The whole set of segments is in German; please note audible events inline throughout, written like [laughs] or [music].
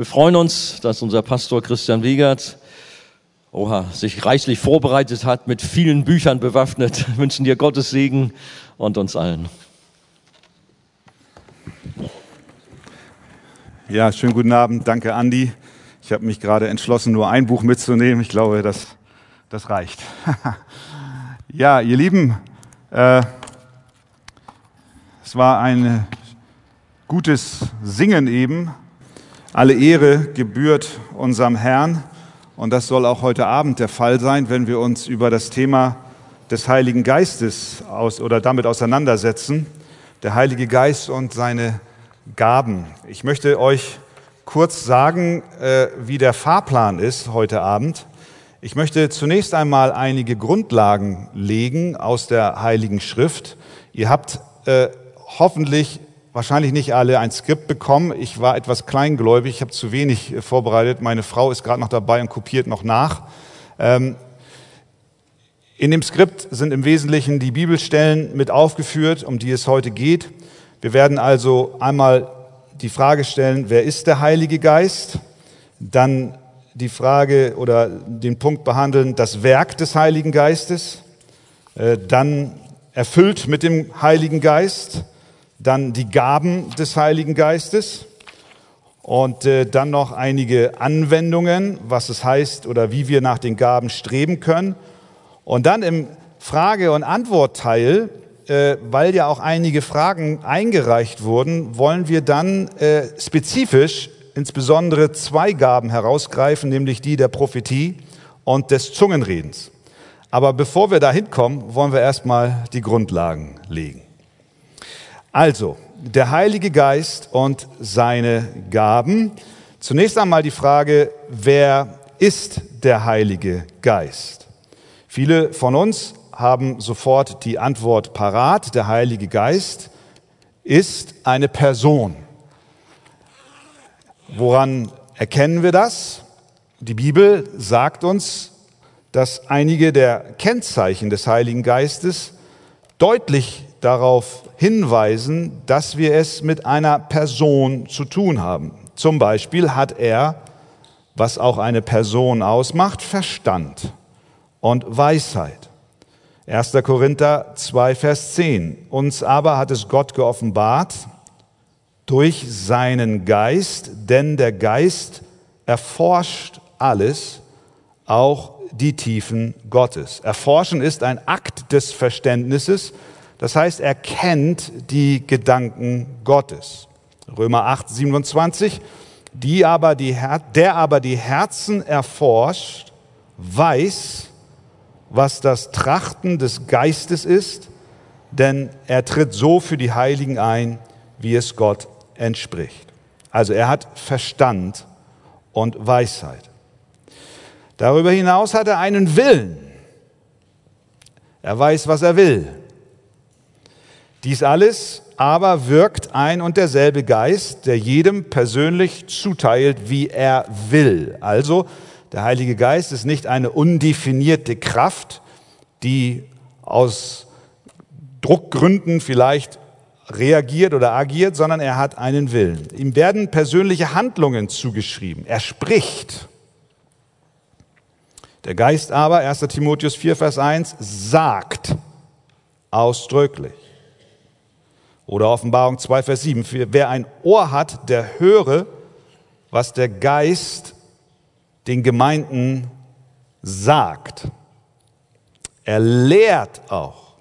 Wir freuen uns, dass unser Pastor Christian Wiegert oha, sich reichlich vorbereitet hat, mit vielen Büchern bewaffnet. Wir [laughs] wünschen dir Gottes Segen und uns allen. Ja, schönen guten Abend. Danke, Andi. Ich habe mich gerade entschlossen, nur ein Buch mitzunehmen. Ich glaube, das, das reicht. [laughs] ja, ihr Lieben, äh, es war ein gutes Singen eben alle Ehre gebührt unserem Herrn und das soll auch heute Abend der Fall sein, wenn wir uns über das Thema des Heiligen Geistes aus oder damit auseinandersetzen. Der Heilige Geist und seine Gaben. Ich möchte euch kurz sagen, äh, wie der Fahrplan ist heute Abend. Ich möchte zunächst einmal einige Grundlagen legen aus der Heiligen Schrift. Ihr habt äh, hoffentlich wahrscheinlich nicht alle ein Skript bekommen. Ich war etwas kleingläubig, ich habe zu wenig äh, vorbereitet. Meine Frau ist gerade noch dabei und kopiert noch nach. Ähm, in dem Skript sind im Wesentlichen die Bibelstellen mit aufgeführt, um die es heute geht. Wir werden also einmal die Frage stellen, wer ist der Heilige Geist? Dann die Frage oder den Punkt behandeln, das Werk des Heiligen Geistes. Äh, dann erfüllt mit dem Heiligen Geist dann die Gaben des Heiligen Geistes und äh, dann noch einige Anwendungen, was es heißt oder wie wir nach den Gaben streben können. Und dann im Frage- und Antwortteil, äh, weil ja auch einige Fragen eingereicht wurden, wollen wir dann äh, spezifisch insbesondere zwei Gaben herausgreifen, nämlich die der Prophetie und des Zungenredens. Aber bevor wir da hinkommen, wollen wir erstmal die Grundlagen legen. Also, der Heilige Geist und seine Gaben. Zunächst einmal die Frage, wer ist der Heilige Geist? Viele von uns haben sofort die Antwort parat. Der Heilige Geist ist eine Person. Woran erkennen wir das? Die Bibel sagt uns, dass einige der Kennzeichen des Heiligen Geistes deutlich darauf hinweisen, dass wir es mit einer Person zu tun haben. Zum Beispiel hat er, was auch eine Person ausmacht, Verstand und Weisheit. 1. Korinther 2, Vers 10. Uns aber hat es Gott geoffenbart durch seinen Geist, denn der Geist erforscht alles, auch die Tiefen Gottes. Erforschen ist ein Akt des Verständnisses, das heißt, er kennt die Gedanken Gottes. Römer 8, 27. Die aber die der aber die Herzen erforscht, weiß, was das Trachten des Geistes ist, denn er tritt so für die Heiligen ein, wie es Gott entspricht. Also er hat Verstand und Weisheit. Darüber hinaus hat er einen Willen. Er weiß, was er will. Dies alles aber wirkt ein und derselbe Geist, der jedem persönlich zuteilt, wie er will. Also der Heilige Geist ist nicht eine undefinierte Kraft, die aus Druckgründen vielleicht reagiert oder agiert, sondern er hat einen Willen. Ihm werden persönliche Handlungen zugeschrieben. Er spricht. Der Geist aber, 1 Timotheus 4, Vers 1, sagt ausdrücklich. Oder Offenbarung 2, Vers 7. Wer ein Ohr hat, der höre, was der Geist den Gemeinden sagt. Er lehrt auch.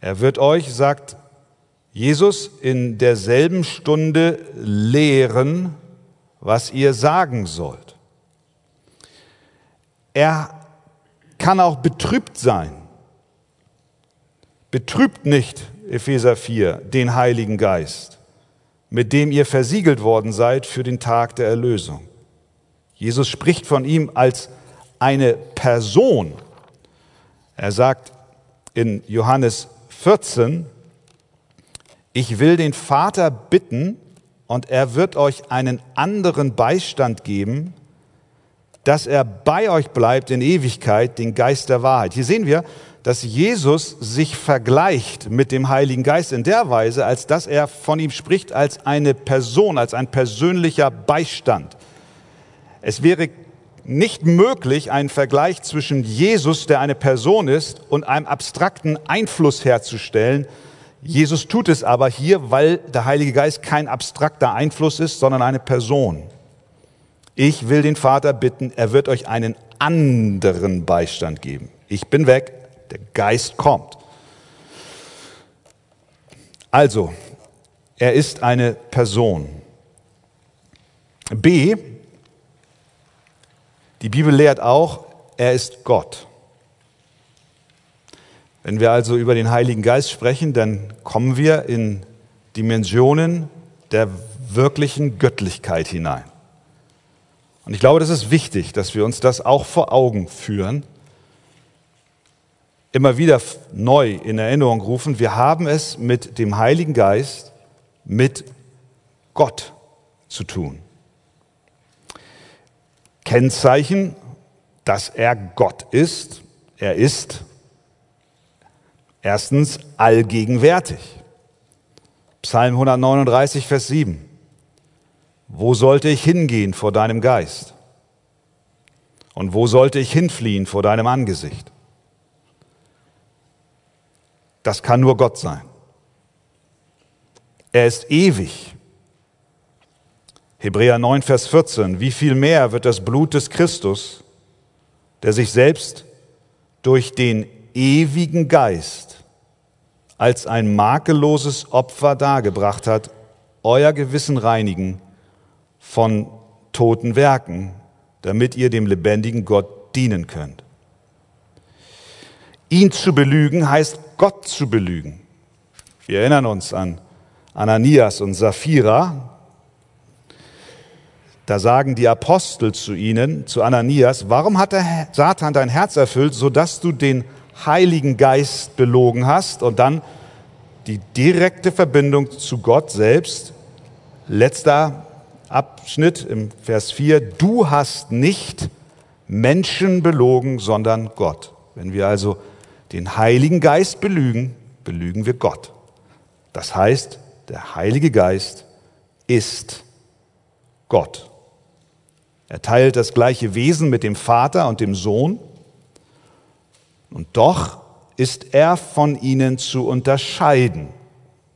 Er wird euch, sagt Jesus, in derselben Stunde lehren, was ihr sagen sollt. Er kann auch betrübt sein. Betrübt nicht, Epheser 4, den Heiligen Geist, mit dem ihr versiegelt worden seid für den Tag der Erlösung. Jesus spricht von ihm als eine Person. Er sagt in Johannes 14, ich will den Vater bitten und er wird euch einen anderen Beistand geben, dass er bei euch bleibt in Ewigkeit, den Geist der Wahrheit. Hier sehen wir, dass Jesus sich vergleicht mit dem Heiligen Geist in der Weise, als dass er von ihm spricht als eine Person, als ein persönlicher Beistand. Es wäre nicht möglich, einen Vergleich zwischen Jesus, der eine Person ist, und einem abstrakten Einfluss herzustellen. Jesus tut es aber hier, weil der Heilige Geist kein abstrakter Einfluss ist, sondern eine Person. Ich will den Vater bitten, er wird euch einen anderen Beistand geben. Ich bin weg, der Geist kommt. Also, er ist eine Person. B, die Bibel lehrt auch, er ist Gott. Wenn wir also über den Heiligen Geist sprechen, dann kommen wir in Dimensionen der wirklichen Göttlichkeit hinein. Und ich glaube, das ist wichtig, dass wir uns das auch vor Augen führen, immer wieder neu in Erinnerung rufen, wir haben es mit dem Heiligen Geist, mit Gott zu tun. Kennzeichen, dass er Gott ist. Er ist erstens allgegenwärtig. Psalm 139, Vers 7. Wo sollte ich hingehen vor deinem Geist? Und wo sollte ich hinfliehen vor deinem Angesicht? Das kann nur Gott sein. Er ist ewig. Hebräer 9, Vers 14. Wie viel mehr wird das Blut des Christus, der sich selbst durch den ewigen Geist als ein makelloses Opfer dargebracht hat, euer Gewissen reinigen von toten Werken, damit ihr dem lebendigen Gott dienen könnt. Ihn zu belügen heißt Gott zu belügen. Wir erinnern uns an Ananias und Sapphira. Da sagen die Apostel zu ihnen, zu Ananias, warum hat der Satan dein Herz erfüllt, sodass du den Heiligen Geist belogen hast? Und dann die direkte Verbindung zu Gott selbst. Letzter Abschnitt im Vers 4. Du hast nicht Menschen belogen, sondern Gott. Wenn wir also den Heiligen Geist belügen, belügen wir Gott. Das heißt, der Heilige Geist ist Gott. Er teilt das gleiche Wesen mit dem Vater und dem Sohn. Und doch ist er von ihnen zu unterscheiden.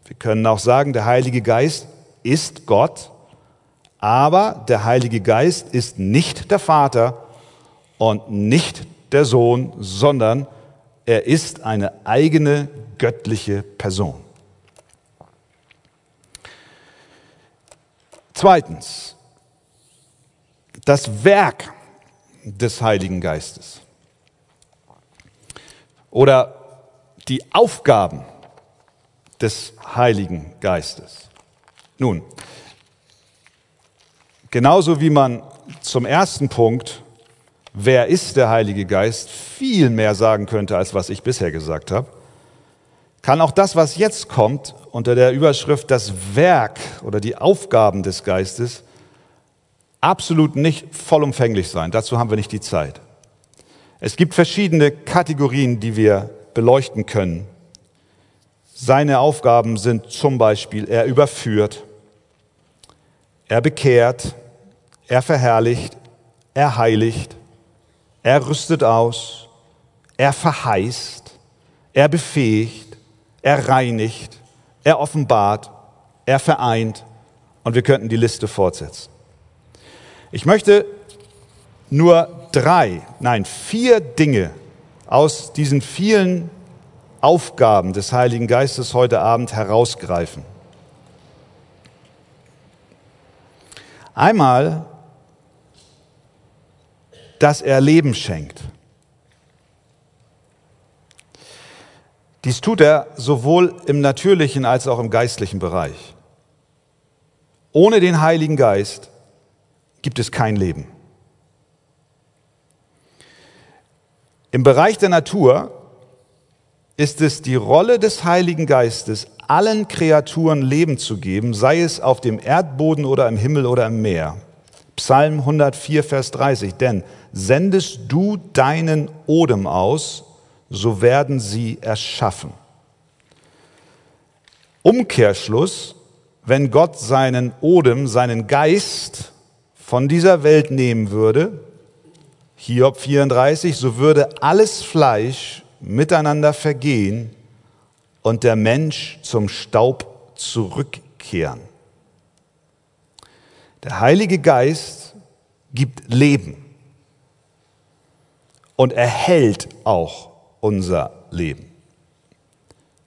Wir können auch sagen, der Heilige Geist ist Gott, aber der Heilige Geist ist nicht der Vater und nicht der Sohn, sondern er ist eine eigene göttliche Person. Zweitens, das Werk des Heiligen Geistes oder die Aufgaben des Heiligen Geistes. Nun, genauso wie man zum ersten Punkt wer ist der Heilige Geist, viel mehr sagen könnte, als was ich bisher gesagt habe, kann auch das, was jetzt kommt, unter der Überschrift das Werk oder die Aufgaben des Geistes, absolut nicht vollumfänglich sein. Dazu haben wir nicht die Zeit. Es gibt verschiedene Kategorien, die wir beleuchten können. Seine Aufgaben sind zum Beispiel, er überführt, er bekehrt, er verherrlicht, er heiligt, er rüstet aus, er verheißt, er befähigt, er reinigt, er offenbart, er vereint und wir könnten die Liste fortsetzen. Ich möchte nur drei, nein, vier Dinge aus diesen vielen Aufgaben des Heiligen Geistes heute Abend herausgreifen. Einmal dass er Leben schenkt. Dies tut er sowohl im natürlichen als auch im geistlichen Bereich. Ohne den Heiligen Geist gibt es kein Leben. Im Bereich der Natur ist es die Rolle des Heiligen Geistes, allen Kreaturen Leben zu geben, sei es auf dem Erdboden oder im Himmel oder im Meer. Psalm 104, Vers 30. Denn sendest du deinen Odem aus, so werden sie erschaffen. Umkehrschluss, wenn Gott seinen Odem, seinen Geist von dieser Welt nehmen würde, Hiob 34, so würde alles Fleisch miteinander vergehen und der Mensch zum Staub zurückkehren. Der Heilige Geist gibt Leben und erhält auch unser Leben.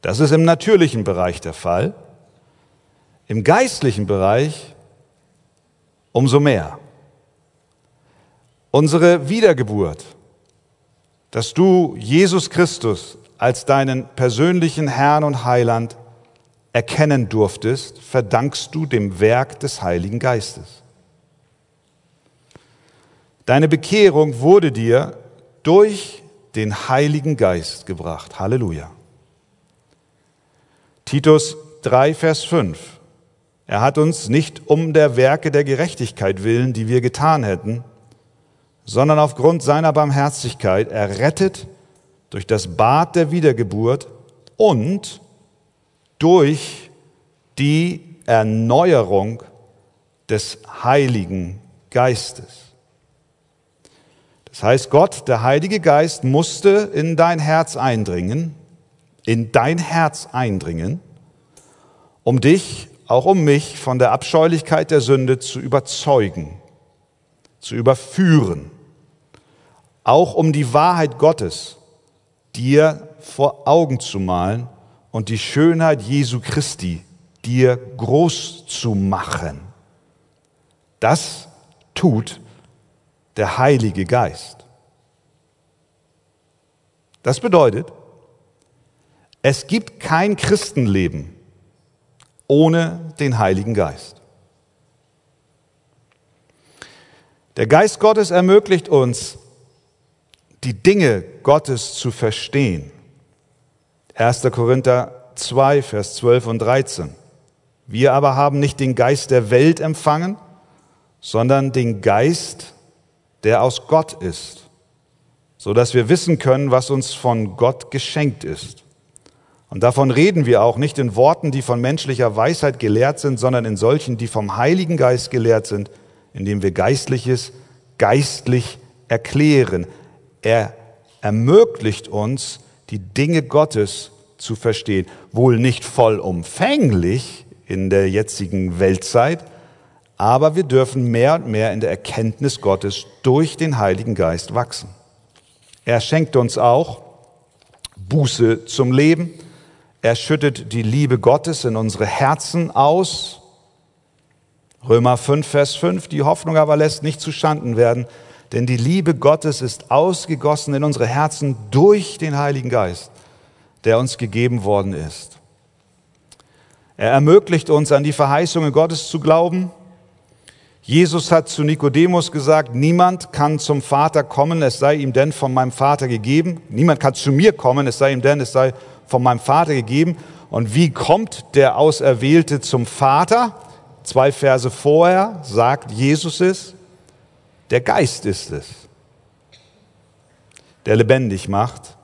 Das ist im natürlichen Bereich der Fall. Im geistlichen Bereich umso mehr. Unsere Wiedergeburt, dass du Jesus Christus als deinen persönlichen Herrn und Heiland erkennen durftest, verdankst du dem Werk des Heiligen Geistes. Deine Bekehrung wurde dir durch den Heiligen Geist gebracht. Halleluja. Titus 3, Vers 5. Er hat uns nicht um der Werke der Gerechtigkeit willen, die wir getan hätten, sondern aufgrund seiner Barmherzigkeit errettet durch das Bad der Wiedergeburt und durch die Erneuerung des Heiligen Geistes. Das heißt, Gott, der Heilige Geist, musste in dein Herz eindringen, in dein Herz eindringen, um dich, auch um mich, von der Abscheulichkeit der Sünde zu überzeugen, zu überführen auch um die Wahrheit Gottes dir vor Augen zu malen und die Schönheit Jesu Christi dir groß zu machen. Das tut der Heilige Geist. Das bedeutet, es gibt kein Christenleben ohne den Heiligen Geist. Der Geist Gottes ermöglicht uns, die Dinge Gottes zu verstehen. 1. Korinther 2, Vers 12 und 13. Wir aber haben nicht den Geist der Welt empfangen, sondern den Geist, der aus Gott ist, so dass wir wissen können, was uns von Gott geschenkt ist. Und davon reden wir auch nicht in Worten, die von menschlicher Weisheit gelehrt sind, sondern in solchen, die vom Heiligen Geist gelehrt sind, indem wir Geistliches geistlich erklären. Er ermöglicht uns, die Dinge Gottes zu verstehen. Wohl nicht vollumfänglich in der jetzigen Weltzeit, aber wir dürfen mehr und mehr in der Erkenntnis Gottes durch den Heiligen Geist wachsen. Er schenkt uns auch Buße zum Leben. Er schüttet die Liebe Gottes in unsere Herzen aus. Römer 5, Vers 5. Die Hoffnung aber lässt nicht zustanden werden, denn die Liebe Gottes ist ausgegossen in unsere Herzen durch den Heiligen Geist, der uns gegeben worden ist. Er ermöglicht uns, an die Verheißungen Gottes zu glauben. Jesus hat zu Nikodemus gesagt, niemand kann zum Vater kommen, es sei ihm denn von meinem Vater gegeben. Niemand kann zu mir kommen, es sei ihm denn, es sei von meinem Vater gegeben. Und wie kommt der Auserwählte zum Vater? Zwei Verse vorher sagt Jesus es, der Geist ist es, der lebendig macht.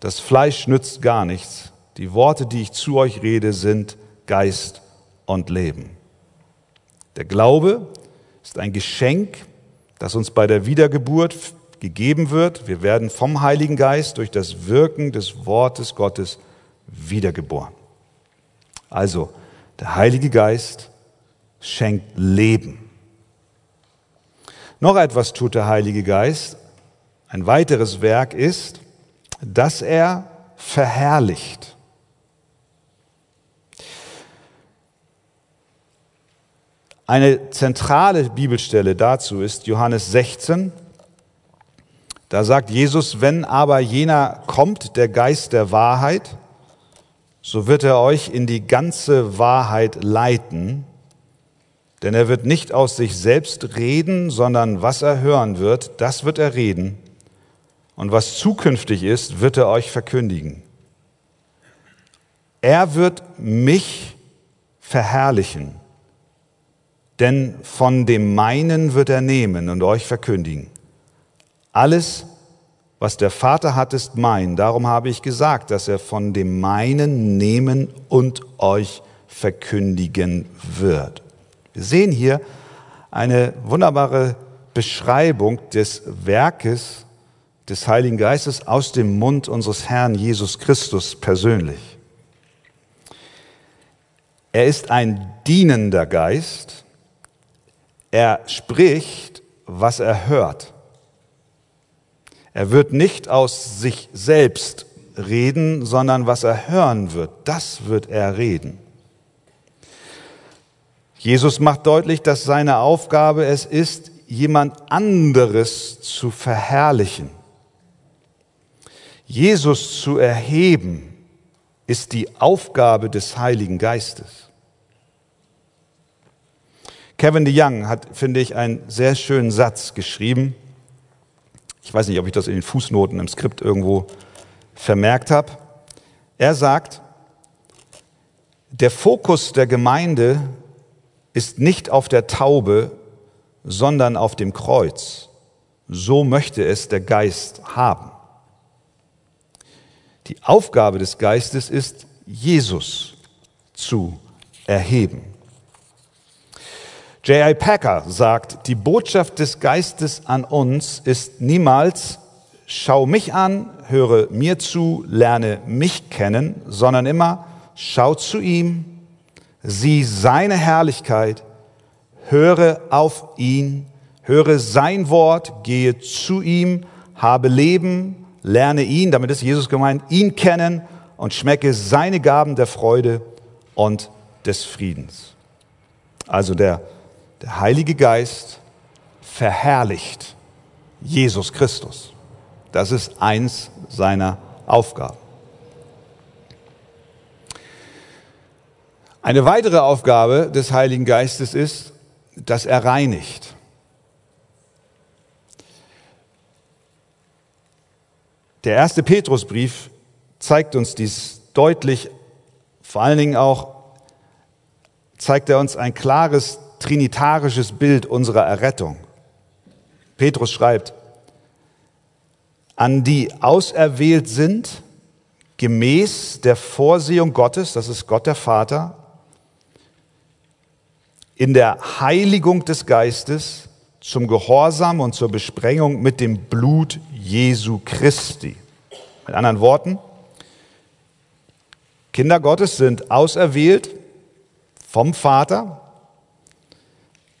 Das Fleisch nützt gar nichts. Die Worte, die ich zu euch rede, sind Geist und Leben. Der Glaube ist ein Geschenk, das uns bei der Wiedergeburt gegeben wird. Wir werden vom Heiligen Geist durch das Wirken des Wortes Gottes wiedergeboren. Also, der Heilige Geist schenkt Leben. Noch etwas tut der Heilige Geist. Ein weiteres Werk ist, dass er verherrlicht. Eine zentrale Bibelstelle dazu ist Johannes 16. Da sagt Jesus, wenn aber jener kommt, der Geist der Wahrheit, so wird er euch in die ganze Wahrheit leiten, denn er wird nicht aus sich selbst reden, sondern was er hören wird, das wird er reden. Und was zukünftig ist, wird er euch verkündigen. Er wird mich verherrlichen, denn von dem meinen wird er nehmen und euch verkündigen. Alles, Was der Vater hat, ist mein. Darum habe ich gesagt, dass er von dem meinen nehmen und euch verkündigen wird. Wir sehen hier eine wunderbare Beschreibung des Werkes des Heiligen Geistes aus dem Mund unseres Herrn Jesus Christus persönlich. Er ist ein dienender Geist. Er spricht, was er hört. Er wird nicht aus sich selbst reden, sondern was er hören wird, das wird er reden. Jesus macht deutlich, dass seine Aufgabe es ist, jemand anderes zu verherrlichen. Jesus zu erheben ist die Aufgabe des Heiligen Geistes. Kevin de Young hat, finde ich, einen sehr schönen Satz geschrieben. Ich weiß nicht, ob ich das in den Fußnoten im Skript irgendwo vermerkt habe. Er sagt, der Fokus der Gemeinde ist nicht auf der Taube, sondern auf dem Kreuz. So möchte es der Geist haben. Die Aufgabe des Geistes ist, Jesus zu erheben. J.I. Packer sagt, die Botschaft des Geistes an uns ist niemals, schau mich an, höre mir zu, lerne mich kennen, sondern immer, schau zu ihm, sieh seine Herrlichkeit, höre auf ihn, höre sein Wort, gehe zu ihm, habe Leben, lerne ihn, damit ist Jesus gemeint, ihn kennen und schmecke seine Gaben der Freude und des Friedens. Also der, der Heilige Geist verherrlicht Jesus Christus. Das ist eins seiner Aufgaben. Eine weitere Aufgabe des Heiligen Geistes ist, dass er reinigt. Der erste Petrusbrief zeigt uns dies deutlich, vor allen Dingen auch zeigt er uns ein klares trinitarisches Bild unserer Errettung. Petrus schreibt, an die auserwählt sind, gemäß der Vorsehung Gottes, das ist Gott der Vater, in der Heiligung des Geistes zum Gehorsam und zur Besprengung mit dem Blut Jesu Christi. Mit anderen Worten, Kinder Gottes sind auserwählt vom Vater.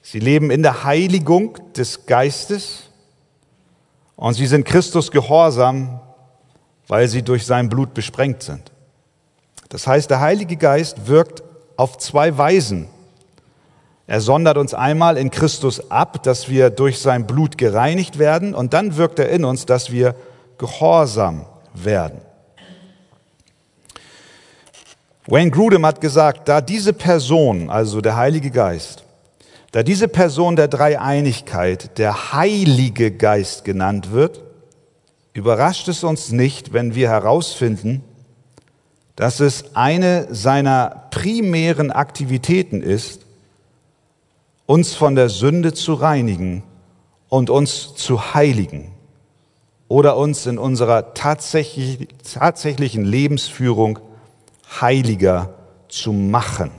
Sie leben in der Heiligung des Geistes und sie sind Christus gehorsam, weil sie durch sein Blut besprengt sind. Das heißt, der Heilige Geist wirkt auf zwei Weisen er sondert uns einmal in Christus ab, dass wir durch sein Blut gereinigt werden und dann wirkt er in uns, dass wir gehorsam werden. Wayne Grudem hat gesagt, da diese Person, also der Heilige Geist, da diese Person der Dreieinigkeit, der Heilige Geist genannt wird, überrascht es uns nicht, wenn wir herausfinden, dass es eine seiner primären Aktivitäten ist, uns von der Sünde zu reinigen und uns zu heiligen oder uns in unserer tatsächlich, tatsächlichen Lebensführung heiliger zu machen.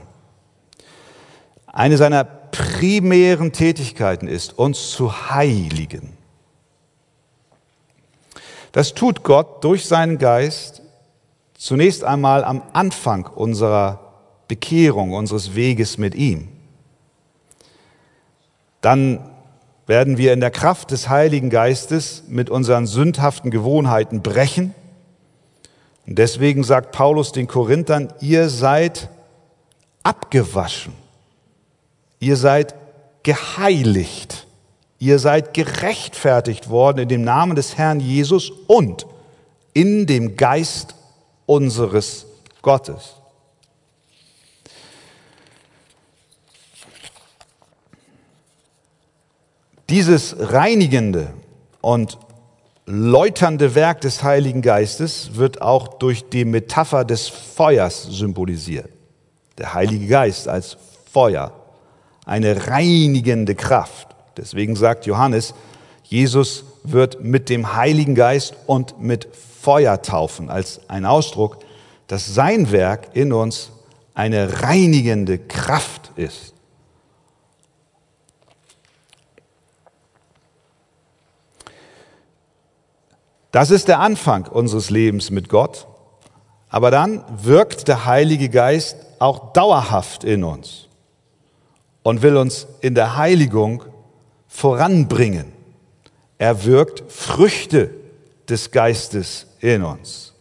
Eine seiner primären Tätigkeiten ist, uns zu heiligen. Das tut Gott durch seinen Geist zunächst einmal am Anfang unserer Bekehrung, unseres Weges mit ihm dann werden wir in der Kraft des Heiligen Geistes mit unseren sündhaften Gewohnheiten brechen. Und deswegen sagt Paulus den Korinthern, ihr seid abgewaschen, ihr seid geheiligt, ihr seid gerechtfertigt worden in dem Namen des Herrn Jesus und in dem Geist unseres Gottes. Dieses reinigende und läuternde Werk des Heiligen Geistes wird auch durch die Metapher des Feuers symbolisiert. Der Heilige Geist als Feuer, eine reinigende Kraft. Deswegen sagt Johannes, Jesus wird mit dem Heiligen Geist und mit Feuer taufen, als ein Ausdruck, dass sein Werk in uns eine reinigende Kraft ist. Das ist der Anfang unseres Lebens mit Gott. Aber dann wirkt der Heilige Geist auch dauerhaft in uns und will uns in der Heiligung voranbringen. Er wirkt Früchte des Geistes in uns.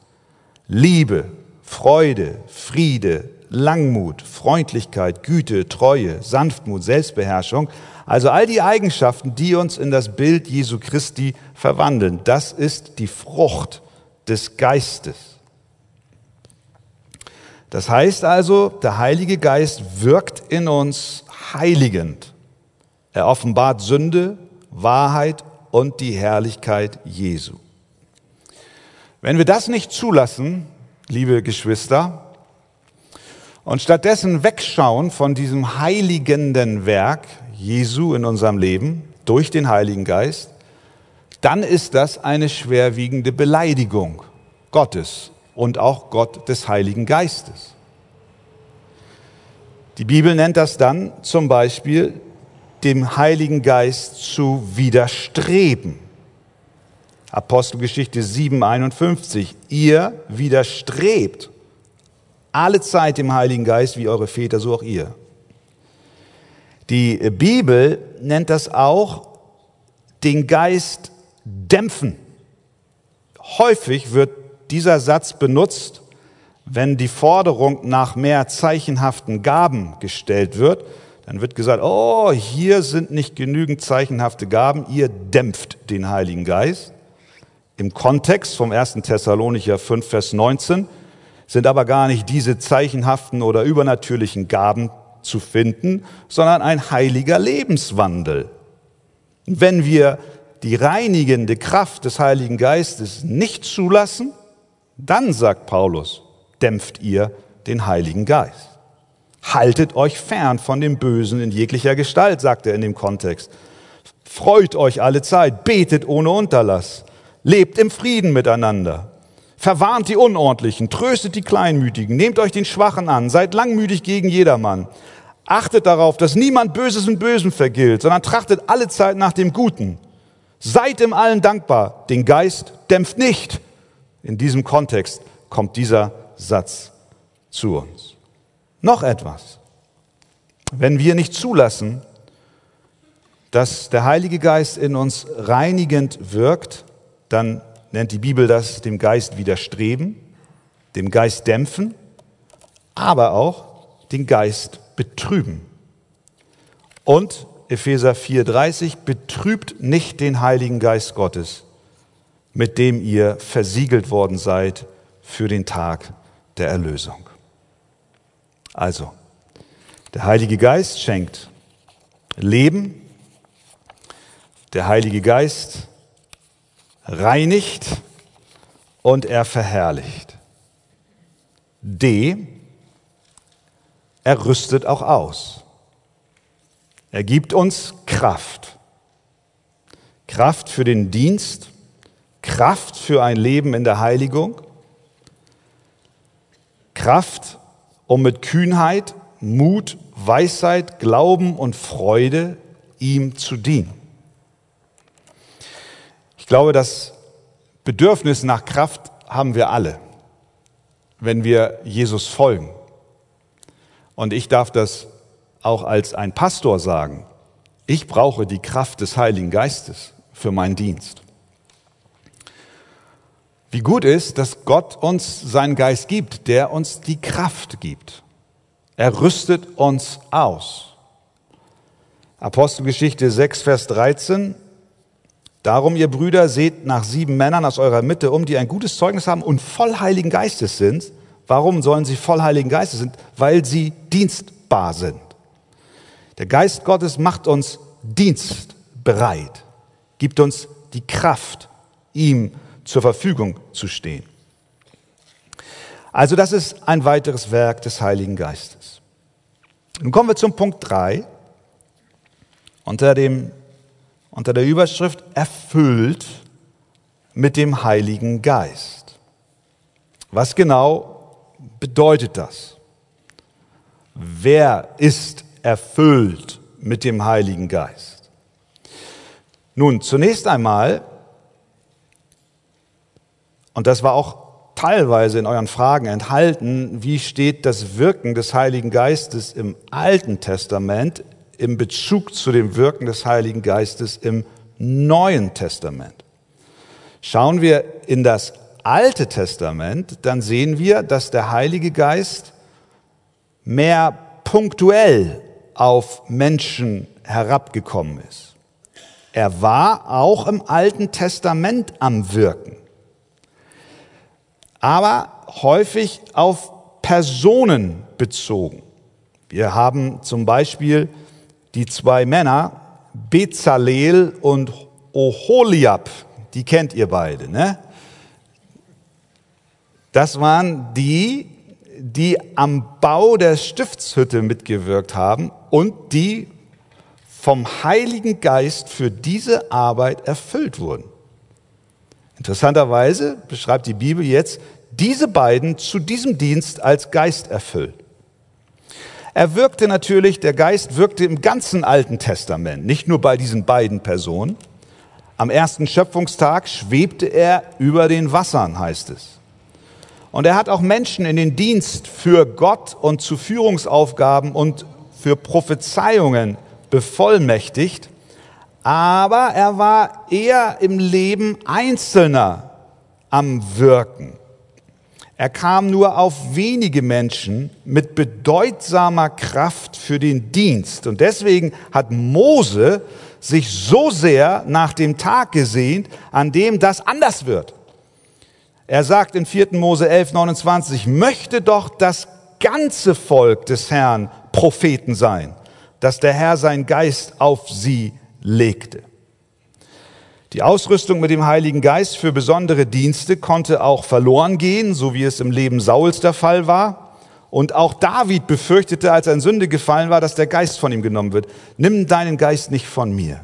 Liebe, Freude, Friede, Langmut, Freundlichkeit, Güte, Treue, Sanftmut, Selbstbeherrschung. Also all die Eigenschaften, die uns in das Bild Jesu Christi verwandeln. Das ist die Frucht des Geistes. Das heißt also, der Heilige Geist wirkt in uns heiligend. Er offenbart Sünde, Wahrheit und die Herrlichkeit Jesu. Wenn wir das nicht zulassen, liebe Geschwister, und stattdessen wegschauen von diesem heiligenden Werk Jesu in unserem Leben durch den Heiligen Geist, dann ist das eine schwerwiegende Beleidigung Gottes und auch Gott des Heiligen Geistes. Die Bibel nennt das dann zum Beispiel dem Heiligen Geist zu widerstreben. Apostelgeschichte 7:51. Ihr widerstrebt alle Zeit dem Heiligen Geist, wie eure Väter, so auch ihr. Die Bibel nennt das auch den Geist dämpfen. Häufig wird dieser Satz benutzt, wenn die Forderung nach mehr zeichenhaften Gaben gestellt wird, dann wird gesagt, oh, hier sind nicht genügend zeichenhafte Gaben, ihr dämpft den Heiligen Geist. Im Kontext vom 1. Thessalonicher 5, Vers 19 sind aber gar nicht diese zeichenhaften oder übernatürlichen Gaben zu finden, sondern ein heiliger Lebenswandel. Wenn wir die reinigende Kraft des Heiligen Geistes nicht zulassen, dann, sagt Paulus, dämpft ihr den Heiligen Geist. Haltet euch fern von dem Bösen in jeglicher Gestalt, sagt er in dem Kontext. Freut euch alle Zeit, betet ohne Unterlass, lebt im Frieden miteinander. Verwarnt die Unordentlichen, tröstet die Kleinmütigen, nehmt euch den Schwachen an, seid langmütig gegen jedermann. Achtet darauf, dass niemand Böses mit Bösem vergilt, sondern trachtet alle Zeit nach dem Guten. Seid im Allen dankbar, den Geist dämpft nicht. In diesem Kontext kommt dieser Satz zu uns. Noch etwas. Wenn wir nicht zulassen, dass der Heilige Geist in uns reinigend wirkt, dann nennt die Bibel das dem Geist widerstreben, dem Geist dämpfen, aber auch den Geist betrüben. Und Epheser 4:30 betrübt nicht den Heiligen Geist Gottes, mit dem ihr versiegelt worden seid für den Tag der Erlösung. Also, der Heilige Geist schenkt Leben, der Heilige Geist reinigt und er verherrlicht. D, er rüstet auch aus. Er gibt uns Kraft. Kraft für den Dienst, Kraft für ein Leben in der Heiligung, Kraft, um mit Kühnheit, Mut, Weisheit, Glauben und Freude ihm zu dienen. Ich glaube, das Bedürfnis nach Kraft haben wir alle, wenn wir Jesus folgen. Und ich darf das auch als ein Pastor sagen. Ich brauche die Kraft des Heiligen Geistes für meinen Dienst. Wie gut ist, dass Gott uns seinen Geist gibt, der uns die Kraft gibt. Er rüstet uns aus. Apostelgeschichte 6, Vers 13. Darum, ihr Brüder, seht nach sieben Männern aus eurer Mitte um, die ein gutes Zeugnis haben und voll Heiligen Geistes sind. Warum sollen sie voll Heiligen Geistes sind? Weil sie dienstbar sind. Der Geist Gottes macht uns dienstbereit, gibt uns die Kraft, ihm zur Verfügung zu stehen. Also das ist ein weiteres Werk des Heiligen Geistes. Nun kommen wir zum Punkt 3 unter dem unter der Überschrift Erfüllt mit dem Heiligen Geist. Was genau bedeutet das? Wer ist erfüllt mit dem Heiligen Geist? Nun, zunächst einmal, und das war auch teilweise in euren Fragen enthalten, wie steht das Wirken des Heiligen Geistes im Alten Testament im Bezug zu dem Wirken des Heiligen Geistes im Neuen Testament. Schauen wir in das Alte Testament, dann sehen wir, dass der Heilige Geist mehr punktuell auf Menschen herabgekommen ist. Er war auch im Alten Testament am Wirken, aber häufig auf Personen bezogen. Wir haben zum Beispiel die zwei Männer, Bezalel und Oholiab, die kennt ihr beide, ne? Das waren die, die am Bau der Stiftshütte mitgewirkt haben und die vom Heiligen Geist für diese Arbeit erfüllt wurden. Interessanterweise beschreibt die Bibel jetzt diese beiden zu diesem Dienst als Geist erfüllt. Er wirkte natürlich, der Geist wirkte im ganzen Alten Testament, nicht nur bei diesen beiden Personen. Am ersten Schöpfungstag schwebte er über den Wassern, heißt es. Und er hat auch Menschen in den Dienst für Gott und zu Führungsaufgaben und für Prophezeiungen bevollmächtigt. Aber er war eher im Leben Einzelner am Wirken. Er kam nur auf wenige Menschen mit bedeutsamer Kraft für den Dienst. Und deswegen hat Mose sich so sehr nach dem Tag gesehnt, an dem das anders wird. Er sagt in 4. Mose 11, 29, möchte doch das ganze Volk des Herrn Propheten sein, dass der Herr sein Geist auf sie legte. Die Ausrüstung mit dem Heiligen Geist für besondere Dienste konnte auch verloren gehen, so wie es im Leben Sauls der Fall war. Und auch David befürchtete, als er in Sünde gefallen war, dass der Geist von ihm genommen wird. Nimm deinen Geist nicht von mir.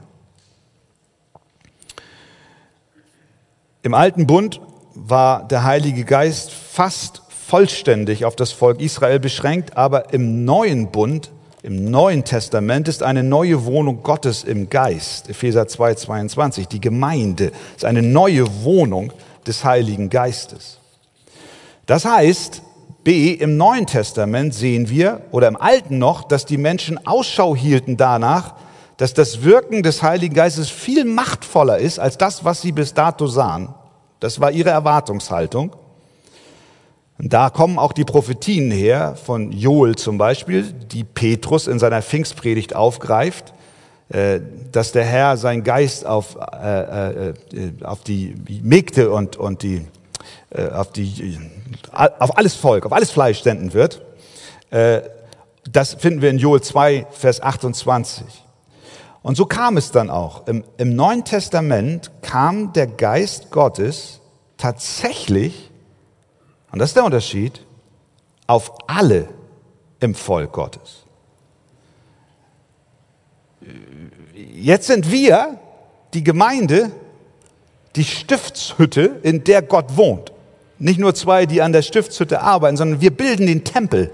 Im alten Bund war der Heilige Geist fast vollständig auf das Volk Israel beschränkt, aber im neuen Bund im Neuen Testament ist eine neue Wohnung Gottes im Geist. Epheser 2, 22. Die Gemeinde ist eine neue Wohnung des Heiligen Geistes. Das heißt, B, im Neuen Testament sehen wir, oder im Alten noch, dass die Menschen Ausschau hielten danach, dass das Wirken des Heiligen Geistes viel machtvoller ist als das, was sie bis dato sahen. Das war ihre Erwartungshaltung. Und da kommen auch die Prophetien her, von Joel zum Beispiel, die Petrus in seiner Pfingstpredigt aufgreift, äh, dass der Herr sein Geist auf, äh, äh, auf die Mägde und, und die, auf, die, auf alles Volk, auf alles Fleisch senden wird. Das finden wir in Joel 2, Vers 28. Und so kam es dann auch. Im, Im, Neuen Testament kam der Geist Gottes tatsächlich und das ist der Unterschied, auf alle im Volk Gottes. Jetzt sind wir die Gemeinde, die Stiftshütte, in der Gott wohnt. Nicht nur zwei, die an der Stiftshütte arbeiten, sondern wir bilden den Tempel.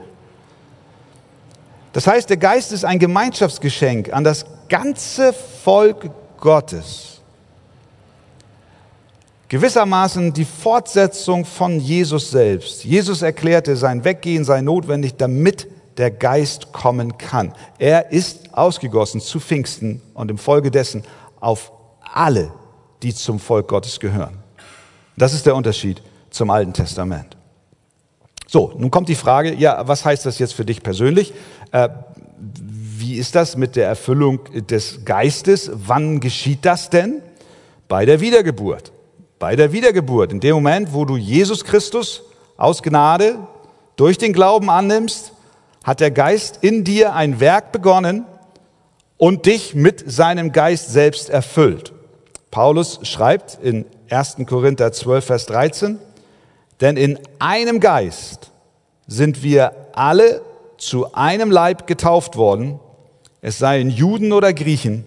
Das heißt, der Geist ist ein Gemeinschaftsgeschenk an das ganze Volk Gottes gewissermaßen die Fortsetzung von Jesus selbst. Jesus erklärte, sein Weggehen sei notwendig, damit der Geist kommen kann. Er ist ausgegossen zu Pfingsten und im Folge dessen auf alle, die zum Volk Gottes gehören. Das ist der Unterschied zum Alten Testament. So, nun kommt die Frage, ja, was heißt das jetzt für dich persönlich? Äh, wie ist das mit der Erfüllung des Geistes? Wann geschieht das denn? Bei der Wiedergeburt bei der Wiedergeburt, in dem Moment, wo du Jesus Christus aus Gnade durch den Glauben annimmst, hat der Geist in dir ein Werk begonnen und dich mit seinem Geist selbst erfüllt. Paulus schreibt in 1. Korinther 12, Vers 13, denn in einem Geist sind wir alle zu einem Leib getauft worden, es seien Juden oder Griechen,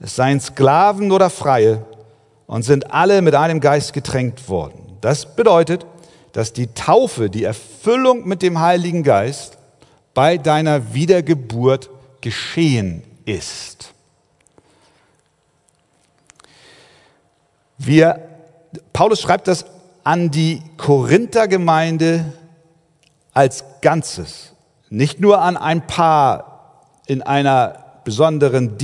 es seien Sklaven oder Freie, und sind alle mit einem Geist getränkt worden. Das bedeutet, dass die Taufe, die Erfüllung mit dem Heiligen Geist bei deiner Wiedergeburt geschehen ist. Wir, Paulus schreibt das an die Korinthergemeinde als Ganzes, nicht nur an ein paar in einer besonderen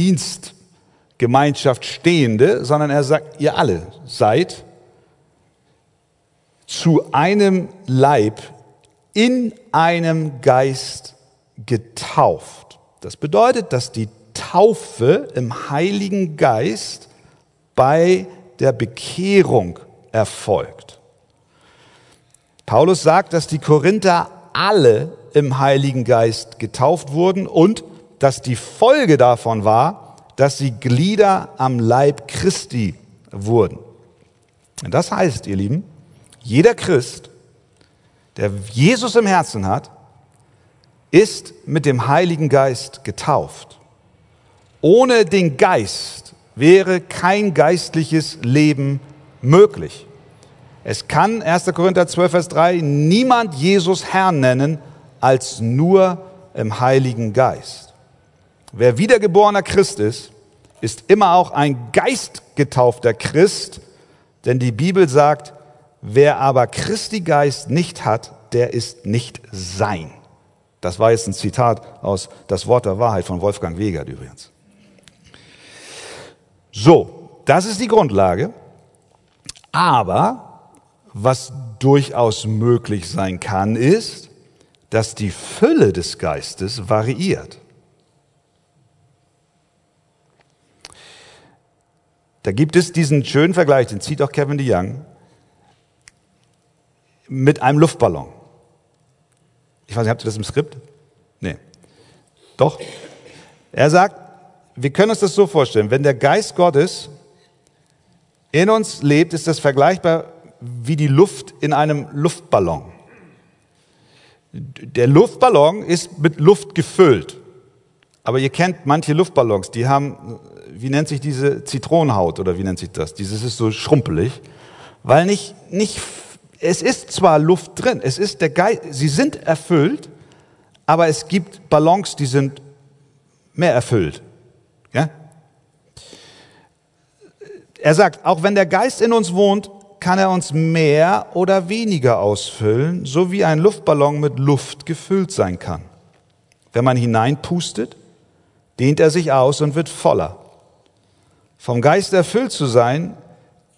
Dienstgemeinschaft stehende, sondern er sagt, ihr alle seid zu einem Leib in einem Geist getauft. Das bedeutet, dass die Taufe im Heiligen Geist bei der Bekehrung erfolgt. Paulus sagt, dass die Korinther alle im Heiligen Geist getauft wurden und dass die Folge davon war, dass sie Glieder am Leib Christi wurden. Das heißt, ihr Lieben, jeder Christ, der Jesus im Herzen hat, ist mit dem Heiligen Geist getauft. Ohne den Geist wäre kein geistliches Leben möglich. Es kann, 1. Korinther 12, Vers 3, niemand Jesus Herrn nennen, als nur im Heiligen Geist. Wer wiedergeborener Christ ist, ist immer auch ein geistgetaufter Christ, denn die Bibel sagt, wer aber Christi Geist nicht hat, der ist nicht sein. Das war jetzt ein Zitat aus Das Wort der Wahrheit von Wolfgang Wegert übrigens. So, das ist die Grundlage. Aber was durchaus möglich sein kann, ist, dass die Fülle des Geistes variiert. Da gibt es diesen schönen Vergleich, den zieht auch Kevin DeYoung, mit einem Luftballon. Ich weiß nicht, habt ihr das im Skript? Nee. Doch. Er sagt, wir können uns das so vorstellen, wenn der Geist Gottes in uns lebt, ist das vergleichbar wie die Luft in einem Luftballon. Der Luftballon ist mit Luft gefüllt. Aber ihr kennt manche Luftballons, die haben, wie nennt sich diese Zitronenhaut oder wie nennt sich das? Dieses ist so schrumpelig, weil nicht, nicht, es ist zwar Luft drin, es ist der Geist, sie sind erfüllt, aber es gibt Ballons, die sind mehr erfüllt. Ja? Er sagt, auch wenn der Geist in uns wohnt, kann er uns mehr oder weniger ausfüllen, so wie ein Luftballon mit Luft gefüllt sein kann. Wenn man hineinpustet, dehnt er sich aus und wird voller. Vom Geist erfüllt zu sein,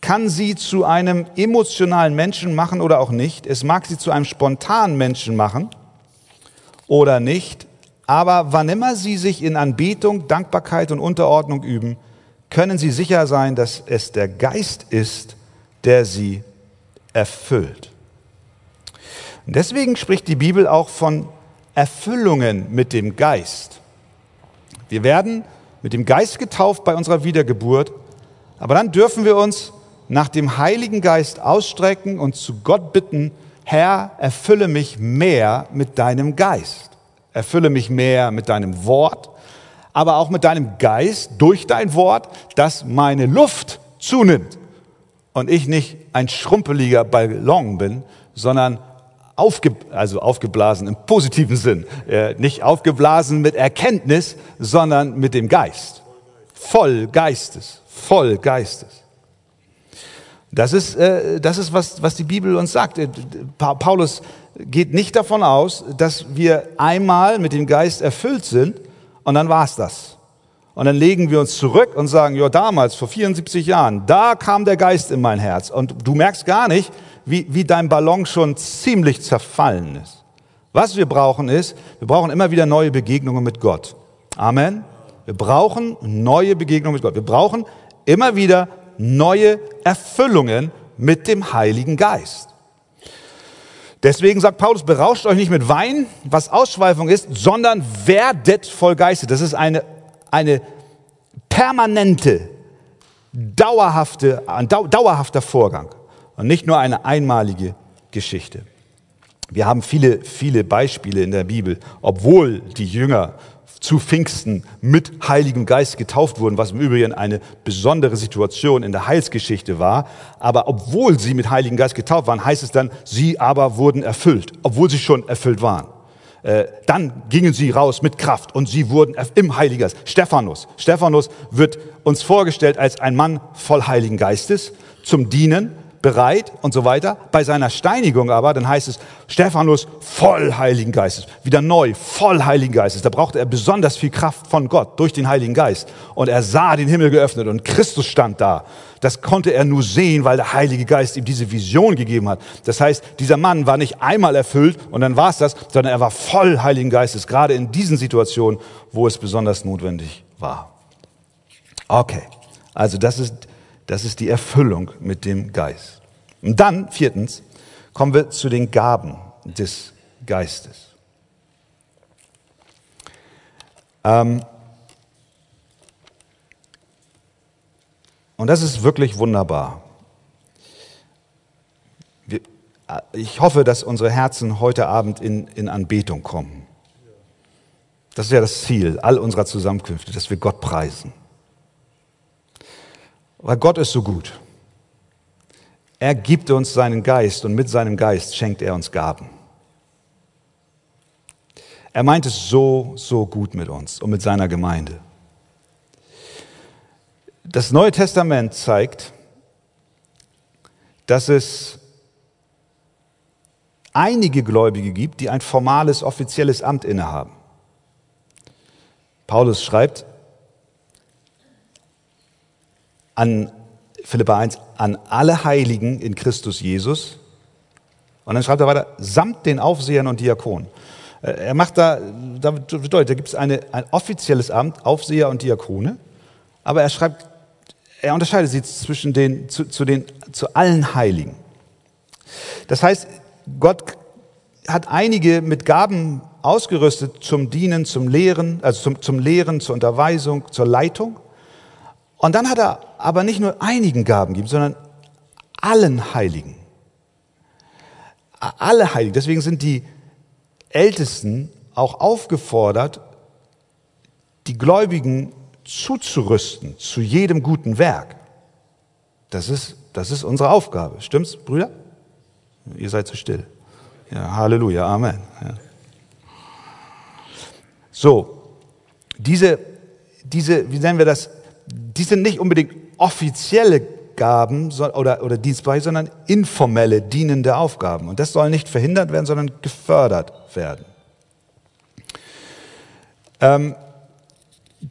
kann sie zu einem emotionalen Menschen machen oder auch nicht. Es mag sie zu einem spontanen Menschen machen oder nicht. Aber wann immer sie sich in Anbetung, Dankbarkeit und Unterordnung üben, können sie sicher sein, dass es der Geist ist, der sie erfüllt. Und deswegen spricht die Bibel auch von Erfüllungen mit dem Geist. Wir werden mit dem Geist getauft bei unserer Wiedergeburt, aber dann dürfen wir uns nach dem Heiligen Geist ausstrecken und zu Gott bitten, Herr, erfülle mich mehr mit deinem Geist. Erfülle mich mehr mit deinem Wort, aber auch mit deinem Geist durch dein Wort, dass meine Luft zunimmt und ich nicht ein schrumpeliger Ballon bin, sondern aufge, also aufgeblasen im positiven Sinn. Äh, nicht aufgeblasen mit Erkenntnis, sondern mit dem Geist. Voll Geistes, voll Geistes. Das ist, äh, das ist was, was die Bibel uns sagt. Äh, Paulus geht nicht davon aus, dass wir einmal mit dem Geist erfüllt sind und dann war's das. Und dann legen wir uns zurück und sagen, ja, damals, vor 74 Jahren, da kam der Geist in mein Herz. Und du merkst gar nicht, wie, wie dein Ballon schon ziemlich zerfallen ist. Was wir brauchen ist, wir brauchen immer wieder neue Begegnungen mit Gott. Amen. Wir brauchen neue Begegnungen mit Gott. Wir brauchen immer wieder neue Erfüllungen mit dem Heiligen Geist. Deswegen sagt Paulus, berauscht euch nicht mit Wein, was Ausschweifung ist, sondern werdet voll Geistes. Das ist eine eine permanente, dauerhafte, ein dauerhafter Vorgang und nicht nur eine einmalige Geschichte. Wir haben viele, viele Beispiele in der Bibel, obwohl die Jünger zu Pfingsten mit Heiligem Geist getauft wurden, was im Übrigen eine besondere Situation in der Heilsgeschichte war. Aber obwohl sie mit Heiligem Geist getauft waren, heißt es dann, sie aber wurden erfüllt, obwohl sie schon erfüllt waren. Äh, dann gingen sie raus mit Kraft und sie wurden im Heiligen Geist. Stephanus. Stephanus wird uns vorgestellt als ein Mann voll Heiligen Geistes zum Dienen, bereit und so weiter. Bei seiner Steinigung aber, dann heißt es, Stephanus voll Heiligen Geistes, wieder neu, voll Heiligen Geistes. Da brauchte er besonders viel Kraft von Gott durch den Heiligen Geist. Und er sah den Himmel geöffnet und Christus stand da. Das konnte er nur sehen, weil der Heilige Geist ihm diese Vision gegeben hat. Das heißt, dieser Mann war nicht einmal erfüllt und dann war es das, sondern er war voll Heiligen Geistes, gerade in diesen Situationen, wo es besonders notwendig war. Okay, also das ist, das ist die Erfüllung mit dem Geist. Und dann, viertens, kommen wir zu den Gaben des Geistes. Ähm und das ist wirklich wunderbar. Wir, äh, ich hoffe, dass unsere Herzen heute Abend in, in Anbetung kommen. Das ist ja das Ziel all unserer Zusammenkünfte, dass wir Gott preisen. Weil Gott ist so gut. Er gibt uns seinen Geist und mit seinem Geist schenkt er uns Gaben. Er meint es so, so gut mit uns und mit seiner Gemeinde. Das Neue Testament zeigt, dass es einige Gläubige gibt, die ein formales, offizielles Amt innehaben. Paulus schreibt an Philippa 1, an alle Heiligen in Christus Jesus. Und dann schreibt er weiter, samt den Aufsehern und Diakonen. Äh, er macht da, da bedeutet, da gibt es eine, ein offizielles Amt, Aufseher und Diakone, aber er schreibt, er unterscheidet sie zwischen den, zu, zu, den, zu allen Heiligen. Das heißt, Gott hat einige mit Gaben ausgerüstet zum Dienen, zum Lehren, also zum, zum Lehren, zur Unterweisung, zur Leitung. Und dann hat er aber nicht nur einigen Gaben gegeben, sondern allen Heiligen. Alle Heiligen. Deswegen sind die Ältesten auch aufgefordert, die Gläubigen zuzurüsten zu jedem guten Werk. Das ist, das ist unsere Aufgabe. Stimmt's, Brüder? Ihr seid zu still. Ja, Halleluja, Amen. Ja. So, diese, diese, wie nennen wir das, die sind nicht unbedingt offizielle Gaben oder, oder Dienstbereiche, sondern informelle, dienende Aufgaben. Und das soll nicht verhindert werden, sondern gefördert werden. Ähm,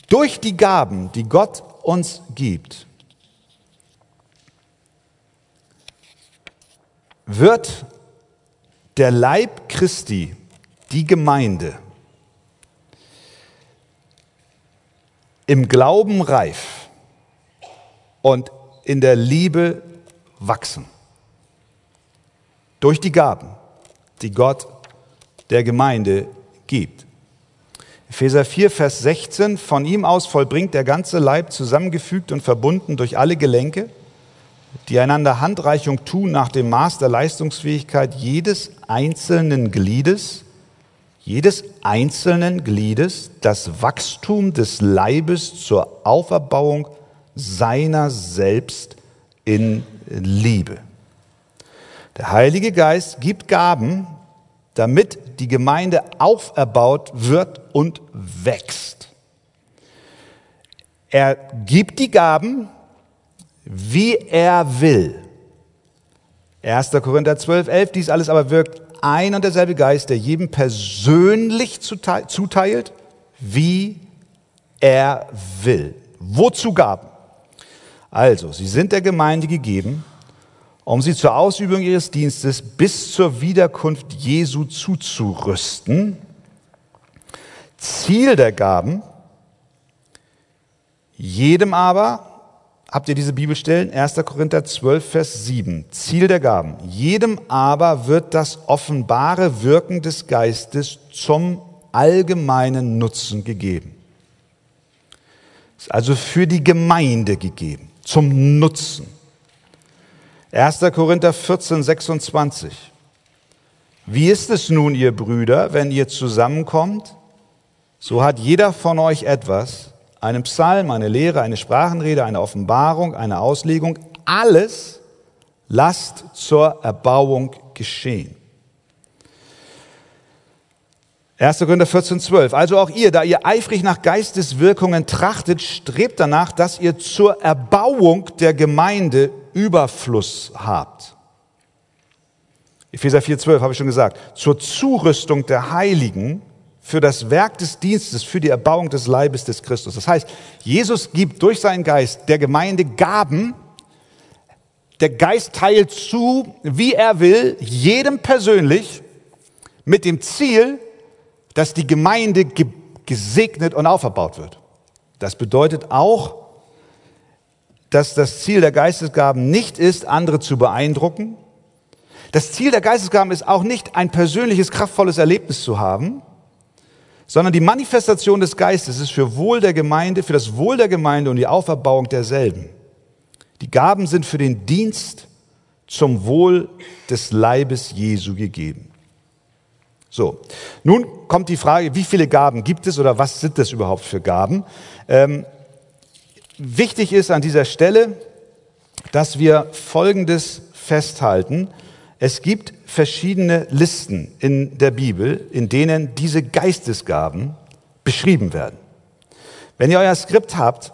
durch die Gaben, die Gott uns gibt, wird der Leib Christi, die Gemeinde, im Glauben reif und in der Liebe wachsen. Durch die Gaben, die Gott der Gemeinde gibt. Epheser 4, Vers 16, von ihm aus vollbringt der ganze Leib zusammengefügt und verbunden durch alle Gelenke, die einander Handreichung tun nach dem Maß der Leistungsfähigkeit jedes einzelnen Gliedes, jedes einzelnen Gliedes das Wachstum des Leibes zur Auferbauung seiner selbst in Liebe. Der Heilige Geist gibt Gaben, damit die Gemeinde auferbaut wird und wächst. Er gibt die Gaben, wie er will. 1. Korinther 12, 11, dies alles aber wirkt ein und derselbe Geist, der jedem persönlich zuteilt, wie er will. Wozu Gaben? Also, sie sind der Gemeinde gegeben, um sie zur Ausübung ihres Dienstes bis zur Wiederkunft Jesu zuzurüsten. Ziel der Gaben, jedem aber, habt ihr diese Bibelstellen? 1. Korinther 12, Vers 7. Ziel der Gaben. Jedem aber wird das offenbare Wirken des Geistes zum allgemeinen Nutzen gegeben. Ist also für die Gemeinde gegeben zum Nutzen. 1. Korinther 14, 26. Wie ist es nun, ihr Brüder, wenn ihr zusammenkommt? So hat jeder von euch etwas, einen Psalm, eine Lehre, eine Sprachenrede, eine Offenbarung, eine Auslegung, alles lasst zur Erbauung geschehen. 1. Korinther 14, 12. Also auch ihr, da ihr eifrig nach Geisteswirkungen trachtet, strebt danach, dass ihr zur Erbauung der Gemeinde Überfluss habt. Epheser 4, 12 habe ich schon gesagt. Zur Zurüstung der Heiligen für das Werk des Dienstes, für die Erbauung des Leibes des Christus. Das heißt, Jesus gibt durch seinen Geist der Gemeinde Gaben. Der Geist teilt zu, wie er will, jedem persönlich, mit dem Ziel, dass die Gemeinde gesegnet und auferbaut wird. Das bedeutet auch, dass das Ziel der Geistesgaben nicht ist, andere zu beeindrucken. Das Ziel der Geistesgaben ist auch nicht, ein persönliches, kraftvolles Erlebnis zu haben, sondern die Manifestation des Geistes ist für Wohl der Gemeinde, für das Wohl der Gemeinde und die Auferbauung derselben. Die Gaben sind für den Dienst zum Wohl des Leibes Jesu gegeben. So, nun kommt die Frage, wie viele Gaben gibt es oder was sind das überhaupt für Gaben? Ähm, wichtig ist an dieser Stelle, dass wir Folgendes festhalten. Es gibt verschiedene Listen in der Bibel, in denen diese Geistesgaben beschrieben werden. Wenn ihr euer Skript habt,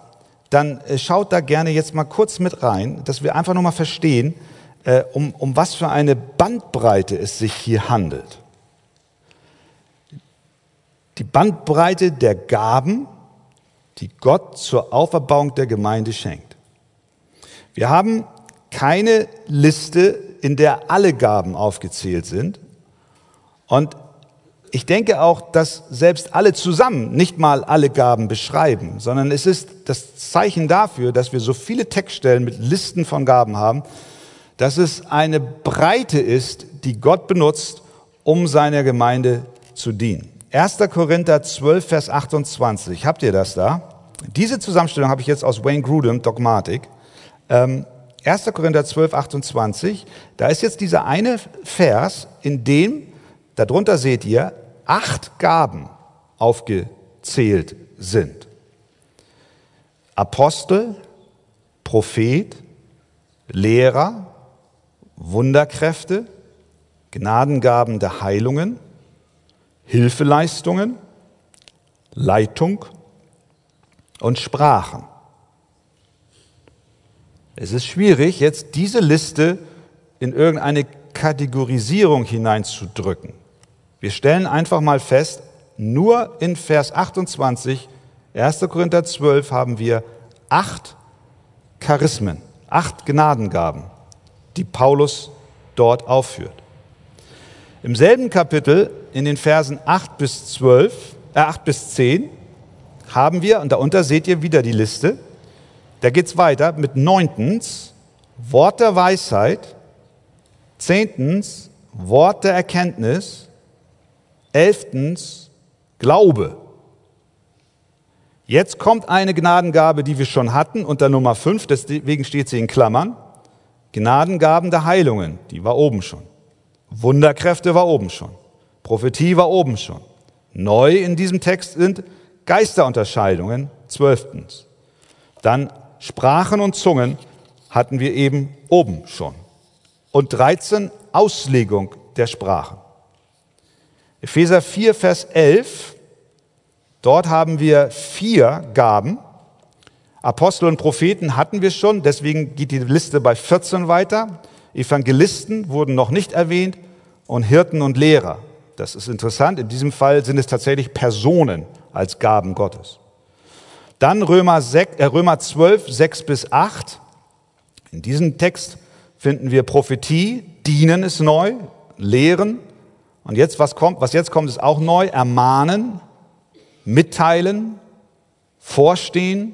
dann äh, schaut da gerne jetzt mal kurz mit rein, dass wir einfach nochmal verstehen, äh, um, um was für eine Bandbreite es sich hier handelt die Bandbreite der Gaben, die Gott zur Auferbauung der Gemeinde schenkt. Wir haben keine Liste, in der alle Gaben aufgezählt sind. Und ich denke auch, dass selbst alle zusammen nicht mal alle Gaben beschreiben, sondern es ist das Zeichen dafür, dass wir so viele Textstellen mit Listen von Gaben haben, dass es eine Breite ist, die Gott benutzt, um seiner Gemeinde zu dienen. 1. Korinther 12, Vers 28. Habt ihr das da? Diese Zusammenstellung habe ich jetzt aus Wayne Grudem, Dogmatik. Ähm, 1. Korinther 12, 28. Da ist jetzt dieser eine Vers, in dem, darunter seht ihr, acht Gaben aufgezählt sind. Apostel, Prophet, Lehrer, Wunderkräfte, Gnadengaben der Heilungen, Hilfeleistungen, Leitung und Sprachen. Es ist schwierig, jetzt diese Liste in irgendeine Kategorisierung hineinzudrücken. Wir stellen einfach mal fest, nur in Vers 28, 1. Korinther 12 haben wir acht Charismen, acht Gnadengaben, die Paulus dort aufführt. Im selben Kapitel, in den Versen 8 bis 12, äh 8 bis 10, haben wir, und darunter seht ihr wieder die Liste, da geht es weiter mit neuntens Wort der Weisheit, zehntens Wort der Erkenntnis, elftens Glaube. Jetzt kommt eine Gnadengabe, die wir schon hatten, unter Nummer 5, deswegen steht sie in Klammern. Gnadengaben der Heilungen, die war oben schon. Wunderkräfte war oben schon. Prophetie war oben schon. Neu in diesem Text sind Geisterunterscheidungen, zwölftens. Dann Sprachen und Zungen hatten wir eben oben schon. Und 13 Auslegung der Sprachen. Epheser 4, Vers 11, dort haben wir vier Gaben. Apostel und Propheten hatten wir schon, deswegen geht die Liste bei 14 weiter. Evangelisten wurden noch nicht erwähnt und Hirten und Lehrer. Das ist interessant. In diesem Fall sind es tatsächlich Personen als Gaben Gottes. Dann Römer, 6, äh Römer 12, 6 bis 8. In diesem Text finden wir Prophetie, dienen ist neu, lehren. Und jetzt, was kommt, was jetzt kommt, ist auch neu, ermahnen, mitteilen, vorstehen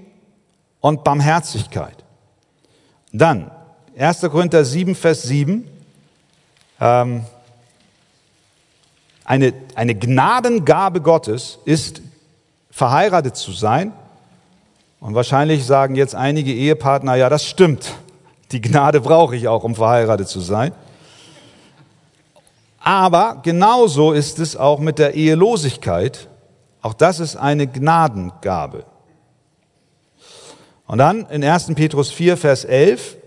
und Barmherzigkeit. Dann 1. Korinther 7, Vers 7. Ähm, eine, eine Gnadengabe Gottes ist, verheiratet zu sein. Und wahrscheinlich sagen jetzt einige Ehepartner, ja, das stimmt. Die Gnade brauche ich auch, um verheiratet zu sein. Aber genauso ist es auch mit der Ehelosigkeit Auch das ist eine Gnadengabe. Und dann in 1. Petrus 4, Vers 11,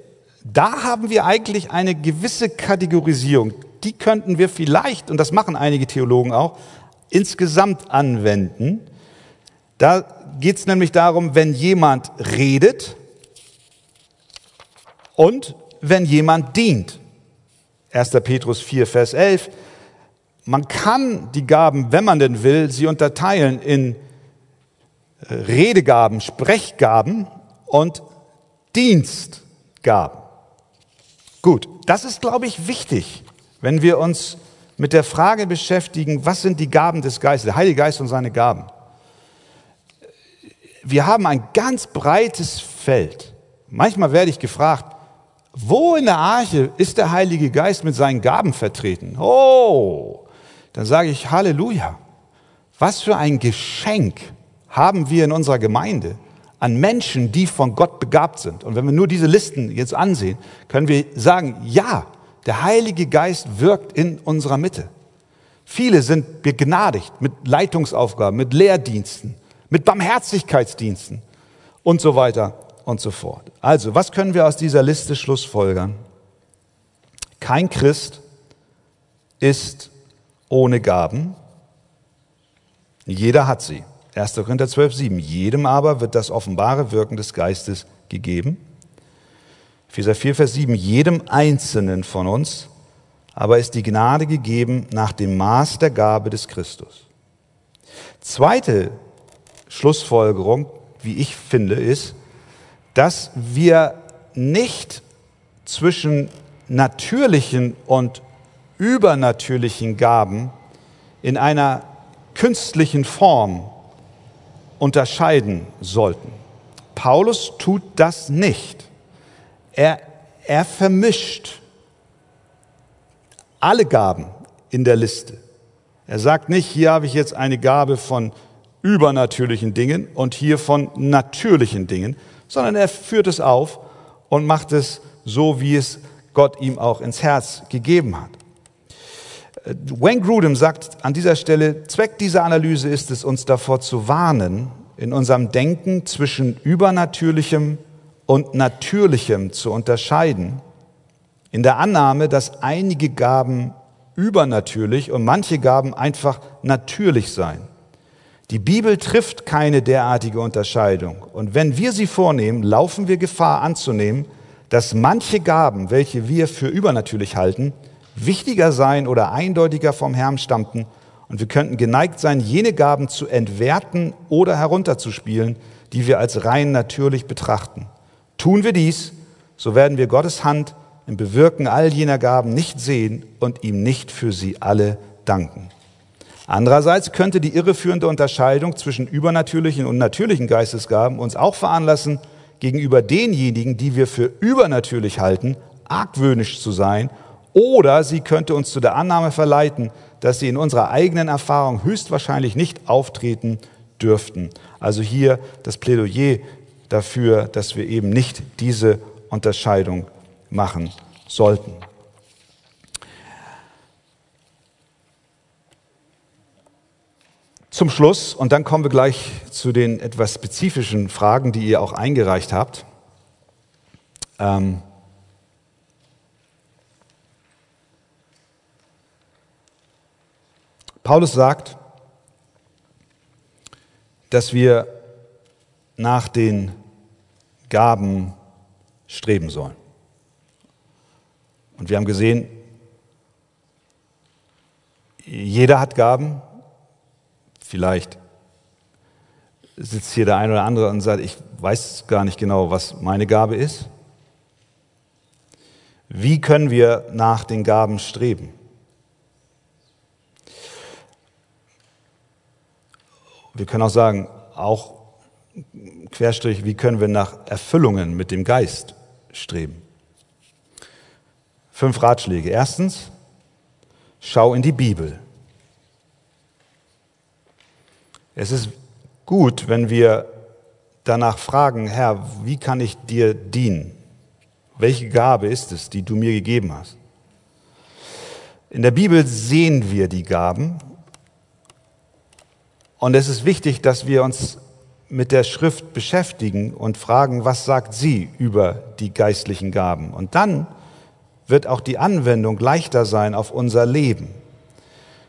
da haben wir eigentlich eine gewisse Kategorisierung. Die könnten wir vielleicht, und das machen einige Theologen auch, insgesamt anwenden. Da geht es nämlich darum, wenn jemand redet und wenn jemand dient. 1. Petrus 4, Vers 11. Man kann die Gaben, wenn man denn will, sie unterteilen in äh, Redegaben, Sprechgaben und Dienstgaben. Gut, das ist, glaube ich, wichtig, wenn wir uns mit der Frage beschäftigen, was sind die Gaben des Geistes, der Heilige Geist und seine Gaben. Wir haben ein ganz breites Feld. Manchmal werde ich gefragt, wo in der Arche ist der Heilige Geist mit seinen Gaben vertreten? Oh, dann sage ich Halleluja. Was für ein Geschenk haben wir in unserer Gemeinde an Menschen, die von Gott begabt sind. Und wenn wir nur diese Listen jetzt ansehen, können wir sagen, ja, der Heilige Geist wirkt in unserer Mitte. Viele sind begnadigt mit Leitungsaufgaben, mit Lehrdiensten, mit Barmherzigkeitsdiensten und so weiter und so fort. Also, was können wir aus dieser Liste schlussfolgern? Kein Christ ist ohne Gaben. Jeder hat sie. 1. Korinther 12, 7. Jedem aber wird das offenbare Wirken des Geistes gegeben. Epheser 4, Vers 7. Jedem Einzelnen von uns aber ist die Gnade gegeben nach dem Maß der Gabe des Christus. Zweite Schlussfolgerung, wie ich finde, ist, dass wir nicht zwischen natürlichen und übernatürlichen Gaben in einer künstlichen Form unterscheiden sollten. Paulus tut das nicht. Er, er vermischt alle Gaben in der Liste. Er sagt nicht, hier habe ich jetzt eine Gabe von übernatürlichen Dingen und hier von natürlichen Dingen, sondern er führt es auf und macht es so, wie es Gott ihm auch ins Herz gegeben hat. Wayne Grudem sagt an dieser Stelle, Zweck dieser Analyse ist es, uns davor zu warnen, in unserem Denken zwischen übernatürlichem und natürlichem zu unterscheiden, in der Annahme, dass einige Gaben übernatürlich und manche Gaben einfach natürlich seien. Die Bibel trifft keine derartige Unterscheidung. Und wenn wir sie vornehmen, laufen wir Gefahr anzunehmen, dass manche Gaben, welche wir für übernatürlich halten, wichtiger sein oder eindeutiger vom Herrn stammten und wir könnten geneigt sein, jene Gaben zu entwerten oder herunterzuspielen, die wir als rein natürlich betrachten. Tun wir dies, so werden wir Gottes Hand im Bewirken all jener Gaben nicht sehen und ihm nicht für sie alle danken. Andererseits könnte die irreführende Unterscheidung zwischen übernatürlichen und natürlichen Geistesgaben uns auch veranlassen, gegenüber denjenigen, die wir für übernatürlich halten, argwöhnisch zu sein oder sie könnte uns zu der Annahme verleiten, dass sie in unserer eigenen Erfahrung höchstwahrscheinlich nicht auftreten dürften. Also hier das Plädoyer dafür, dass wir eben nicht diese Unterscheidung machen sollten. Zum Schluss, und dann kommen wir gleich zu den etwas spezifischen Fragen, die ihr auch eingereicht habt. Ähm, Paulus sagt, dass wir nach den Gaben streben sollen. Und wir haben gesehen, jeder hat Gaben. Vielleicht sitzt hier der eine oder andere und sagt, ich weiß gar nicht genau, was meine Gabe ist. Wie können wir nach den Gaben streben? Wir können auch sagen, auch Querstrich, wie können wir nach Erfüllungen mit dem Geist streben? Fünf Ratschläge. Erstens, schau in die Bibel. Es ist gut, wenn wir danach fragen, Herr, wie kann ich dir dienen? Welche Gabe ist es, die du mir gegeben hast? In der Bibel sehen wir die Gaben Und es ist wichtig, dass wir uns mit der Schrift beschäftigen und fragen, was sagt sie über die geistlichen Gaben? Und dann wird auch die Anwendung leichter sein auf unser Leben.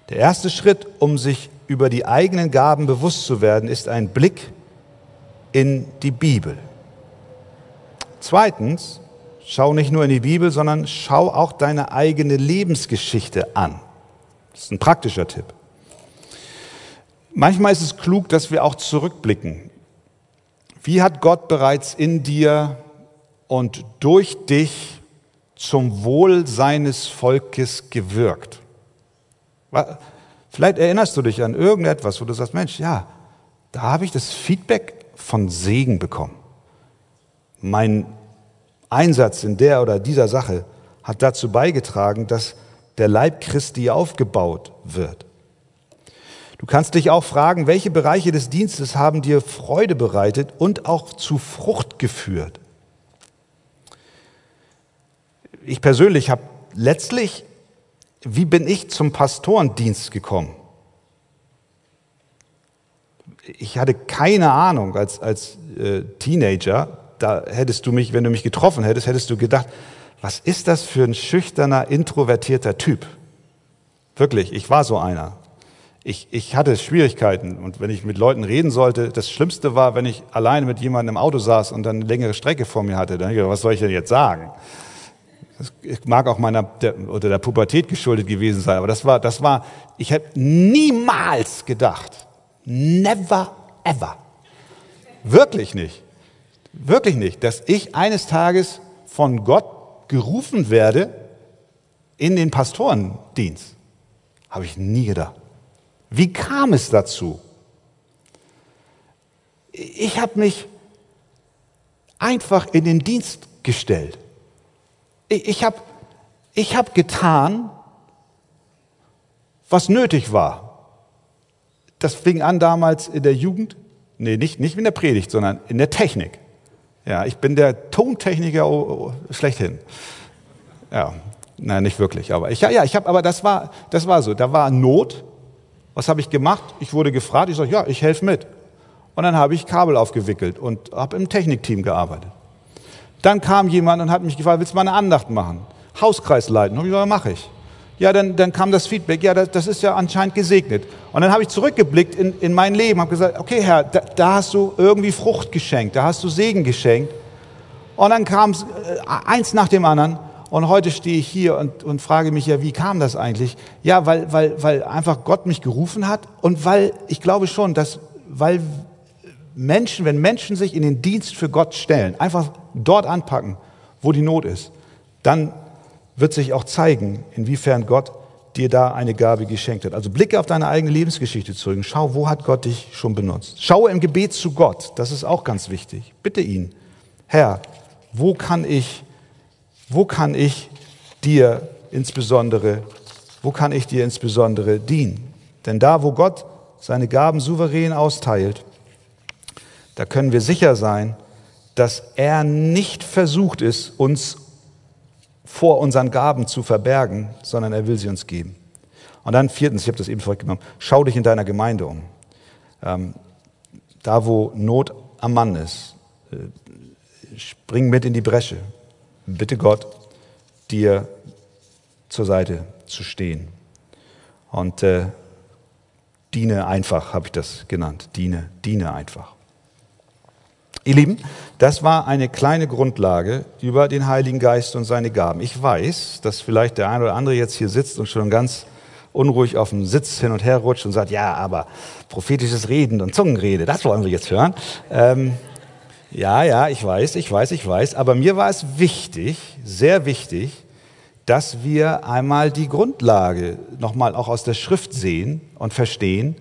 Der erste Schritt, um sich über die eigenen Gaben bewusst zu werden, ist ein Blick in die Bibel. Zweitens, schau nicht nur in die Bibel, sondern schau auch deine eigene Lebensgeschichte an. Das ist ein praktischer Tipp. Manchmal ist es klug, dass wir auch zurückblicken. Wie hat Gott bereits in dir und durch dich zum Wohl seines Volkes gewirkt? Vielleicht erinnerst du dich an irgendetwas, wo du sagst, Mensch, ja, da habe ich das Feedback von Segen bekommen. Mein Einsatz in der oder dieser Sache hat dazu beigetragen, dass der Leib Christi aufgebaut wird. Du kannst dich auch fragen, welche Bereiche des Dienstes haben dir Freude bereitet und auch zu Frucht geführt? Ich persönlich habe letztlich, wie bin ich zum Pastorendienst gekommen? Ich hatte keine Ahnung als, als äh, Teenager, da hättest du mich, wenn du mich getroffen hättest, hättest du gedacht, was ist das für ein schüchterner, introvertierter Typ? Wirklich, ich war so einer ich, ich hatte Schwierigkeiten und wenn ich mit Leuten reden sollte, das Schlimmste war, wenn ich alleine mit jemandem im Auto saß und dann eine längere Strecke vor mir hatte. Dann ich, was soll ich denn jetzt sagen? Das mag auch meiner der, oder der Pubertät geschuldet gewesen sein, aber das war, das war, ich habe niemals gedacht, never ever, wirklich nicht, wirklich nicht, dass ich eines Tages von Gott gerufen werde in den Pastorendienst. Habe ich nie gedacht. Wie kam es dazu? Ich habe mich einfach in den Dienst gestellt. Ich habe ich hab getan, was nötig war. Das fing an damals in der Jugend, nee, nicht, nicht in der Predigt, sondern in der Technik. Ja, ich bin der Tontechniker oh, oh, schlechthin. Ja, nein, nicht wirklich, aber ich, ja, ja, ich habe, aber das war, das war so. Da war Not was habe ich gemacht? Ich wurde gefragt, ich sage, ja, ich helfe mit. Und dann habe ich Kabel aufgewickelt und habe im Technikteam gearbeitet. Dann kam jemand und hat mich gefragt, willst du mal eine Andacht machen? Hauskreis leiten. Und ich gesagt, mache ich. Ja, dann, dann kam das Feedback, ja, das, das ist ja anscheinend gesegnet. Und dann habe ich zurückgeblickt in, in mein Leben, habe gesagt, okay Herr, da, da, hast du irgendwie Frucht geschenkt, da hast du Segen geschenkt. Und dann kam es äh, eins nach dem anderen. Und heute stehe ich hier und, und frage mich ja, wie kam das eigentlich? Ja, weil, weil, weil einfach Gott mich gerufen hat und weil ich glaube schon, dass, weil Menschen, wenn Menschen sich in den Dienst für Gott stellen, einfach dort anpacken, wo die Not ist, dann wird sich auch zeigen, inwiefern Gott dir da eine Gabe geschenkt hat. Also blicke auf deine eigene Lebensgeschichte zurück. Schau, wo hat Gott dich schon benutzt. Schaue im Gebet zu Gott. Das ist auch ganz wichtig. Bitte ihn. Herr, wo kann ich wo kann ich dir insbesondere, wo kann ich dir insbesondere dienen? Denn da, wo Gott seine Gaben souverän austeilt, da können wir sicher sein, dass er nicht versucht ist, uns vor unseren Gaben zu verbergen, sondern er will sie uns geben. Und dann viertens, ich habe das eben vorweggenommen, schau dich in deiner Gemeinde um. Ähm, da, wo Not am Mann ist, äh, spring mit in die Bresche bitte Gott, dir zur Seite zu stehen. Und äh, diene einfach, habe ich das genannt. Diene, diene einfach. Ihr Lieben, das war eine kleine Grundlage über den Heiligen Geist und seine Gaben. Ich weiß, dass vielleicht der eine oder andere jetzt hier sitzt und schon ganz unruhig auf dem Sitz hin und her rutscht und sagt, ja, aber prophetisches Reden und Zungenrede, das wollen wir jetzt hören. Ähm, ja, ja, ich weiß, ich weiß, ich weiß. Aber mir war es wichtig, sehr wichtig, dass wir einmal die Grundlage nochmal auch aus der Schrift sehen und verstehen.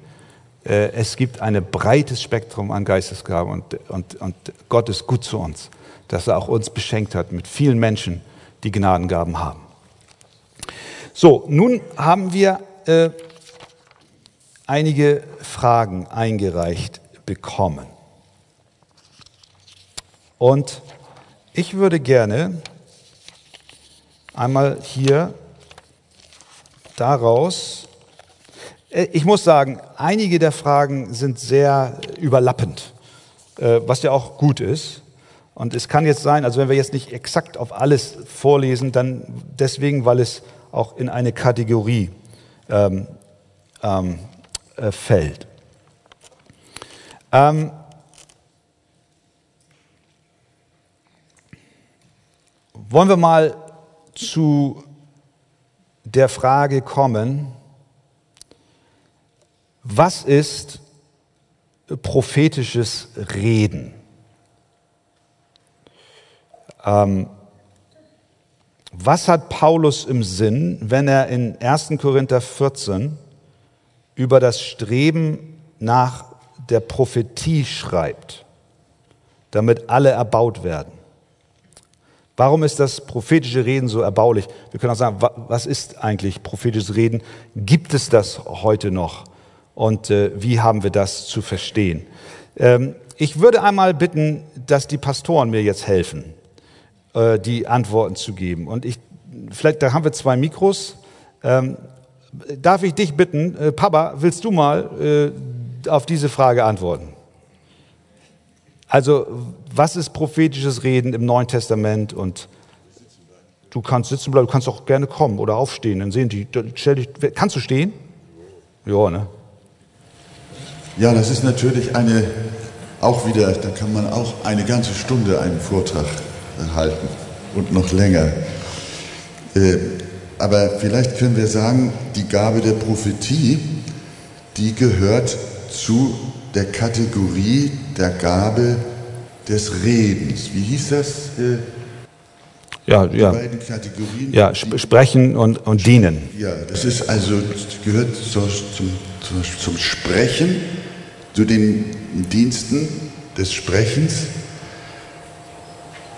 Äh, es gibt ein breites Spektrum an Geistesgaben und, und, und Gott ist gut zu uns, dass er auch uns beschenkt hat mit vielen Menschen, die Gnadengaben haben. So, nun haben wir äh, einige Fragen eingereicht bekommen. Und ich würde gerne einmal hier daraus, Äh, ich muss sagen, einige der Fragen sind sehr überlappend, äh, was ja auch gut ist. Und es kann jetzt sein, also wenn wir jetzt nicht exakt auf alles vorlesen, dann deswegen, weil es auch in eine Kategorie ähm, ähm, äh, fällt. Ähm, wollen wir mal zu der Frage kommen, was ist prophetisches Reden? Ähm, was hat Paulus im Sinn, wenn er in 1. Korinther 14 über das Streben nach der Prophetie schreibt, damit alle erbaut werden? Warum ist das prophetische Reden so erbaulich? Wir können auch sagen, was ist eigentlich prophetisches Reden? Gibt es das heute noch? Und äh, wie haben wir das zu verstehen? Ähm, ich würde einmal bitten, dass die Pastoren mir jetzt helfen. Äh, die Antworten zu geben. Und ich, vielleicht, da haben wir zwei Mikros. Ähm, darf ich dich bitten, äh, Papa, willst du mal äh, auf diese Frage antworten? Also, was ist prophetisches Reden im Neuen Testament? Und du kannst sitzen bleiben, du kannst auch gerne kommen oder aufstehen, dann sehen die. Stell dich, kannst du stehen? Ja, ne? Ja, das ist natürlich eine, auch wieder, da kann man auch eine ganze Stunde einen Vortrag halten und noch länger. Äh, aber vielleicht können wir sagen, die Gabe der Prophetie, die gehört zu der Kategorie der Gabe des Redens. Wie hieß das? Äh, ja, die ja. beiden Kategorien. Ja, sp sprechen und, und dienen. Ja, das ist also, gehört zum, zum, zum Sprechen, zu den Diensten des Sprechens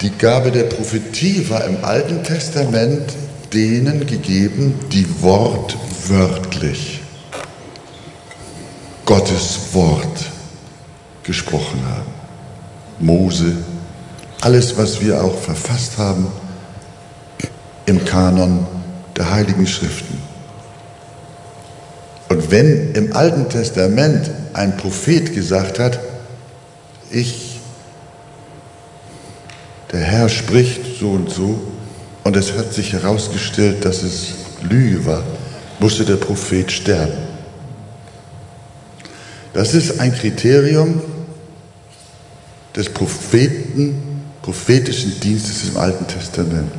die Gabe der Prophetie war im Alten Testament denen gegeben, die wortwörtlich Gottes Wort gesprochen haben. Mose, alles, was wir auch verfasst haben im Kanon der Heiligen Schriften. Und wenn im Alten Testament ein Prophet gesagt hat, ich der Herr spricht so und so und es hat sich herausgestellt, dass es Lüge war, musste der Prophet sterben. Das ist ein Kriterium des Propheten, prophetischen Dienstes im Alten Testament.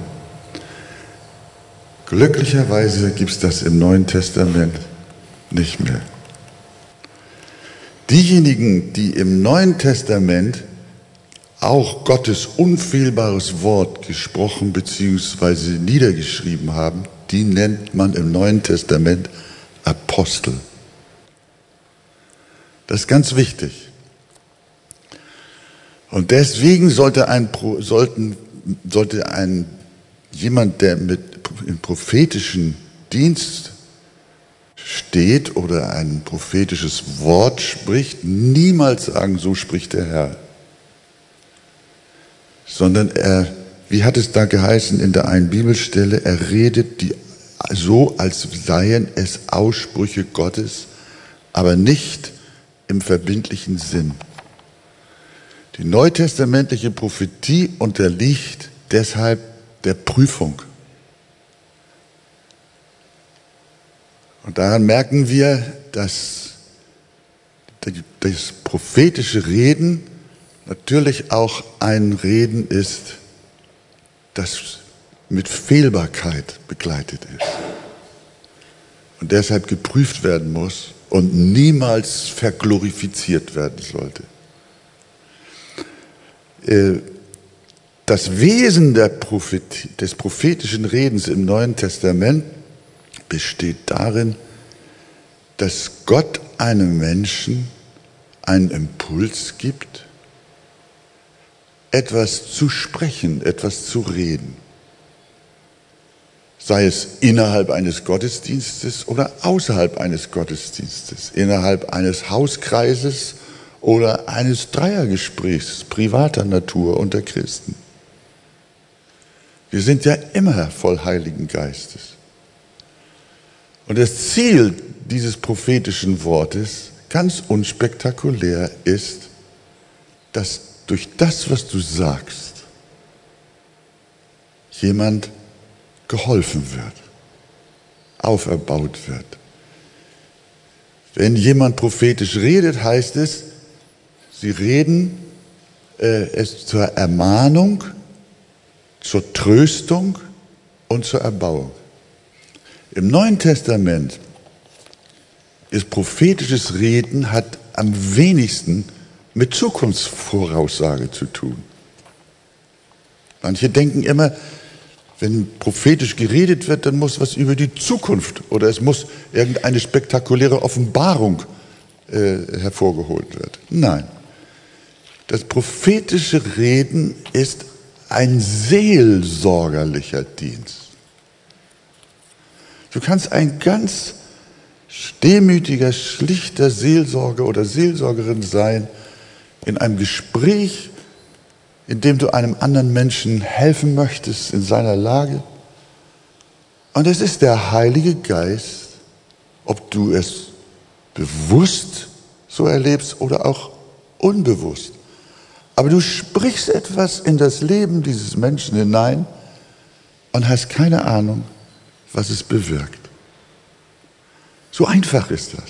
Glücklicherweise gibt es das im Neuen Testament nicht mehr. Diejenigen, die im Neuen Testament auch Gottes unfehlbares Wort gesprochen bzw. niedergeschrieben haben, die nennt man im Neuen Testament Apostel. Das ist ganz wichtig. Und deswegen sollte ein, sollten, sollte ein jemand, der mit im prophetischen Dienst steht oder ein prophetisches Wort spricht, niemals sagen, so spricht der Herr sondern er, wie hat es da geheißen in der einen Bibelstelle, er redet die so, als seien es Aussprüche Gottes, aber nicht im verbindlichen Sinn. Die neutestamentliche Prophetie unterliegt deshalb der Prüfung. Und daran merken wir, dass das prophetische Reden natürlich auch ein Reden ist, das mit Fehlbarkeit begleitet ist und deshalb geprüft werden muss und niemals verglorifiziert werden sollte. Äh, das Wesen Prophetie, des prophetischen Redens im Neuen Testament besteht darin, dass Gott einem Menschen einen Impuls gibt, etwas zu sprechen, etwas zu reden. Sei es innerhalb eines Gottesdienstes oder außerhalb eines Gottesdienstes, innerhalb eines Hauskreises oder eines Dreiergesprächs privater Natur unter Christen. Wir sind ja immer voll Heiligen Geistes. Und das Ziel dieses prophetischen Wortes ganz unspektakulär ist, dass durch das, was du sagst, jemand geholfen wird, auferbaut wird. Wenn jemand prophetisch redet, heißt es, sie reden äh, es zur Ermahnung, zur Tröstung und zur Erbauung. Im Neuen Testament ist prophetisches Reden hat am wenigsten mit Zukunftsvoraussage zu tun. Manche denken immer, wenn prophetisch geredet wird, dann muss was über die Zukunft oder es muss irgendeine spektakuläre Offenbarung äh, hervorgeholt werden. Nein, das prophetische Reden ist ein seelsorgerlicher Dienst. Du kannst ein ganz demütiger, schlichter Seelsorger oder Seelsorgerin sein in einem Gespräch, in dem du einem anderen Menschen helfen möchtest in seiner Lage. Und es ist der Heilige Geist, ob du es bewusst so erlebst oder auch unbewusst. Aber du sprichst etwas in das Leben dieses Menschen hinein und hast keine Ahnung, was es bewirkt. So einfach ist das.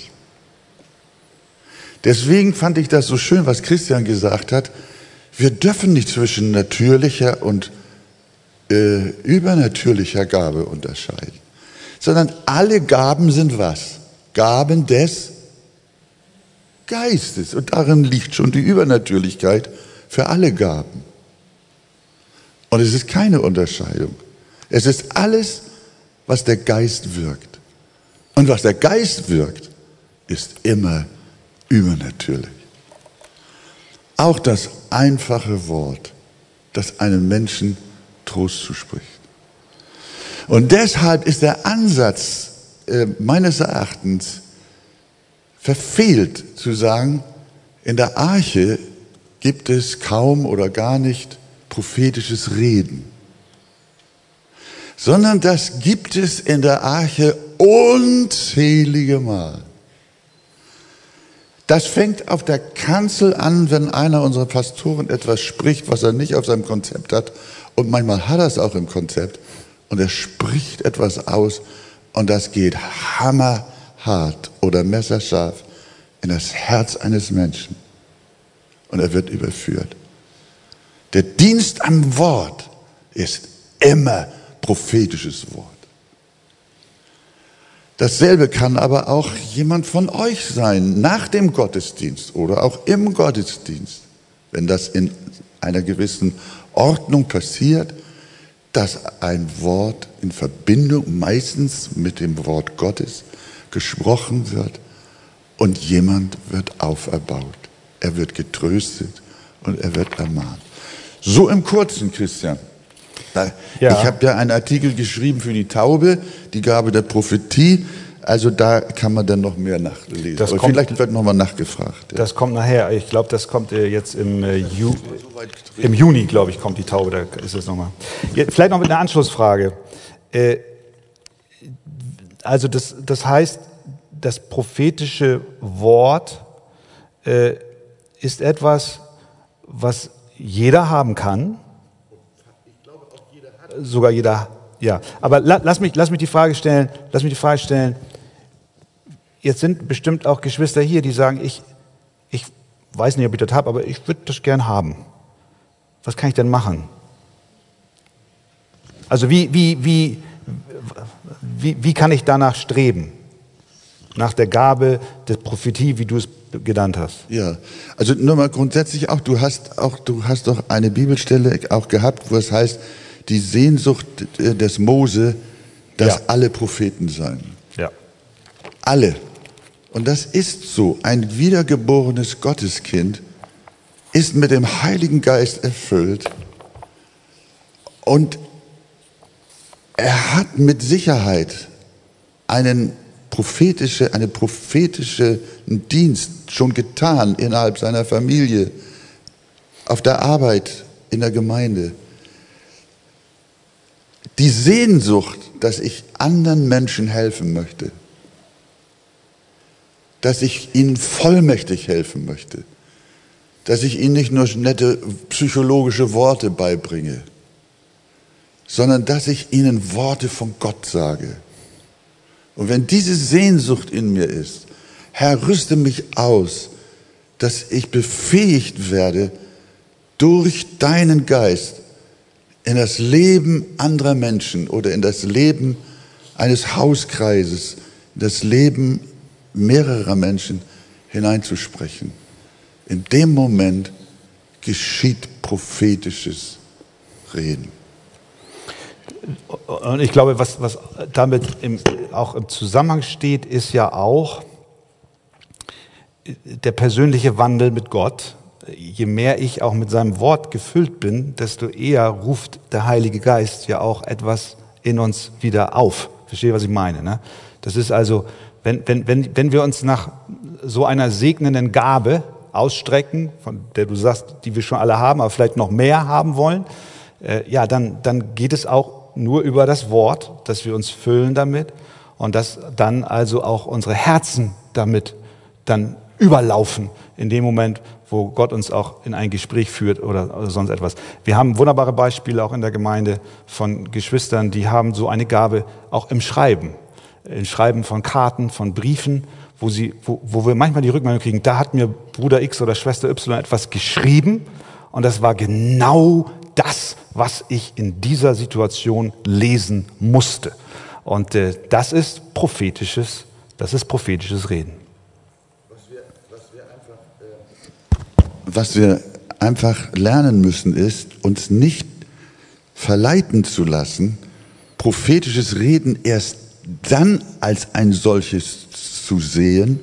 Deswegen fand ich das so schön, was Christian gesagt hat. Wir dürfen nicht zwischen natürlicher und äh, übernatürlicher Gabe unterscheiden, sondern alle Gaben sind was? Gaben des Geistes. Und darin liegt schon die Übernatürlichkeit für alle Gaben. Und es ist keine Unterscheidung. Es ist alles, was der Geist wirkt. Und was der Geist wirkt, ist immer übernatürlich. Auch das einfache Wort, das einem Menschen Trost zuspricht. Und deshalb ist der Ansatz äh, meines Erachtens verfehlt zu sagen, in der Arche gibt es kaum oder gar nicht prophetisches Reden, sondern das gibt es in der Arche unzählige Mal. Das fängt auf der Kanzel an, wenn einer unserer Pastoren etwas spricht, was er nicht auf seinem Konzept hat. Und manchmal hat er es auch im Konzept. Und er spricht etwas aus und das geht hammerhart oder messerscharf in das Herz eines Menschen und er wird überführt. Der Dienst am Wort ist immer prophetisches Wort. Dasselbe kann aber auch jemand von euch sein, nach dem Gottesdienst oder auch im Gottesdienst, wenn das in einer gewissen Ordnung passiert, dass ein Wort in Verbindung meistens mit dem Wort Gottes gesprochen wird und jemand wird auferbaut er wird getröstet und er wird ermahnt. So im Kurzen, Christian. Ja. Ich habe ja einen Artikel geschrieben für die Taube, die Gabe der Prophetie. Also da kann man dann noch mehr nachlesen. Das kommt, vielleicht wird nochmal nachgefragt. Ja. Das kommt nachher. Ich glaube, das kommt äh, jetzt im, äh, Ju im Juni, glaube ich, kommt die Taube. Da ist es nochmal. vielleicht noch mit einer Anschlussfrage. Äh, also das, das heißt, das prophetische Wort ist etwas, was jeder haben kann. Sogar jeder, ja. Aber la, lass, mich, lass mich die Frage stellen, lass mich die Frage stellen, jetzt sind bestimmt auch Geschwister hier, die sagen, ich, ich weiß nicht, ob ich das habe, aber ich würde das gern haben. Was kann ich denn machen? Also wie, wie, wie, wie, wie kann ich danach streben? Nach der Gabe der Prophetie, wie du es genannt hast. Ja, also nur mal grundsätzlich auch, du hast auch, du hast doch eine Bibelstelle auch gehabt, wo es heißt, die Sehnsucht des Mose, dass ja. alle Propheten seien. Ja. Alle. Und das ist so. Ein wiedergeborenes Gotteskind ist mit dem Heiligen Geist erfüllt und er hat mit Sicherheit einen prophetische, eine prophetische Dienst schon getan innerhalb seiner Familie, auf der Arbeit, in der Gemeinde. Die Sehnsucht, dass ich anderen Menschen helfen möchte, dass ich ihnen vollmächtig helfen möchte, dass ich ihnen nicht nur nette psychologische Worte beibringe, sondern dass ich ihnen Worte von Gott sage. Und wenn diese Sehnsucht in mir ist, Herr, rüste mich aus, dass ich befähigt werde, durch deinen Geist in das Leben anderer Menschen oder in das Leben eines Hauskreises, in das Leben mehrerer Menschen hineinzusprechen. In dem Moment geschieht prophetisches Reden. Und ich glaube, was, was damit im, auch im Zusammenhang steht, ist ja auch der persönliche Wandel mit Gott. Je mehr ich auch mit seinem Wort gefüllt bin, desto eher ruft der Heilige Geist ja auch etwas in uns wieder auf. Verstehe, was ich meine? Ne? Das ist also, wenn, wenn, wenn, wenn wir uns nach so einer segnenden Gabe ausstrecken, von der du sagst, die wir schon alle haben, aber vielleicht noch mehr haben wollen, äh, ja, dann, dann geht es auch nur über das Wort, dass wir uns füllen damit und dass dann also auch unsere Herzen damit dann überlaufen in dem Moment, wo Gott uns auch in ein Gespräch führt oder, oder, sonst etwas. Wir haben wunderbare Beispiele auch in der Gemeinde von Geschwistern, die haben so eine Gabe auch im Schreiben, im Schreiben von Karten, von Briefen, wo, sie, wo, wo wir manchmal die Rückmeldung kriegen, da hat mir Bruder X oder Schwester Y etwas geschrieben und das war genau das, was ich in dieser Situation lesen musste. Und äh, das ist prophetisches, das ist prophetisches Reden. Was wir einfach lernen müssen, ist, uns nicht verleiten zu lassen, prophetisches Reden erst dann als ein solches zu sehen,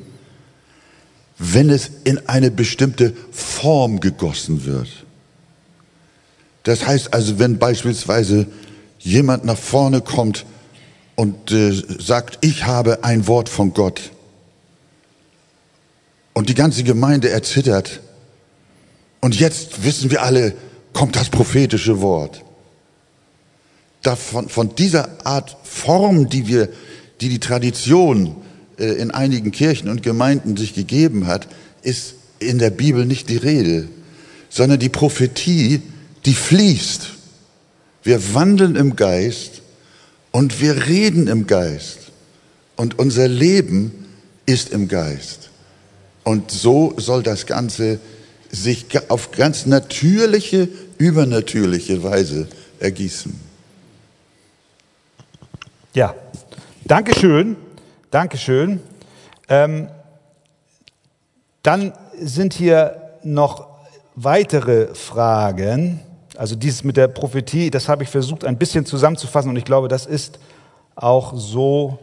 wenn es in eine bestimmte Form gegossen wird. Das heißt also, wenn beispielsweise jemand nach vorne kommt und äh, sagt, ich habe ein Wort von Gott und die ganze Gemeinde erzittert und jetzt wissen wir alle, kommt das prophetische Wort. Davon, von dieser Art Form, die wir, die die Tradition äh, in einigen Kirchen und Gemeinden sich gegeben hat, ist in der Bibel nicht die Rede, sondern die Prophetie die fließt. Wir wandeln im Geist und wir reden im Geist. Und unser Leben ist im Geist. Und so soll das Ganze sich auf ganz natürliche, übernatürliche Weise ergießen. Ja, Dankeschön, Dankeschön. Ähm, dann sind hier noch weitere Fragen. Also dieses mit der Prophetie, das habe ich versucht ein bisschen zusammenzufassen und ich glaube, das ist auch so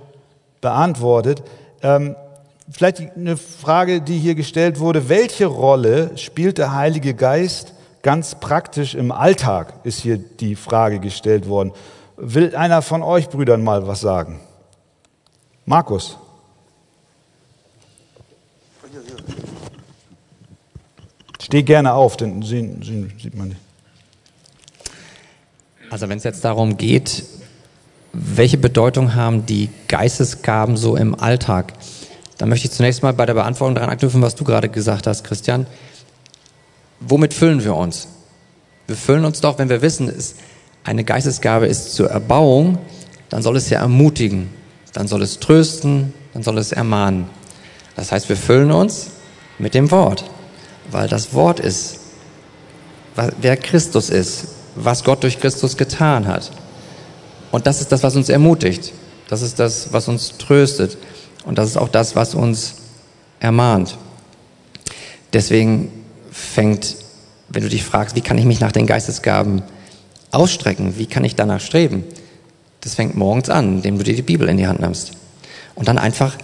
beantwortet. Ähm, vielleicht eine Frage, die hier gestellt wurde. Welche Rolle spielt der Heilige Geist ganz praktisch im Alltag, ist hier die Frage gestellt worden. Will einer von euch Brüdern mal was sagen? Markus. Steh gerne auf, denn sehen, sehen, sieht man nicht. Also wenn es jetzt darum geht, welche Bedeutung haben die Geistesgaben so im Alltag, dann möchte ich zunächst mal bei der Beantwortung daran anknüpfen, was du gerade gesagt hast, Christian. Womit füllen wir uns? Wir füllen uns doch, wenn wir wissen, es eine Geistesgabe ist zur Erbauung, dann soll es ja ermutigen, dann soll es trösten, dann soll es ermahnen. Das heißt, wir füllen uns mit dem Wort, weil das Wort ist, wer Christus ist, was Gott durch Christus getan hat. Und das ist das, was uns ermutigt. Das ist das, was uns tröstet. Und das ist auch das, was uns ermahnt. Deswegen fängt, wenn du dich fragst, wie kann ich mich nach den Geistesgaben ausstrecken, wie kann ich danach streben, das fängt morgens an, indem du dir die Bibel in die Hand nimmst. Und dann einfach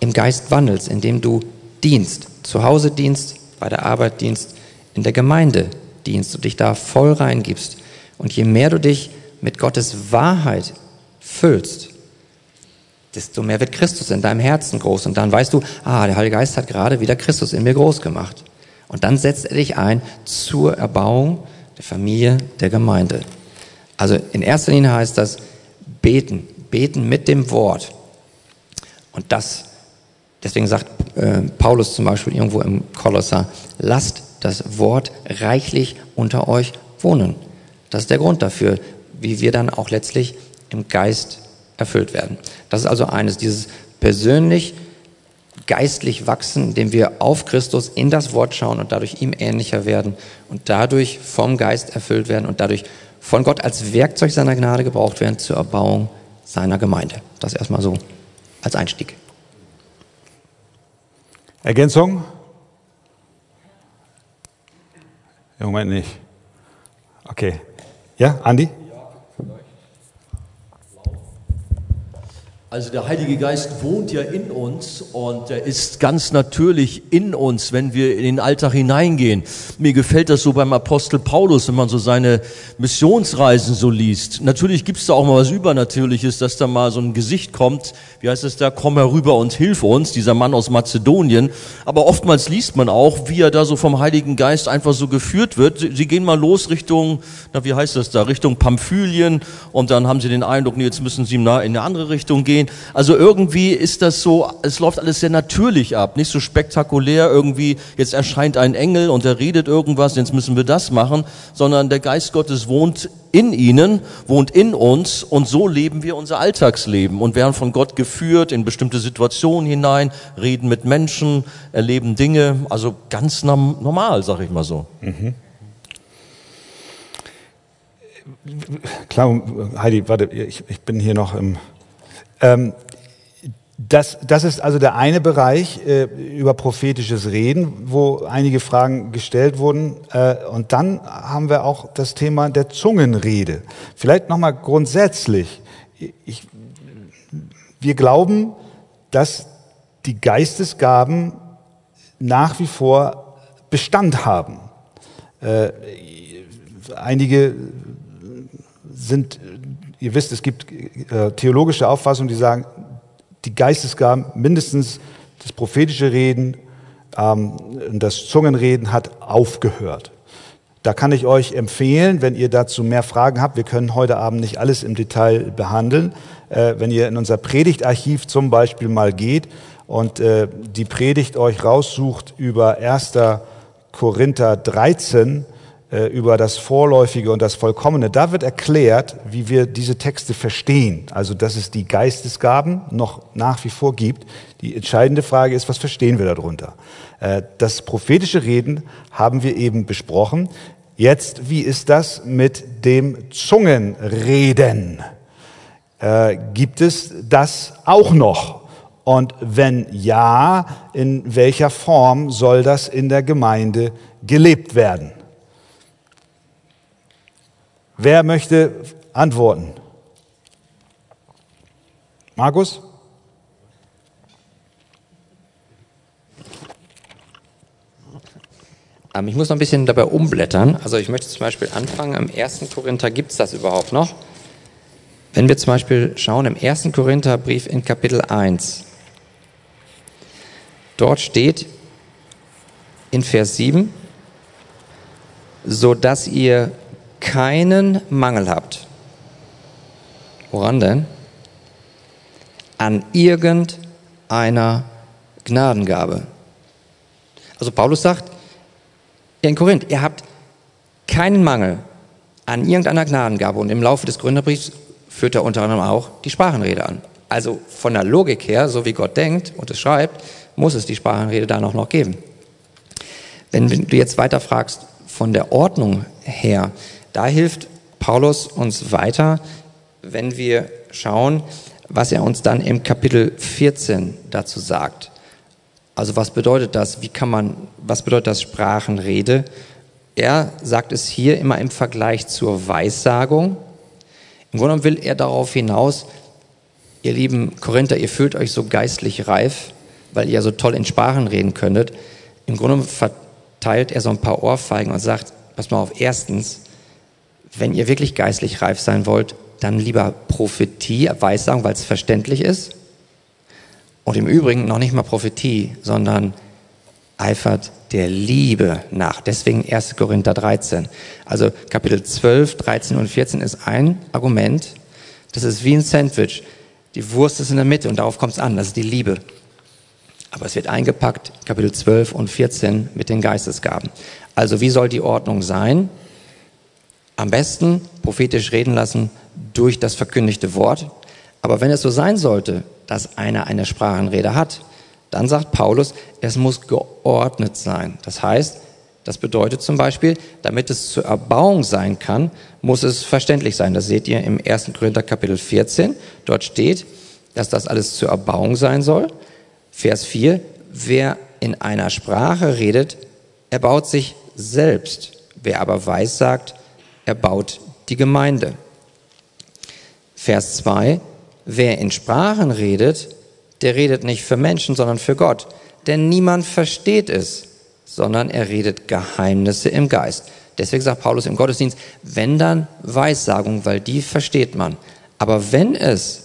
im Geist wandelst, indem du dienst, zu Hause dienst, bei der Arbeit dienst, in der Gemeinde dienst und dich da voll reingibst. Und je mehr du dich mit Gottes Wahrheit füllst, desto mehr wird Christus in deinem Herzen groß. Und dann weißt du, ah, der Heilige Geist hat gerade wieder Christus in mir groß gemacht. Und dann setzt er dich ein zur Erbauung der Familie, der Gemeinde. Also in erster Linie heißt das beten, beten mit dem Wort. Und das, deswegen sagt äh, Paulus zum Beispiel irgendwo im Kolosser, lasst das Wort reichlich unter euch wohnen. Das ist der Grund dafür, wie wir dann auch letztlich im Geist erfüllt werden. Das ist also eines, dieses persönlich geistlich wachsen, indem wir auf Christus in das Wort schauen und dadurch ihm ähnlicher werden und dadurch vom Geist erfüllt werden und dadurch von Gott als Werkzeug seiner Gnade gebraucht werden zur Erbauung seiner Gemeinde. Das erstmal so als Einstieg. Ergänzung? Im Moment nicht. Okay. Ja, Andi? Also der Heilige Geist wohnt ja in uns und er ist ganz natürlich in uns, wenn wir in den Alltag hineingehen. Mir gefällt das so beim Apostel Paulus, wenn man so seine Missionsreisen so liest. Natürlich gibt es da auch mal was Übernatürliches, dass da mal so ein Gesicht kommt, wie heißt es da, komm herüber und hilf uns, dieser Mann aus Mazedonien. Aber oftmals liest man auch, wie er da so vom Heiligen Geist einfach so geführt wird. Sie, gehen mal los Richtung, na wie heißt das da, Richtung Pamphylien und dann haben sie den Eindruck, jetzt müssen sie in eine andere Richtung gehen gehen. Also irgendwie ist das so, es läuft alles sehr natürlich ab, nicht so spektakulär irgendwie, jetzt erscheint ein Engel und er redet irgendwas, jetzt müssen wir das machen, sondern der Geist Gottes wohnt in ihnen, wohnt in uns und so leben wir unser Alltagsleben und werden von Gott geführt in bestimmte Situationen hinein, reden mit Menschen, erleben Dinge, also ganz normal, sag ich mal so. Mhm. Klar, Heidi, warte, ich, ich bin hier noch im ähm, das, das ist also der eine Bereich äh, über prophetisches Reden, wo einige Fragen gestellt wurden. Äh, und dann haben wir auch das Thema der Zungenrede. Vielleicht nochmal grundsätzlich. Ich, wir glauben, dass die Geistesgaben nach wie vor Bestand haben. Äh, einige sind ihr wisst, es gibt äh, theologische Auffassungen, die sagen, die Geistesgaben, mindestens das prophetische Reden, ähm, das Zungenreden hat aufgehört. Da kann ich euch empfehlen, wenn ihr dazu mehr Fragen habt, wir können heute Abend nicht alles im Detail behandeln, äh, wenn ihr in unser Predigtarchiv zum Beispiel mal geht und äh, die Predigt euch raussucht über 1. Korinther 13, äh, über das Vorläufige und das Vollkommene. Da wird erklärt, wie wir diese Texte verstehen. Also, dass es die Geistesgaben noch nach wie vor gibt. Die entscheidende Frage ist, was verstehen wir darunter? Äh, das prophetische Reden haben wir eben besprochen. Jetzt, wie ist das mit dem Zungenreden? Äh, gibt es das auch noch? Und wenn ja, in welcher Form soll das in der Gemeinde gelebt werden? Wer möchte antworten? Markus? Ähm, ich muss noch ein bisschen dabei umblättern. Also ich möchte zum Beispiel anfangen, im 1. Korinther gibt es das überhaupt noch. Wenn wir zum Beispiel schauen im 1. Korintherbrief in Kapitel 1, dort steht in Vers 7, so dass ihr keinen Mangel habt. Woran denn? An irgendeiner Gnadengabe. Also Paulus sagt in Korinth, ihr habt keinen Mangel an irgendeiner Gnadengabe. Und im Laufe des Gründerbriefs führt er unter anderem auch die Sprachenrede an. Also von der Logik her, so wie Gott denkt und es schreibt, muss es die Sprachenrede da noch, noch geben. Wenn du jetzt weiter fragst, von der Ordnung her, da hilft Paulus uns weiter, wenn wir schauen, was er uns dann im Kapitel 14 dazu sagt. Also was bedeutet das? Wie kann man, was bedeutet das Sprachenrede? Er sagt es hier immer im Vergleich zur Weissagung. Im Grunde will er darauf hinaus, ihr lieben Korinther, ihr fühlt euch so geistlich reif, weil ihr so toll in Sprachen reden könntet. Im Grunde verteilt er so ein paar Ohrfeigen und sagt, pass mal auf, erstens, wenn ihr wirklich geistlich reif sein wollt, dann lieber Prophetie, Weissagen, weil es verständlich ist. Und im Übrigen noch nicht mal Prophetie, sondern eifert der Liebe nach. Deswegen 1. Korinther 13. Also Kapitel 12, 13 und 14 ist ein Argument. Das ist wie ein Sandwich. Die Wurst ist in der Mitte und darauf kommt es an. Das ist die Liebe. Aber es wird eingepackt, Kapitel 12 und 14 mit den Geistesgaben. Also wie soll die Ordnung sein? Am besten prophetisch reden lassen durch das verkündigte Wort. Aber wenn es so sein sollte, dass einer eine Sprachenrede hat, dann sagt Paulus, es muss geordnet sein. Das heißt, das bedeutet zum Beispiel, damit es zur Erbauung sein kann, muss es verständlich sein. Das seht ihr im 1. Korinther Kapitel 14. Dort steht, dass das alles zur Erbauung sein soll. Vers 4, wer in einer Sprache redet, erbaut sich selbst. Wer aber weiß sagt, erbaut die Gemeinde. Vers 2, wer in Sprachen redet, der redet nicht für Menschen, sondern für Gott. Denn niemand versteht es, sondern er redet Geheimnisse im Geist. Deswegen sagt Paulus im Gottesdienst, wenn dann Weissagung, weil die versteht man. Aber wenn es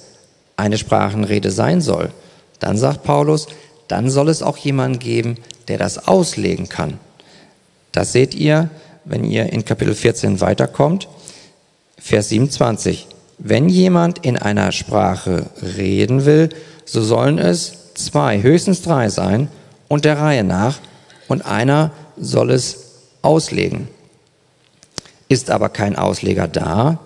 eine Sprachenrede sein soll, dann sagt Paulus, dann soll es auch jemanden geben, der das auslegen kann. Das seht ihr, wenn ihr in Kapitel 14 weiterkommt. Vers 27. Wenn jemand in einer Sprache reden will, so sollen es zwei, höchstens drei sein und der Reihe nach und einer soll es auslegen. Ist aber kein Ausleger da,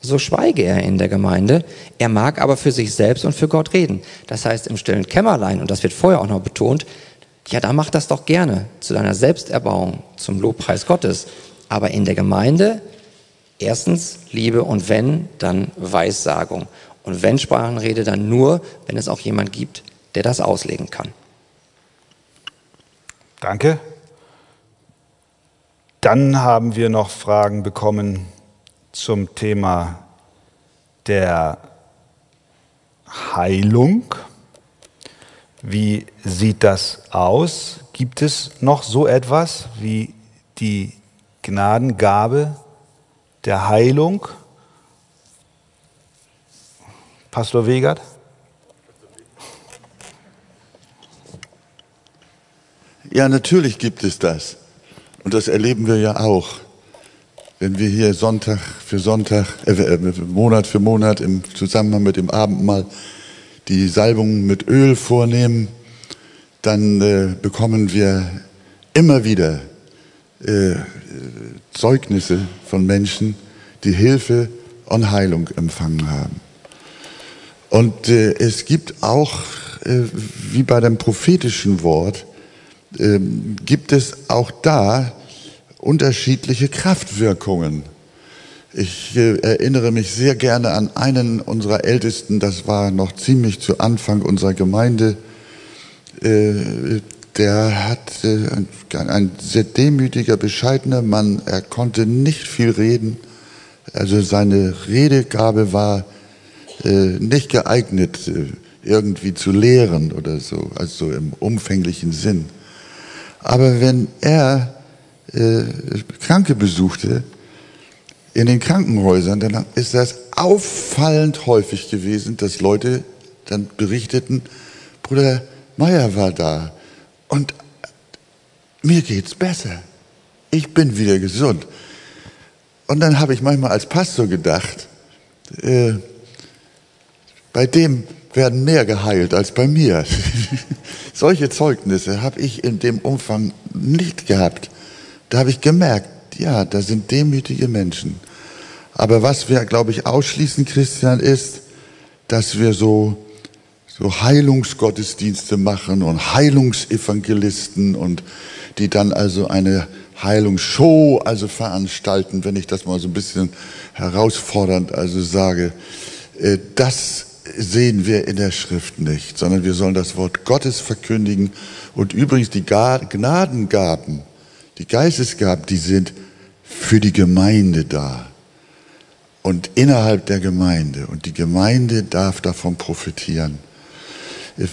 so schweige er in der Gemeinde. Er mag aber für sich selbst und für Gott reden. Das heißt im stillen Kämmerlein, und das wird vorher auch noch betont, ja, da mach das doch gerne zu deiner Selbsterbauung, zum Lobpreis Gottes. Aber in der Gemeinde erstens Liebe und wenn, dann Weissagung. Und wenn Sprachenrede, dann nur, wenn es auch jemand gibt, der das auslegen kann. Danke. Dann haben wir noch Fragen bekommen zum Thema der Heilung. Wie sieht das aus? Gibt es noch so etwas wie die Gnadengabe der Heilung? Pastor Wegert? Ja, natürlich gibt es das. Und das erleben wir ja auch. Wenn wir hier Sonntag für Sonntag, äh, äh Monat für Monat im Zusammenhang mit dem Abendmahl die Salbung mit Öl vornehmen, dann äh, bekommen wir immer wieder äh, Zeugnisse von Menschen, die Hilfe und Heilung empfangen haben. Und äh, es gibt auch, äh, wie bei dem prophetischen Wort, äh, gibt es auch da unterschiedliche Kraftwirkungen. Ich äh, erinnere mich sehr gerne an einen unserer Ältesten, das war noch ziemlich zu Anfang unserer Gemeinde. Äh, der hat äh, ein sehr demütiger, bescheidener Mann. Er konnte nicht viel reden. Also seine Redegabe war nicht geeignet, irgendwie zu lehren oder so, also im umfänglichen Sinn. Aber wenn er Kranke besuchte, in den Krankenhäusern, dann ist das auffallend häufig gewesen, dass Leute dann berichteten, Bruder Meier war da und mir geht's besser. Ich bin wieder gesund. Und dann habe ich manchmal als Pastor gedacht, äh, bei dem werden mehr geheilt als bei mir. [laughs] Solche Zeugnisse habe ich in dem Umfang nicht gehabt. Da habe ich gemerkt, ja, da sind demütige Menschen. Aber was wir, glaube ich, ausschließen, Christian, ist, dass wir so, so Heilungsgottesdienste machen und Heilungsevangelisten und die dann also eine Heilungsshow also veranstalten, wenn ich das mal so ein bisschen herausfordernd also sage. Äh, das sehen wir in der Schrift nicht, sondern wir sollen das Wort Gottes verkündigen. Und übrigens die Gnadengaben, die Geistesgaben, die sind für die Gemeinde da und innerhalb der Gemeinde. Und die Gemeinde darf davon profitieren.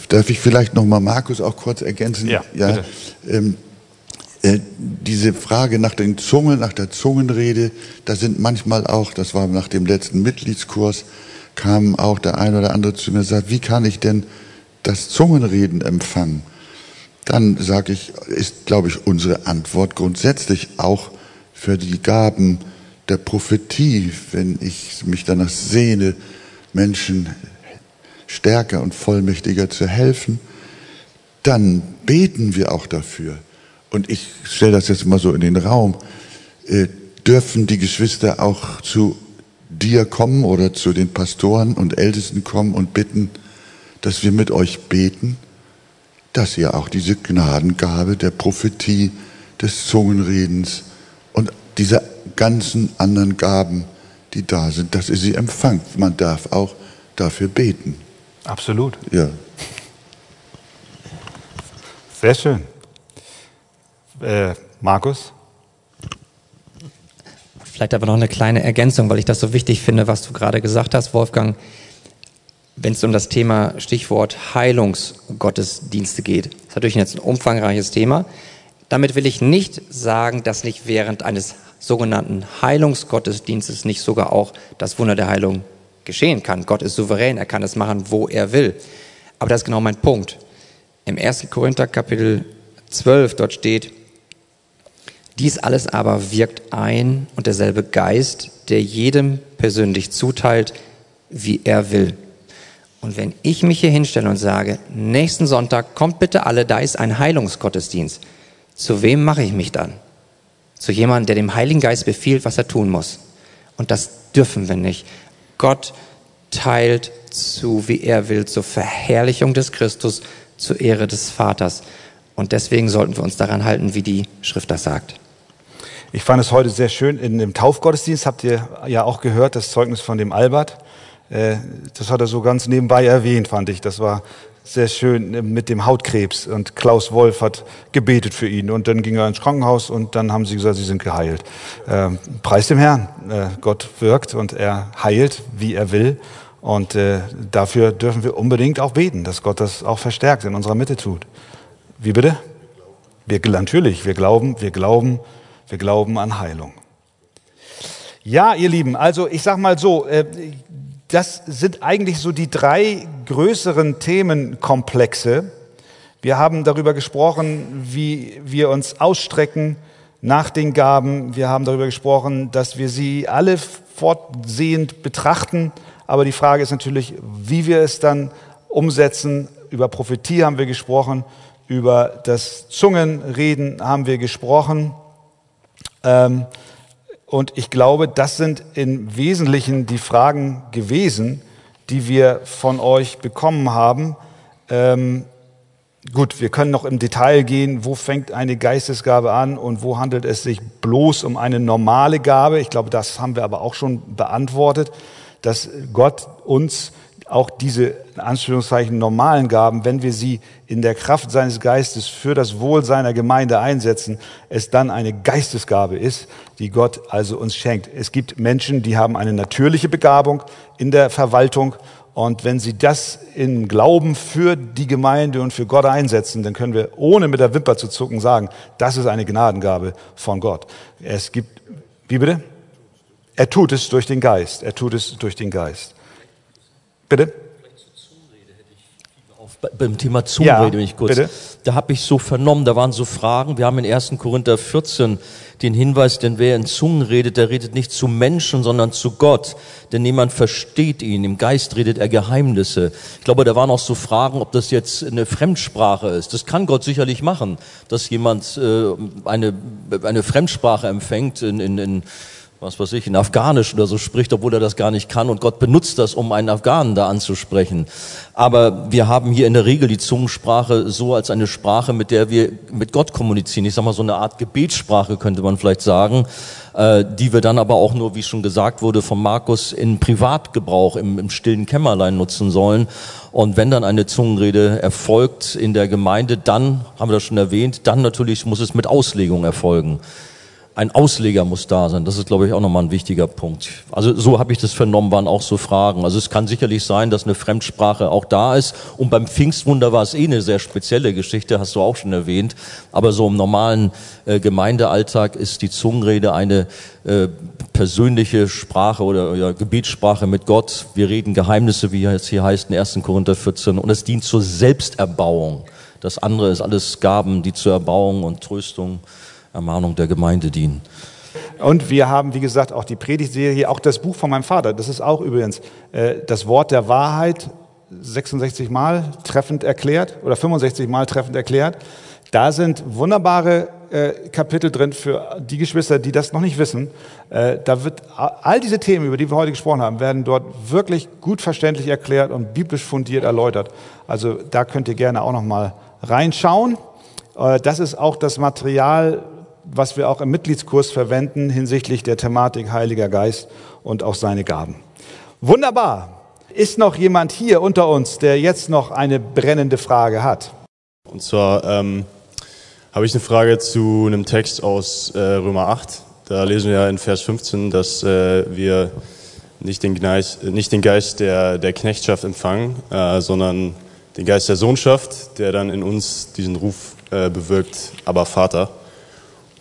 Darf ich vielleicht nochmal Markus auch kurz ergänzen? Ja, ja ähm, äh, diese Frage nach den Zungen, nach der Zungenrede, da sind manchmal auch, das war nach dem letzten Mitgliedskurs, kam auch der ein oder andere zu mir und sagt, wie kann ich denn das Zungenreden empfangen? Dann sage ich, ist, glaube ich, unsere Antwort grundsätzlich auch für die Gaben der Prophetie, wenn ich mich danach sehne, Menschen stärker und vollmächtiger zu helfen, dann beten wir auch dafür. Und ich stelle das jetzt mal so in den Raum. Äh, dürfen die Geschwister auch zu dir kommen oder zu den Pastoren und Ältesten kommen und bitten, dass wir mit euch beten, dass ihr auch diese Gnadengabe der Prophetie, des Zungenredens und dieser ganzen anderen Gaben, die da sind, dass ihr sie empfangt. Man darf auch dafür beten. Absolut. Ja. Sehr schön. Äh, Markus? Vielleicht aber noch eine kleine Ergänzung, weil ich das so wichtig finde, was du gerade gesagt hast, Wolfgang. Wenn es um das Thema Stichwort Heilungsgottesdienste geht, das ist natürlich jetzt ein umfangreiches Thema. Damit will ich nicht sagen, dass nicht während eines sogenannten Heilungsgottesdienstes nicht sogar auch das Wunder der Heilung geschehen kann. Gott ist souverän, er kann es machen, wo er will. Aber das ist genau mein Punkt. Im 1. Korinther Kapitel 12, dort steht, dies alles aber wirkt ein und derselbe Geist, der jedem persönlich zuteilt, wie er will. Und wenn ich mich hier hinstelle und sage, nächsten Sonntag kommt bitte alle, da ist ein Heilungsgottesdienst, zu wem mache ich mich dann? Zu jemandem, der dem Heiligen Geist befiehlt, was er tun muss. Und das dürfen wir nicht. Gott teilt zu, wie er will, zur Verherrlichung des Christus, zur Ehre des Vaters. Und deswegen sollten wir uns daran halten, wie die Schrift das sagt. Ich fand es heute sehr schön. In dem Taufgottesdienst habt ihr ja auch gehört, das Zeugnis von dem Albert. Äh, das hat er so ganz nebenbei erwähnt, fand ich. Das war sehr schön äh, mit dem Hautkrebs. Und Klaus Wolf hat gebetet für ihn. Und dann ging er ins Krankenhaus und dann haben sie gesagt, sie sind geheilt. Ähm, preis dem Herrn. Äh, Gott wirkt und er heilt, wie er will. Und dafür dürfen wir unbedingt auch beten, dass Gott das auch verstärkt in unserer Mitte tut. Wie bitte? Wir, natürlich, wir glauben, wir glauben, wir glauben an Heilung. Ja, ihr Lieben, also ich sag mal so, das sind eigentlich so die drei größeren Themenkomplexe. Wir haben darüber gesprochen, wie wir uns ausstrecken nach den Gaben. Wir haben darüber gesprochen, dass wir sie alle fortsehend betrachten. Aber die Frage ist natürlich, wie wir es dann umsetzen. Über Prophetie haben wir gesprochen, über das Zungenreden haben wir gesprochen. Ähm, und ich glaube, das sind im Wesentlichen die Fragen gewesen, die wir von euch bekommen haben. Ähm, gut, wir können noch im Detail gehen, wo fängt eine Geistesgabe an und wo handelt es sich bloß um eine normale Gabe. Ich glaube, das haben wir aber auch schon beantwortet, dass Gott uns auch diese in Anführungszeichen normalen Gaben, wenn wir sie in der Kraft seines Geistes für das Wohl seiner Gemeinde einsetzen, es dann eine Geistesgabe ist, die Gott also uns schenkt. Es gibt Menschen, die haben eine natürliche Begabung in der Verwaltung und wenn sie das im Glauben für die Gemeinde und für Gott einsetzen, dann können wir ohne mit der Wimper zu zucken sagen, das ist eine Gnadengabe von Gott. Es gibt, wie bitte? Er tut es durch den Geist. Er tut es durch den Geist. Bitte? beim Thema Zungenrede, ja, ich kurz. Bitte? Da habe ich so vernommen, da waren so Fragen. Wir haben in 1. Korinther 14 den Hinweis, denn wer in Zungen redet, der redet nicht zu Menschen, sondern zu Gott. Denn niemand versteht ihn. Im Geist redet er Geheimnisse. Ich glaube, da waren auch so Fragen, ob das jetzt eine Fremdsprache ist. Das kann Gott sicherlich machen, dass jemand äh, eine, eine Fremdsprache empfängt in, in, in was weiß ich, in Afghanisch oder so spricht, obwohl er das gar nicht kann. Und Gott benutzt das, um einen Afghanen da anzusprechen. Aber wir haben hier in der Regel die Zungensprache so als eine Sprache, mit der wir mit Gott kommunizieren. Ich sage mal so eine Art Gebetssprache könnte man vielleicht sagen, äh, die wir dann aber auch nur, wie schon gesagt wurde, von Markus in Privatgebrauch im, im stillen Kämmerlein nutzen sollen. Und wenn dann eine Zungenrede erfolgt in der Gemeinde, dann, haben wir das schon erwähnt, dann natürlich muss es mit Auslegung erfolgen ein Ausleger muss da sein. Das ist, glaube ich, auch nochmal ein wichtiger Punkt. Also so habe ich das vernommen, waren auch so Fragen. Also es kann sicherlich sein, dass eine Fremdsprache auch da ist. Und beim Pfingstwunder war es eh eine sehr spezielle Geschichte, hast du auch schon erwähnt. Aber so im normalen äh, Gemeindealltag ist die Zungenrede eine äh, persönliche Sprache oder ja, Gebetssprache mit Gott. Wir reden Geheimnisse, wie es hier heißt in 1. Korinther 14. Und es dient zur Selbsterbauung. Das andere ist alles Gaben, die zur Erbauung und Tröstung Ermahnung der Gemeinde dienen. Und wir haben, wie gesagt, auch die Predigtserie, auch das Buch von meinem Vater. Das ist auch übrigens äh, das Wort der Wahrheit 66 Mal treffend erklärt oder 65 Mal treffend erklärt. Da sind wunderbare äh, Kapitel drin für die Geschwister, die das noch nicht wissen. Äh, da wird all diese Themen, über die wir heute gesprochen haben, werden dort wirklich gut verständlich erklärt und biblisch fundiert erläutert. Also da könnt ihr gerne auch noch mal reinschauen. Äh, das ist auch das Material, was wir auch im Mitgliedskurs verwenden hinsichtlich der Thematik Heiliger Geist und auch seine Gaben. Wunderbar. Ist noch jemand hier unter uns, der jetzt noch eine brennende Frage hat? Und zwar ähm, habe ich eine Frage zu einem Text aus äh, Römer 8. Da lesen wir ja in Vers 15, dass äh, wir nicht den Geist, nicht den Geist der, der Knechtschaft empfangen, äh, sondern den Geist der Sohnschaft, der dann in uns diesen Ruf äh, bewirkt, aber Vater.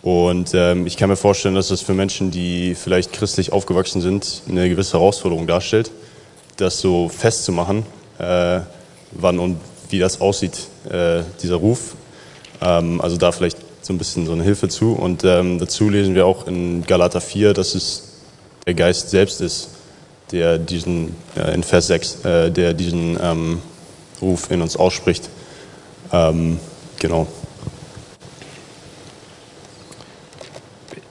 Und ähm, ich kann mir vorstellen, dass das für Menschen, die vielleicht christlich aufgewachsen sind, eine gewisse Herausforderung darstellt, das so festzumachen, äh, wann und wie das aussieht, äh, dieser Ruf. Ähm, also da vielleicht so ein bisschen so eine Hilfe zu. Und ähm, dazu lesen wir auch in Galater 4, dass es der Geist selbst ist, der diesen, äh, in Vers 6, äh, der diesen ähm, Ruf in uns ausspricht. Ähm, genau.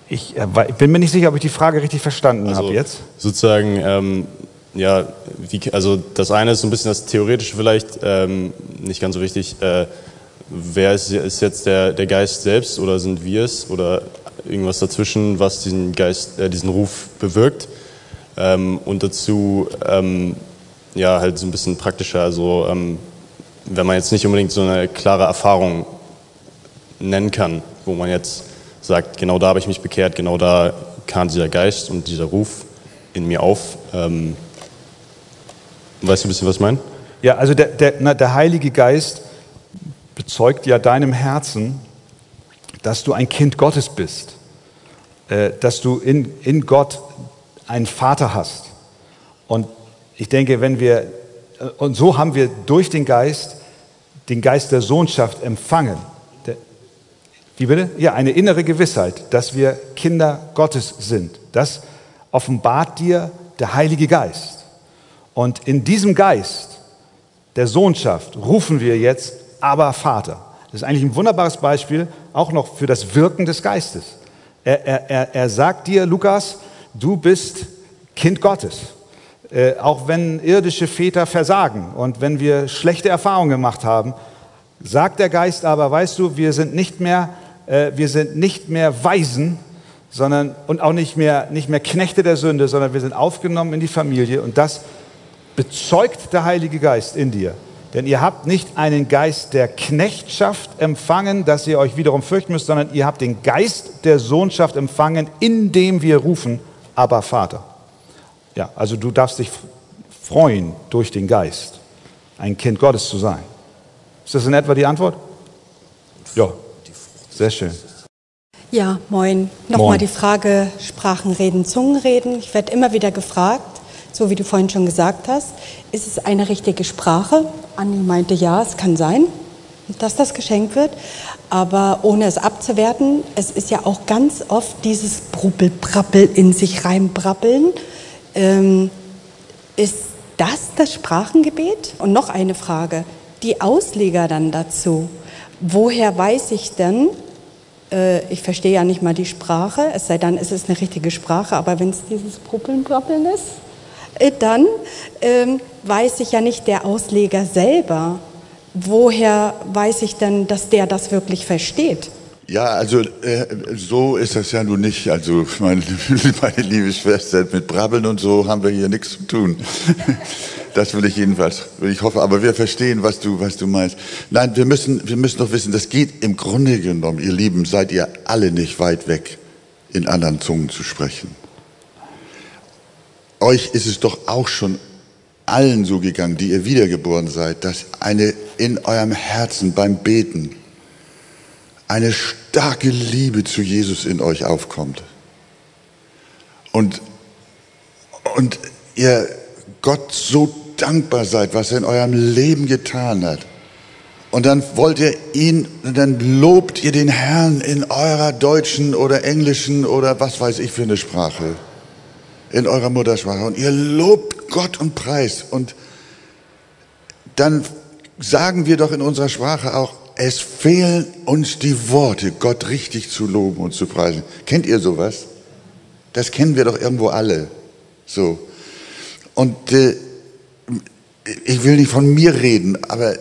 Ich, äh, ich, bin mir nicht sicher, ob ich die Frage richtig verstanden also, habe jetzt. Sozusagen, ähm, ja, wie, also das eine ist so ein bisschen das Theoretische vielleicht, ähm, nicht ganz so wichtig. Äh, wer ist, ist jetzt der, der Geist selbst oder sind wir es oder irgendwas dazwischen, was diesen Geist, äh, diesen Ruf bewirkt? Ähm, und dazu, ähm, ja, halt so ein bisschen praktischer. Also, ähm, wenn man jetzt nicht unbedingt so eine klare Erfahrung nennen kann, wo man jetzt sagt, genau da habe ich mich bekehrt, genau da kam dieser Geist und dieser Ruf in mir auf. Ähm, weißt du ein bisschen, was ich meine? Ja, also der, der, na, der Heilige Geist bezeugt ja deinem Herzen, dass du ein Kind Gottes bist, äh, dass du in, in Gott einen Vater hast. Und ich denke, wenn wir, äh, und so haben wir durch den Geist den Geist der Sohnschaft empfangen. Wie bitte? Ja, eine innere Gewissheit, dass wir Kinder Gottes sind. Das offenbart dir der Heilige Geist. Und in diesem Geist der Sohnschaft rufen wir jetzt aber Vater. Das ist eigentlich ein wunderbares Beispiel auch noch für das Wirken des Geistes. Er, er, er sagt dir, Lukas, du bist Kind Gottes. Äh, auch wenn irdische Väter versagen und wenn wir schlechte Erfahrungen gemacht haben, sagt der Geist aber, weißt du, wir sind nicht mehr äh, wir sind nicht mehr Waisen, sondern und auch nicht mehr, nicht mehr Knechte der Sünde, sondern wir sind aufgenommen in die Familie und das bezeugt der Heilige Geist in dir. Denn ihr habt nicht einen Geist der Knechtschaft empfangen, dass ihr euch wiederum fürchten müsst, sondern ihr habt den Geist der Sohnschaft empfangen, indem wir rufen, aber Vater. Ja, also du darfst dich freuen durch den Geist, ein Kind Gottes zu sein. Ist das in etwa die Antwort? Ja, sehr schön. Ja, moin. Nochmal die Frage Sprachen reden, Zungen reden. Ich werde immer wieder gefragt, so wie du vorhin schon gesagt hast, ist es eine richtige Sprache? Anni meinte ja, es kann sein, dass das geschenkt wird. Aber ohne es abzuwerten, es ist ja auch ganz oft dieses Brubbelbrabbel in sich reinbrabbeln. Ähm, ist das das Sprachengebet? Und noch eine Frage, die Ausleger dann dazu. Woher weiß ich denn, äh, ich verstehe ja nicht mal die Sprache, es sei denn, es ist eine richtige Sprache, aber wenn es dieses Bruppeln, Brabbeln ist, äh, dann ähm, weiß ich ja nicht der Ausleger selber. Woher weiß ich denn, dass der das wirklich versteht? Ja, also äh, so ist das ja nun nicht. Also meine, [laughs] meine liebe Schwester, mit Brabbeln und so haben wir hier nichts zu tun. [laughs] Das will ich jedenfalls, ich hoffe. Aber wir verstehen, was du, was du meinst. Nein, wir müssen, wir müssen doch wissen, das geht im Grunde genommen, ihr Lieben, seid ihr alle nicht weit weg, in anderen Zungen zu sprechen. Euch ist es doch auch schon allen so gegangen, die ihr wiedergeboren seid, dass eine in eurem Herzen beim Beten eine starke Liebe zu Jesus in euch aufkommt. Und, und ihr Gott so dankbar seid, was er in eurem Leben getan hat. Und dann wollt ihr ihn, dann lobt ihr den Herrn in eurer deutschen oder englischen oder was weiß ich für eine Sprache, in eurer Muttersprache. Und ihr lobt Gott und preist. Und dann sagen wir doch in unserer Sprache auch, es fehlen uns die Worte, Gott richtig zu loben und zu preisen. Kennt ihr sowas? Das kennen wir doch irgendwo alle. So. Und äh, ich will nicht von mir reden, aber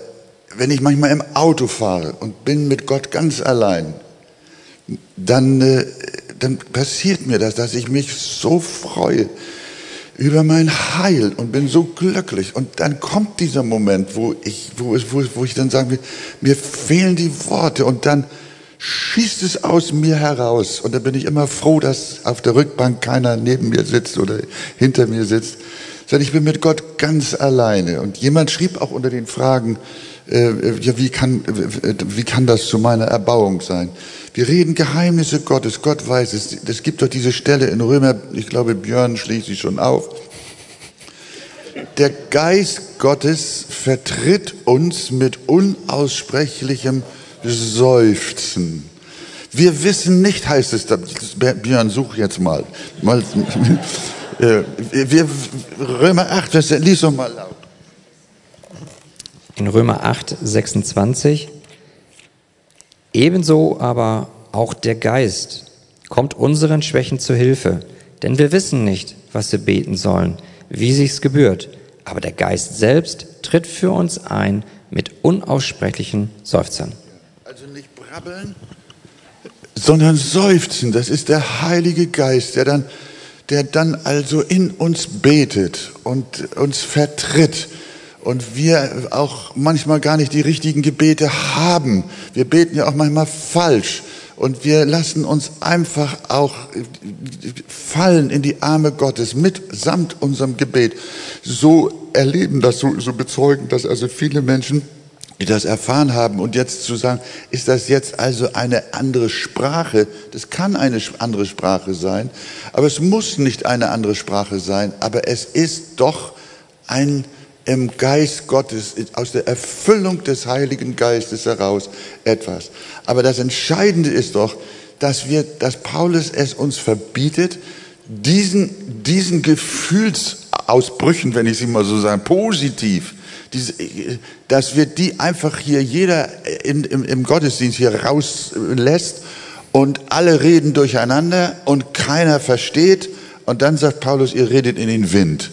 wenn ich manchmal im Auto fahre und bin mit Gott ganz allein, dann, äh, dann passiert mir das, dass ich mich so freue über mein Heil und bin so glücklich. Und dann kommt dieser Moment, wo ich, wo, wo, wo ich dann sagen will, mir fehlen die Worte und dann schießt es aus mir heraus. Und da bin ich immer froh, dass auf der Rückbank keiner neben mir sitzt oder hinter mir sitzt, sondern ich bin mit Gott ganz alleine. Und jemand schrieb auch unter den Fragen, äh, ja, wie kann, äh, wie kann das zu meiner Erbauung sein? Wir reden Geheimnisse Gottes. Gott weiß es. Es gibt doch diese Stelle in Römer, ich glaube, Björn schließt sie schon auf. Der Geist Gottes vertritt uns mit unaussprechlichem Seufzen. Wir wissen nicht, heißt es da, Björn, such jetzt mal. mal äh, wir, Römer 8, das, lies doch mal laut. In Römer 8, 26. Ebenso aber auch der Geist kommt unseren Schwächen zu Hilfe, denn wir wissen nicht, was wir beten sollen, wie sich's gebührt. Aber der Geist selbst tritt für uns ein mit unaussprechlichen Seufzern brabbeln, sondern seufzen. Das ist der Heilige Geist, der dann, der dann also in uns betet und uns vertritt. Und wir auch manchmal gar nicht die richtigen Gebete haben. Wir beten ja auch manchmal falsch. Und wir lassen uns einfach auch fallen in die Arme Gottes mitsamt unserem Gebet. So erleben das, so, so bezeugen das also viele Menschen die das erfahren haben und jetzt zu sagen, ist das jetzt also eine andere Sprache? Das kann eine andere Sprache sein, aber es muss nicht eine andere Sprache sein, aber es ist doch ein im Geist Gottes, aus der Erfüllung des Heiligen Geistes heraus etwas. Aber das Entscheidende ist doch, dass wir, dass Paulus es uns verbietet, diesen, diesen Gefühlsausbrüchen, wenn ich sie mal so sagen, positiv, diese, dass wir die einfach hier jeder in, im, im Gottesdienst hier rauslässt und alle reden durcheinander und keiner versteht. Und dann sagt Paulus, ihr redet in den Wind.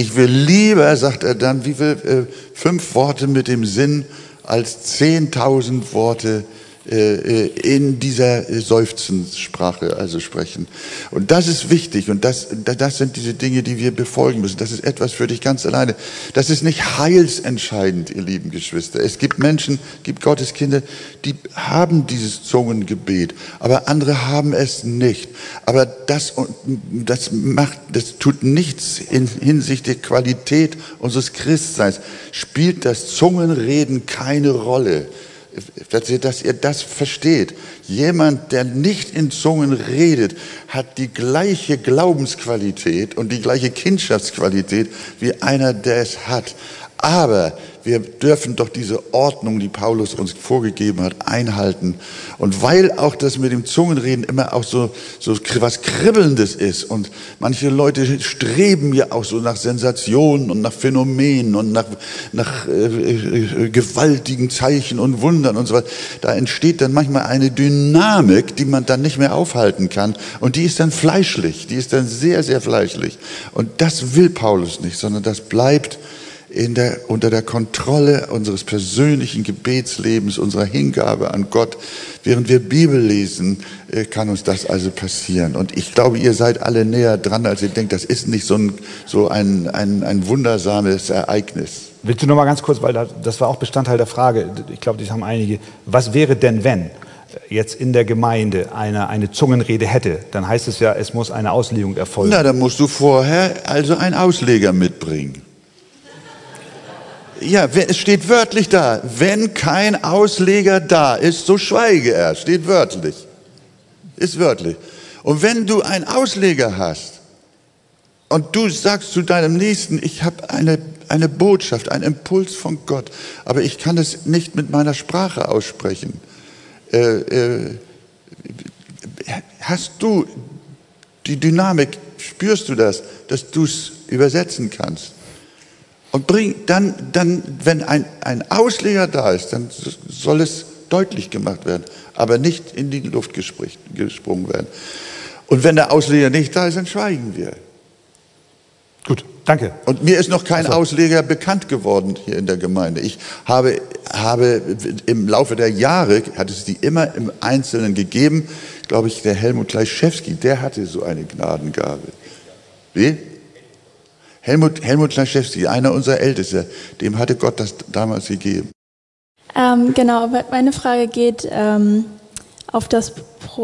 Ich will lieber, sagt er dann, wie viel, äh, fünf Worte mit dem Sinn als zehntausend Worte in dieser Seufzenssprache also sprechen. Und das ist wichtig und das, das sind diese Dinge, die wir befolgen müssen. Das ist etwas für dich ganz alleine. Das ist nicht heilsentscheidend, ihr lieben Geschwister. Es gibt Menschen, gibt Gottes Kinder, die haben dieses Zungengebet, aber andere haben es nicht. Aber das, das macht, das tut nichts in Hinsicht der Qualität unseres Christseins. Spielt das Zungenreden keine Rolle dass ihr, dass ihr das versteht. Jemand, der nicht in Zungen redet, hat die gleiche Glaubensqualität und die gleiche Kindschaftsqualität wie einer, der es hat. Aber wir dürfen doch diese Ordnung, die Paulus uns vorgegeben hat, einhalten. Und weil auch das mit dem Zungenreden immer auch so, so was Kribbelndes ist und manche Leute streben ja auch so nach Sensationen und nach Phänomenen und nach, nach äh, äh, gewaltigen Zeichen und Wundern und so weiter, da entsteht dann manchmal eine Dynamik, die man dann nicht mehr aufhalten kann. Und die ist dann fleischlich, die ist dann sehr, sehr fleischlich. Und das will Paulus nicht, sondern das bleibt der, unter der Kontrolle unseres persönlichen Gebetslebens, unserer Hingabe an Gott. Während wir Bibel lesen, äh, kann uns das also passieren. Und ich glaube, ihr seid alle näher dran, als ihr denkt. Das ist nicht so ein, so ein, ein, ein wundersames Ereignis. Willst du noch mal ganz kurz, weil das war auch Bestandteil der Frage. Ich glaube, das haben einige. Was wäre denn, wenn jetzt in der Gemeinde eine, eine Zungenrede hätte? Dann heißt es ja, es muss eine Auslegung erfolgen. Na, dann musst du vorher also einen Ausleger mitbringen. Ja, es steht wörtlich da. Wenn kein Ausleger da ist, so schweige er. Steht wörtlich. Ist wörtlich. Und wenn du einen Ausleger hast und du sagst zu deinem Nächsten, ich habe eine, eine Botschaft, einen Impuls von Gott, aber ich kann es nicht mit meiner Sprache aussprechen, äh, äh, hast du die Dynamik, spürst du das, dass du es übersetzen kannst? Und bring dann, dann wenn ein, ein Ausleger da ist, dann soll es deutlich gemacht werden, aber nicht in die Luft gesprungen werden. Und wenn der Ausleger nicht da ist, dann schweigen wir. Gut, danke. Und mir ist noch kein also. Ausleger bekannt geworden hier in der Gemeinde. Ich habe, habe im Laufe der Jahre, hat es die immer im Einzelnen gegeben, glaube ich, der Helmut Kleischewski, der hatte so eine Gnadengabe. Wie? Helmut, Helmut Kleischewski, einer unserer Ältesten, dem hatte Gott das damals gegeben. Ähm, genau, meine Frage geht ähm, auf, das,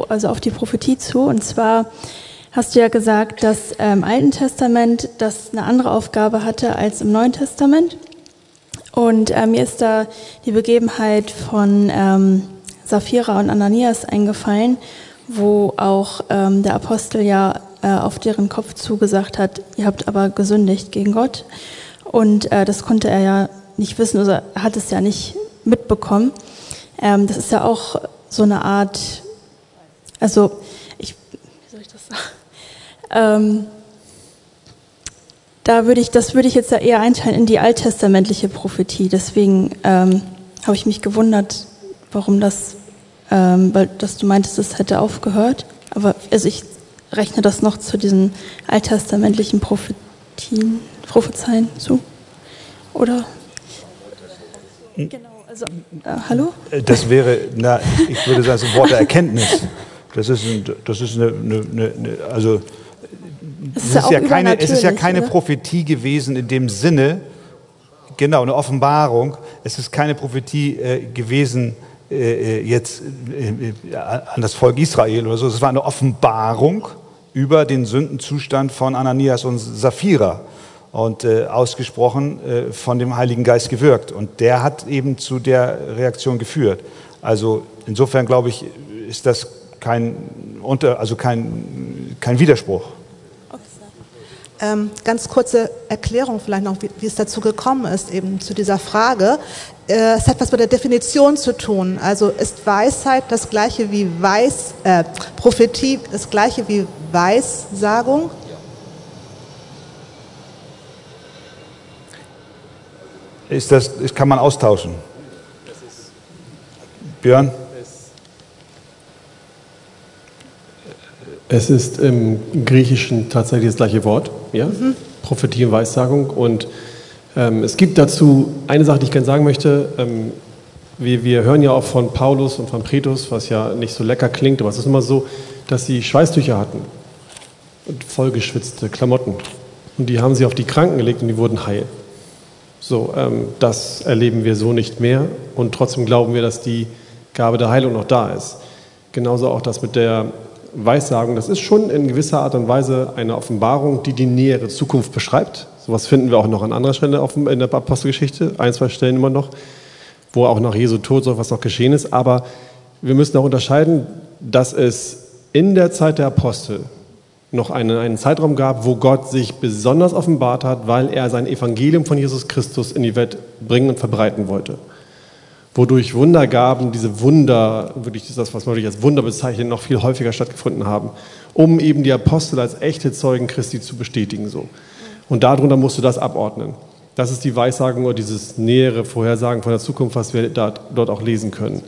also auf die Prophetie zu. Und zwar hast du ja gesagt, dass im Alten Testament das eine andere Aufgabe hatte als im Neuen Testament. Und äh, mir ist da die Begebenheit von ähm, Sapphira und Ananias eingefallen, wo auch ähm, der Apostel ja äh, auf deren Kopf zugesagt hat, ihr habt aber gesündigt gegen Gott. Und äh, das konnte er ja nicht wissen, also er hat es ja nicht mitbekommen. Ähm, das ist ja auch so eine Art, also ich, wie soll ich das sagen? Ähm, da würde ich, das würde ich jetzt da eher einteilen in die alttestamentliche Prophetie. Deswegen ähm, habe ich mich gewundert, warum das, ähm, weil dass du meintest, es hätte aufgehört. Aber also ich rechne das noch zu diesen alttestamentlichen Prophetien, Prophezeien zu. Oder? Genau. Also, äh, hallo? Äh, das wäre, na, ich würde sagen, ein Wort der Erkenntnis. Das ist, ein, das ist eine, eine, eine also es ist, ist ja keine, es ist ja keine oder? Prophetie gewesen in dem Sinne, genau, eine Offenbarung. Es ist keine Prophetie äh, gewesen äh, äh jetzt äh, äh, an das Volk Israel oder so. Es war eine Offenbarung über den Sündenzustand von Ananias und Sapphira und äh, ausgesprochen äh, von dem Heiligen Geist gewirkt. Und der hat eben zu der Reaktion geführt. Also insofern glaube ich, ist das kein, unter, also kein, kein Widerspruch. Ähm, ganz kurze Erklärung vielleicht noch, wie, wie, es dazu gekommen ist, eben zu dieser Frage. Äh, es hat was mit der Definition zu tun. Also ist Weisheit das gleiche wie Weiß, äh, Prophetie das gleiche wie Weissagung? ist das, kann man austauschen. Björn? Es ist im Griechischen tatsächlich das gleiche Wort, ja? Mhm. Prophetie und Weissagung. Und ähm, es gibt dazu eine Sache, die ich gerne sagen möchte. Ähm, wir, wir, hören ja auch von Paulus und von Pretus, was ja nicht so lecker klingt, aber es ist immer so, dass sie Schweißtücher hatten und vollgeschwitzte Klamotten. Und die haben sie auf die Kranken gelegt und die wurden heil. So, ähm, das erleben wir so nicht mehr und trotzdem glauben wir, dass die Gabe der Heilung noch da ist. Genauso auch das mit der Weissagung. Das ist schon in gewisser Art und Weise eine Offenbarung, die die nähere Zukunft beschreibt. Sowas finden wir auch noch an anderer Stelle in der Apostelgeschichte, ein, zwei Stellen immer noch, wo auch nach Jesu Tod so was noch geschehen ist. Aber wir müssen auch unterscheiden, dass es in der Zeit der Apostel noch einen, einen Zeitraum gab, wo Gott sich besonders offenbart hat, weil er sein Evangelium von Jesus Christus in die Welt bringen und verbreiten wollte. Wodurch Wundergaben, diese Wunder, wirklich das, was man wirklich als Wunder bezeichnet, noch viel häufiger stattgefunden haben, um eben die Apostel als echte Zeugen Christi zu bestätigen. So. Und darunter musst du das abordnen. Das ist die Weissagung oder dieses nähere Vorhersagen von der Zukunft, was wir da, dort auch lesen können.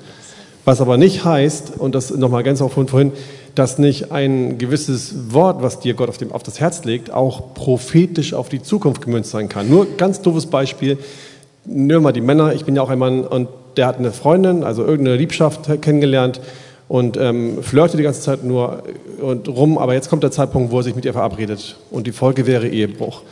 Was aber nicht heißt, und das nochmal ganz auf vorhin, dass nicht ein gewisses Wort, was dir Gott auf, dem, auf das Herz legt, auch prophetisch auf die Zukunft gemünzt sein kann. Nur ganz doofes Beispiel. Nur mal die Männer, ich bin ja auch ein Mann und der hat eine Freundin, also irgendeine Liebschaft kennengelernt und ähm, flirtet die ganze Zeit nur und rum, aber jetzt kommt der Zeitpunkt, wo er sich mit ihr verabredet und die Folge wäre Ehebruch.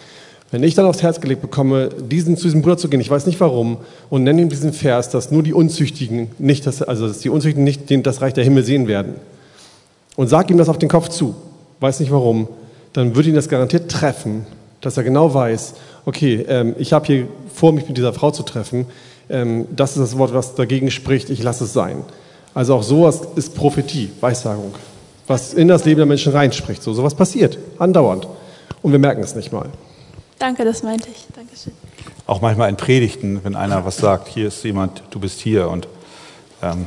Wenn ich dann aufs Herz gelegt bekomme, diesen, zu diesem Bruder zu gehen, ich weiß nicht warum, und nenne ihm diesen Vers, dass nur die Unzüchtigen nicht, das, also dass die Unzüchtigen nicht das Reich der Himmel sehen werden, und sag ihm das auf den Kopf zu, weiß nicht warum, dann würde ihn das garantiert treffen, dass er genau weiß, okay, ähm, ich habe hier vor, mich mit dieser Frau zu treffen, ähm, das ist das Wort, was dagegen spricht, ich lasse es sein. Also auch sowas ist Prophetie, Weissagung, was in das Leben der Menschen reinspricht. So sowas passiert, andauernd. Und wir merken es nicht mal. Danke, das meinte ich. Dankeschön. Auch manchmal in Predigten, wenn einer was sagt, hier ist jemand, du bist hier. Und ähm,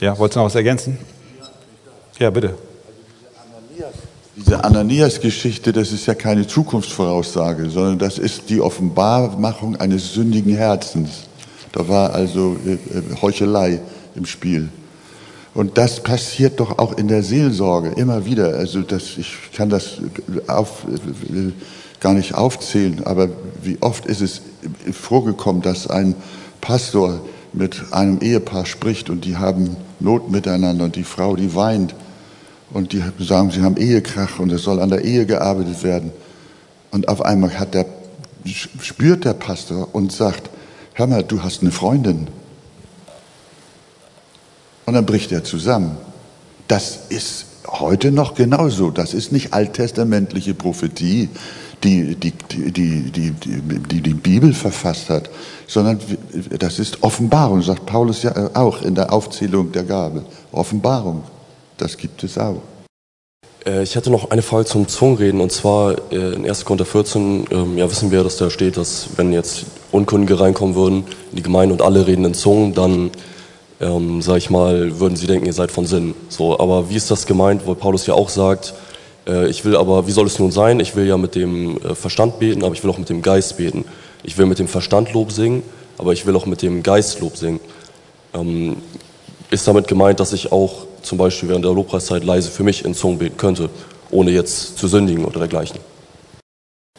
ja, wolltest du noch was ergänzen? Ja, bitte. Diese Ananias-Geschichte, das ist ja keine Zukunftsvoraussage, sondern das ist die Offenbarmachung eines sündigen Herzens. Da war also äh, äh, Heuchelei im Spiel. Und das passiert doch auch in der Seelsorge immer wieder. Also das, ich kann das auf, äh, gar nicht aufzählen, aber wie oft ist es vorgekommen, dass ein Pastor mit einem Ehepaar spricht und die haben Not miteinander und die Frau, die weint und die sagen, sie haben Ehekrach und es soll an der Ehe gearbeitet werden. Und auf einmal der, spürt der Pastor und sagt, hör mal, du hast eine Freundin. Und dann bricht er zusammen. Das ist heute noch genauso. Das ist nicht alttestamentliche Prophetie, die die, die, die, die, die Bibel verfasst hat, sondern das ist Offenbarung, sagt Paulus ja auch in der Aufzählung der Gabe. Offenbarung, das gibt es auch. Äh, ich hätte noch eine Frage zum Zungenreden und zwar äh, in 1. Korinther 14, ähm, ja wissen wir, dass da steht, dass wenn jetzt Unkundige reinkommen würden in die Gemeinde und alle reden in Zungen, dann ähm, sag ich mal, würden sie denken, ihr seid von Sinn. So, aber wie ist das gemeint, wo Paulus ja auch sagt, äh, ich will aber, wie soll es nun sein? Ich will ja mit dem äh, Verstand beten, aber ich will auch mit dem Geist beten. Ich will mit dem Verstand Lob singen, aber ich will auch mit dem Geist Lob singen. Ähm, ist damit gemeint, dass ich auch zum Beispiel während der Lobpreiszeit leise für mich in Zungen beten könnte, ohne jetzt zu sündigen oder dergleichen?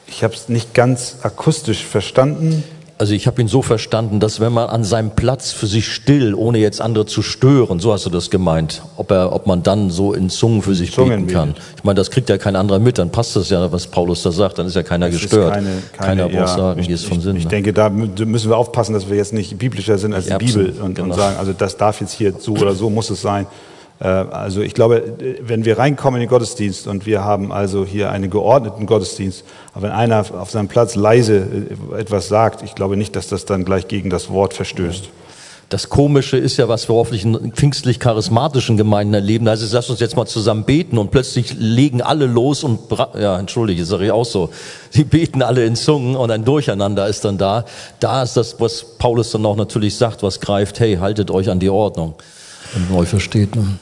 Ich habe es nicht ganz akustisch verstanden. Also ich habe ihn so verstanden, dass wenn man an seinem Platz für sich still, ohne jetzt andere zu stören, so hast du das gemeint, ob er, ob man dann so in Zungen für sich Zungen beten kann. Ich meine, das kriegt ja kein anderer mit, dann passt das ja, was Paulus da sagt, dann ist ja keiner das gestört. Keine, keine, Keiner ja, sagen, hier ist vom Sinn. Ich, ich denke, da müssen wir aufpassen, dass wir jetzt nicht biblischer sind als die Bibel und, genau. und sagen, also das darf jetzt hier so oder so muss es sein. Äh, also ich glaube, wenn wir reinkommen in den Gottesdienst und wir haben also hier einen geordneten Gottesdienst, aber wenn einer auf seinem Platz leise äh, etwas sagt, ich glaube nicht, dass das dann gleich gegen das Wort verstößt. Das Komische ist ja, was wir hoffentlich in pfingstlich charismatischen Gemeinden erleben. Also lass uns jetzt mal zusammen beten und plötzlich legen alle los und, ja, entschuldige, sage ich auch so. Sie beten alle in Zungen und ein Durcheinander ist dann da. Da ist das, was Paulus dann auch natürlich sagt, was greift, hey, haltet euch an die Ordnung. Und neu versteht. Ne?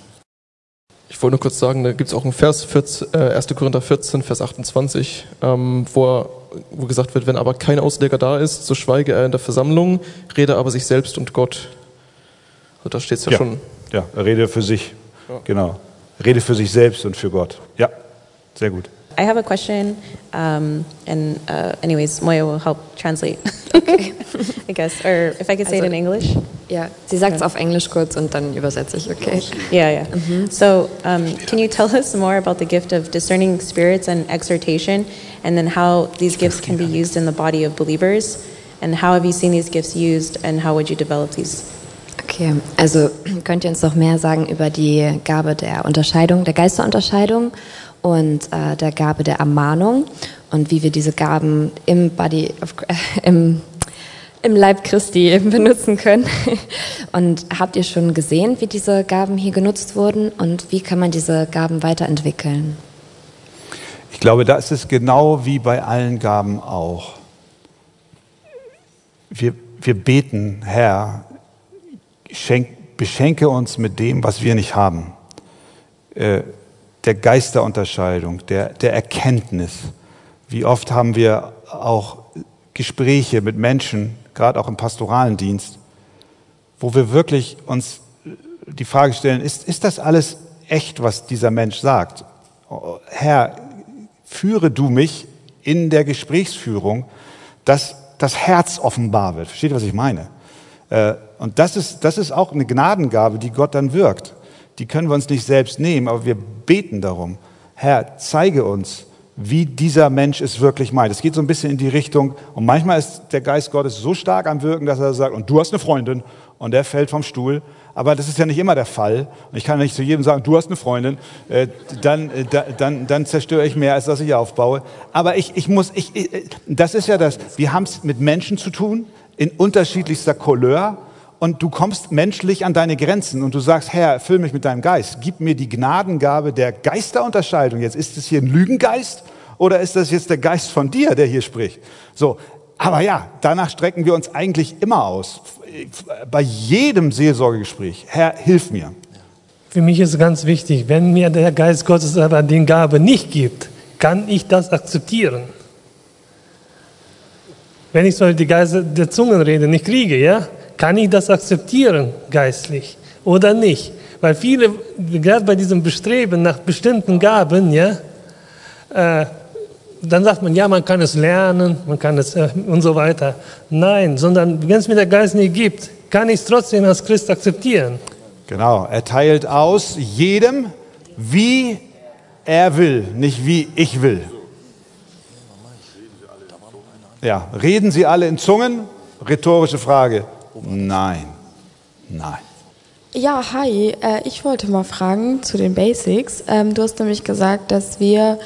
Ich wollte nur kurz sagen, da gibt es auch einen Vers, 14, äh, 1. Korinther 14, Vers 28, ähm, wo, wo gesagt wird, wenn aber kein Ausleger da ist, so schweige er in der Versammlung, rede aber sich selbst und Gott. Also da steht es ja, ja, schon. Ja, rede für sich. Ja. Genau. Rede für sich selbst und für Gott. Ja, sehr gut. I have a question, um, and uh, anyways, Moya will help translate. [laughs] [laughs] Okay. I guess, or if I could say also, it in English. Ja, sie sagt es auf Englisch kurz und dann übersetze ich, okay? Yeah, yeah. Mm -hmm. So, um, can you tell us more about the gift of discerning spirits and exhortation, and then how these gifts can be used in the body of believers, and how have you seen these gifts used, and how would you develop these? Okay, also [clears throat] könnt ihr uns noch mehr sagen über die Gabe der Unterscheidung, der Geisterunterscheidung und äh, der Gabe der Ermahnung und wie wir diese Gaben im Body of, äh, [laughs] im, im Leib Christi [laughs] benutzen können. Und habt ihr schon gesehen, wie diese Gaben hier genutzt wurden und wie kann man diese Gaben weiterentwickeln? Ich glaube, da ist es genau wie bei allen Gaben auch. Wir, wir beten, Herr, schenk, beschenke uns mit dem, was wir nicht haben. Äh, der Geisterunterscheidung, der, der Erkenntnis. Wie oft haben wir auch Gespräche mit Menschen, gerade auch im pastoralen Dienst, wo wir wirklich uns die Frage stellen, ist, ist das alles echt, was dieser Mensch sagt? Herr, führe du mich in der Gesprächsführung, dass das Herz offenbar wird. Versteht ihr, was ich meine? Äh, und das ist, das ist auch eine Gnadengabe, die Gott dann wirkt die können wir uns nicht selbst nehmen, aber wir beten darum. Herr, zeige uns, wie dieser Mensch es wirklich meint. Es geht so ein bisschen in die Richtung, und manchmal ist der Geist Gottes so stark am Wirken, dass er sagt, und du hast eine Freundin, und der fällt vom Stuhl. Aber das ist ja nicht immer der Fall. Und ich kann nicht zu jedem sagen, du hast eine Freundin, äh, dann, äh, dann, dann zerstöre ich mehr, als dass ich aufbaue. Aber ich, ich muss, ich, ich das ist ja das, wir haben es mit Menschen zu tun, in unterschiedlichster Couleur und du kommst menschlich an deine Grenzen und du sagst, Herr, erfüll mich mit deinem Geist. Gib mir die Gnadengabe der Geisterunterscheidung. Jetzt ist es hier ein Lügengeist oder ist das jetzt der Geist von dir, der hier spricht? So. Aber ja, danach strecken wir uns eigentlich immer aus. Bei jedem Seelsorgegespräch. Herr, hilf mir. für mich ist ganz wichtig, wenn mir der Geist Gottes aber die Gabe nicht gibt, kann ich das akzeptieren. Wenn ich so die Geist der Zungenrede nicht kriege, ja, kann ich das akzeptieren geistlich oder nicht? Weil viele, gerade bei diesem Bestreben nach bestimmten Gaben, ja, äh, dann sagt man, ja, man kann es lernen, man kann es äh, und so weiter. Nein, sondern wenn es mir der Geist nicht gibt, kann ich es trotzdem als Christ akzeptieren. Genau, er teilt aus jedem, wie er will, nicht wie ich will. Ja, reden Sie alle in Zungen? Rhetorische Frage. Nein, nein. Ja, hi. Äh, ich wollte mal fragen zu den Basics. Ähm, du hast nämlich gesagt, dass wir,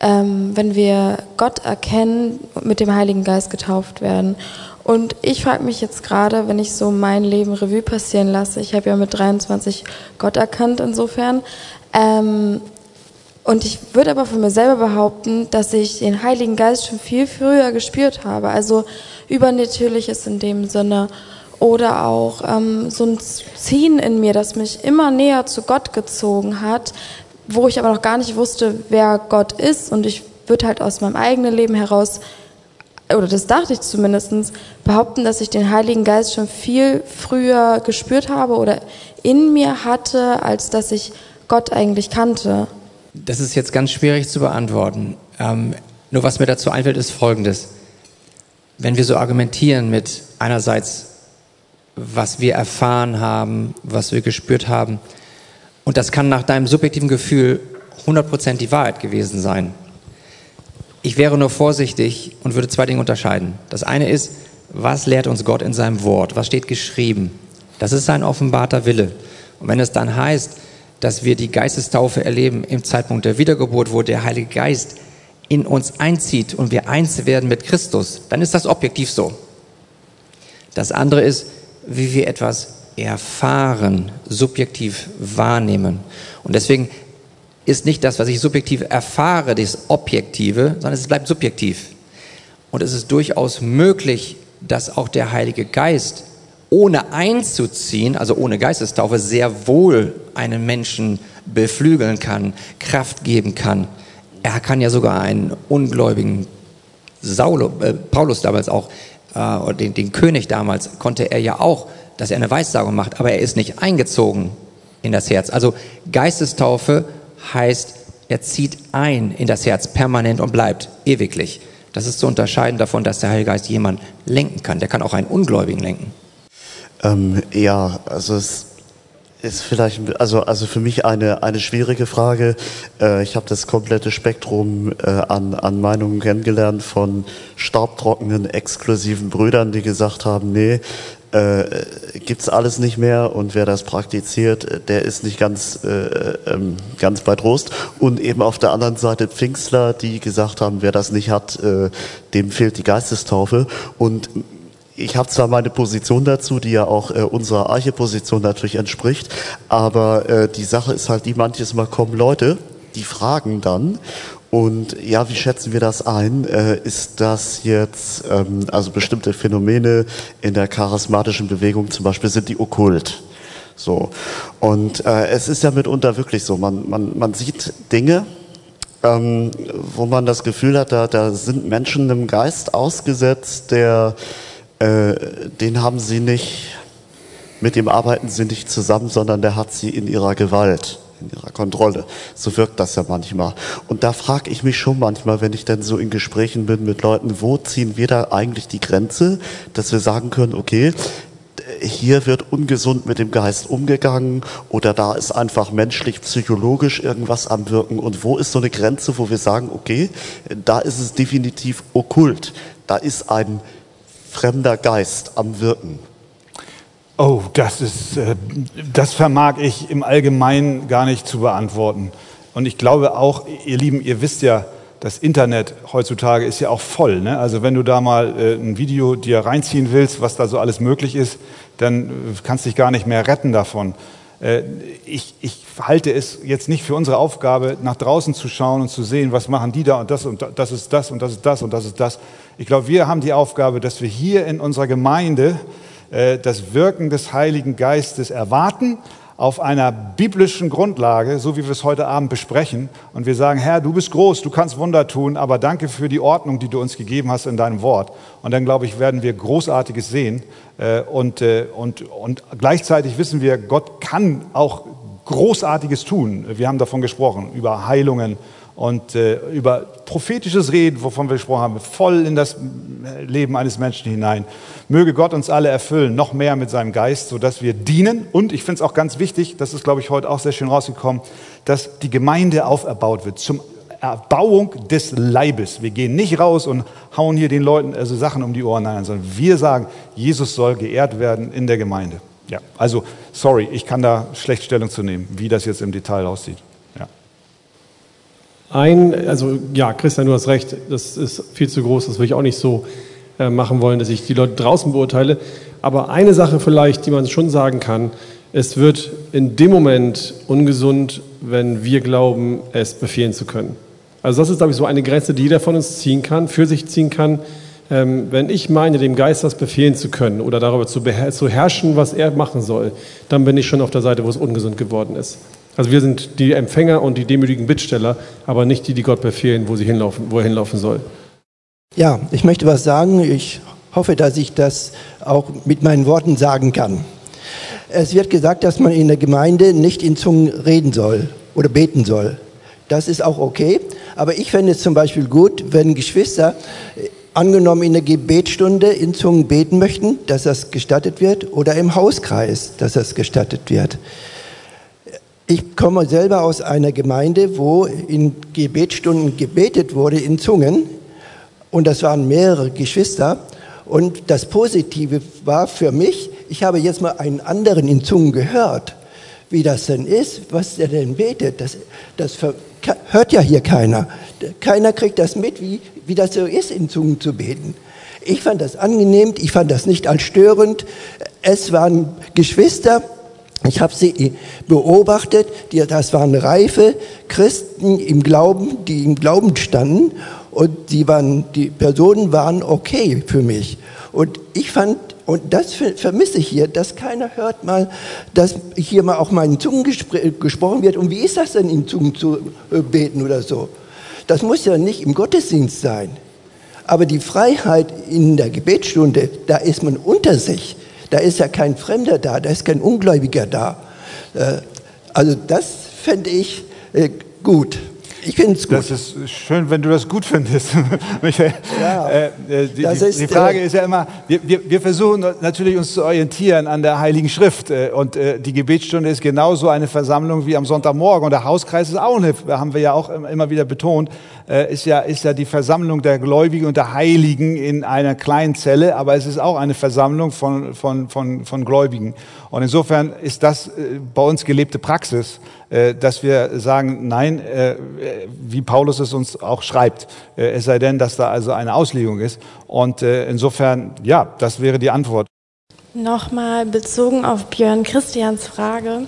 ähm, wenn wir Gott erkennen, mit dem Heiligen Geist getauft werden. Und ich frage mich jetzt gerade, wenn ich so mein Leben Revue passieren lasse, ich habe ja mit 23 Gott erkannt insofern, ähm, und ich würde aber von mir selber behaupten, dass ich den Heiligen Geist schon viel früher gespürt habe. Also übernatürliches in dem Sinne. Oder auch ähm, so ein Ziehen in mir, das mich immer näher zu Gott gezogen hat, wo ich aber noch gar nicht wusste, wer Gott ist. Und ich würde halt aus meinem eigenen Leben heraus, oder das dachte ich zumindest, behaupten, dass ich den Heiligen Geist schon viel früher gespürt habe oder in mir hatte, als dass ich Gott eigentlich kannte. Das ist jetzt ganz schwierig zu beantworten. Ähm, nur was mir dazu einfällt, ist Folgendes. Wenn wir so argumentieren mit einerseits, was wir erfahren haben, was wir gespürt haben, und das kann nach deinem subjektiven Gefühl 100% die Wahrheit gewesen sein. Ich wäre nur vorsichtig und würde zwei Dinge unterscheiden. Das eine ist, was lehrt uns Gott in seinem Wort? Was steht geschrieben? Das ist sein offenbarter Wille. Und wenn es dann heißt, dass wir die Geistestaufe erleben im Zeitpunkt der Wiedergeburt, wo der Heilige Geist in uns einzieht und wir eins werden mit Christus, dann ist das objektiv so. Das andere ist, wie wir etwas erfahren, subjektiv wahrnehmen. Und deswegen ist nicht das, was ich subjektiv erfahre, das Objektive, sondern es bleibt subjektiv. Und es ist durchaus möglich, dass auch der Heilige Geist ohne einzuziehen, also ohne Geistestaufe, sehr wohl einen Menschen beflügeln kann, Kraft geben kann. Er kann ja sogar einen ungläubigen Saulo, äh, Paulus damals auch, äh, den, den König damals, konnte er ja auch, dass er eine Weissagung macht, aber er ist nicht eingezogen in das Herz. Also Geistestaufe heißt, er zieht ein in das Herz permanent und bleibt ewiglich. Das ist zu unterscheiden davon, dass der Heilige Geist jemanden lenken kann. Der kann auch einen Ungläubigen lenken. Ähm, ja, also es ist vielleicht, also, also für mich eine, eine schwierige Frage. Äh, ich habe das komplette Spektrum äh, an, an Meinungen kennengelernt von staubtrockenen, exklusiven Brüdern, die gesagt haben, nee, äh, gibt's alles nicht mehr und wer das praktiziert, der ist nicht ganz, äh, ähm, ganz bei Trost. Und eben auf der anderen Seite Pfingstler, die gesagt haben, wer das nicht hat, äh, dem fehlt die Geistestaufe. Und ich habe zwar meine Position dazu, die ja auch äh, unserer Arche-Position natürlich entspricht, aber äh, die Sache ist halt die, manches Mal kommen Leute, die fragen dann und ja, wie schätzen wir das ein? Äh, ist das jetzt, ähm, also bestimmte Phänomene in der charismatischen Bewegung zum Beispiel, sind die okkult? So. Und äh, es ist ja mitunter wirklich so, man, man, man sieht Dinge, ähm, wo man das Gefühl hat, da, da sind Menschen einem Geist ausgesetzt, der äh, den haben sie nicht, mit dem arbeiten sie nicht zusammen, sondern der hat sie in ihrer Gewalt, in ihrer Kontrolle. So wirkt das ja manchmal. Und da frage ich mich schon manchmal, wenn ich dann so in Gesprächen bin mit Leuten, wo ziehen wir da eigentlich die Grenze, dass wir sagen können, okay, hier wird ungesund mit dem Geist umgegangen oder da ist einfach menschlich, psychologisch irgendwas am Wirken. Und wo ist so eine Grenze, wo wir sagen, okay, da ist es definitiv okkult. Da ist ein fremder Geist am Wirken? Oh, das ist, äh, das vermag ich im Allgemeinen gar nicht zu beantworten. Und ich glaube auch, ihr Lieben, ihr wisst ja, das Internet heutzutage ist ja auch voll. Ne? Also wenn du da mal äh, ein Video dir reinziehen willst, was da so alles möglich ist, dann äh, kannst du dich gar nicht mehr retten davon. Äh, ich, ich halte es jetzt nicht für unsere Aufgabe, nach draußen zu schauen und zu sehen, was machen die da und das und das ist das und das ist das und das ist das. Ich glaube, wir haben die Aufgabe, dass wir hier in unserer Gemeinde äh, das Wirken des Heiligen Geistes erwarten, auf einer biblischen Grundlage, so wie wir es heute Abend besprechen. Und wir sagen, Herr, du bist groß, du kannst Wunder tun, aber danke für die Ordnung, die du uns gegeben hast in deinem Wort. Und dann, glaube ich, werden wir Großartiges sehen. Äh, und, äh, und, und gleichzeitig wissen wir, Gott kann auch Großartiges tun. Wir haben davon gesprochen, über Heilungen und äh, über prophetisches Reden, wovon wir gesprochen haben, voll in das Leben eines Menschen hinein. Möge Gott uns alle erfüllen, noch mehr mit seinem Geist, sodass wir dienen. Und ich finde es auch ganz wichtig, das ist, glaube ich, heute auch sehr schön rausgekommen, dass die Gemeinde auferbaut wird zum Erbauung des Leibes. Wir gehen nicht raus und hauen hier den Leuten also Sachen um die Ohren ein, sondern wir sagen, Jesus soll geehrt werden in der Gemeinde. Ja, also sorry, ich kann da schlecht Stellung zu nehmen, wie das jetzt im Detail aussieht. Ein, also ja, Christian, du hast recht, das ist viel zu groß, das würde ich auch nicht so äh, machen wollen, dass ich die Leute draußen beurteile. Aber eine Sache vielleicht, die man schon sagen kann, es wird in dem Moment ungesund, wenn wir glauben, es befehlen zu können. Also das ist, glaube ich, so eine Grenze, die jeder von uns ziehen kann, für sich ziehen kann. Ähm, wenn ich meine, dem Geist das befehlen zu können oder darüber zu, zu herrschen, was er machen soll, dann bin ich schon auf der Seite, wo es ungesund geworden ist. Also wir sind die Empfänger und die demütigen Bittsteller, aber nicht die, die Gott befehlen, wo, sie hinlaufen, wo er hinlaufen soll. Ja, ich möchte was sagen. Ich hoffe, dass ich das auch mit meinen Worten sagen kann. Es wird gesagt, dass man in der Gemeinde nicht in Zungen reden soll oder beten soll. Das ist auch okay. Aber ich fände es zum Beispiel gut, wenn Geschwister äh, angenommen in der Gebetsstunde in Zungen beten möchten, dass das gestattet wird, oder im Hauskreis, dass das gestattet wird. Ich komme selber aus einer Gemeinde, wo in Gebetsstunden gebetet wurde in Zungen. Und das waren mehrere Geschwister. Und das Positive war für mich, ich habe jetzt mal einen anderen in Zungen gehört, wie das denn ist, was der denn betet. Das, das hört ja hier keiner. Keiner kriegt das mit, wie, wie das so ist, in Zungen zu beten. Ich fand das angenehm, ich fand das nicht als störend. Es waren Geschwister, ich habe sie beobachtet, die, das waren reife Christen im Glauben, die im Glauben standen und die, waren, die Personen waren okay für mich. Und ich fand, und das vermisse ich hier, dass keiner hört mal, dass hier mal auch mal in Zungen gesprochen wird. Und wie ist das denn in Zungen zu äh, beten oder so? Das muss ja nicht im Gottesdienst sein. Aber die Freiheit in der Gebetsstunde, da ist man unter sich. Da ist ja kein Fremder da, da ist kein Ungläubiger da. Äh, also das fände ich äh, gut. Ich finde es gut. Das ist schön, wenn du das gut findest, [laughs] Michael. Ja, äh, äh die, die, ist, die, Frage äh, ist ja immer, wir, wir, wir, versuchen natürlich uns zu orientieren an der Heiligen Schrift. Äh, und die Gebetsstunde ist genauso eine Versammlung wie am Sonntagmorgen. Und der Hauskreis ist auch eine, haben wir ja auch immer wieder betont, äh, ist, ja, ist ja die Versammlung der Gläubigen und der Heiligen in einer kleinen Zelle. Aber es ist auch eine Versammlung von, von, von, von Gläubigen. Und insofern ist das bei uns gelebte Praxis. Äh, dass wir sagen, nein, äh, wie Paulus es uns auch schreibt, äh, es sei denn, dass da also eine Auslegung ist. Und insofern, ja, das wäre die Antwort. Nochmal bezogen auf Björn Christians Frage.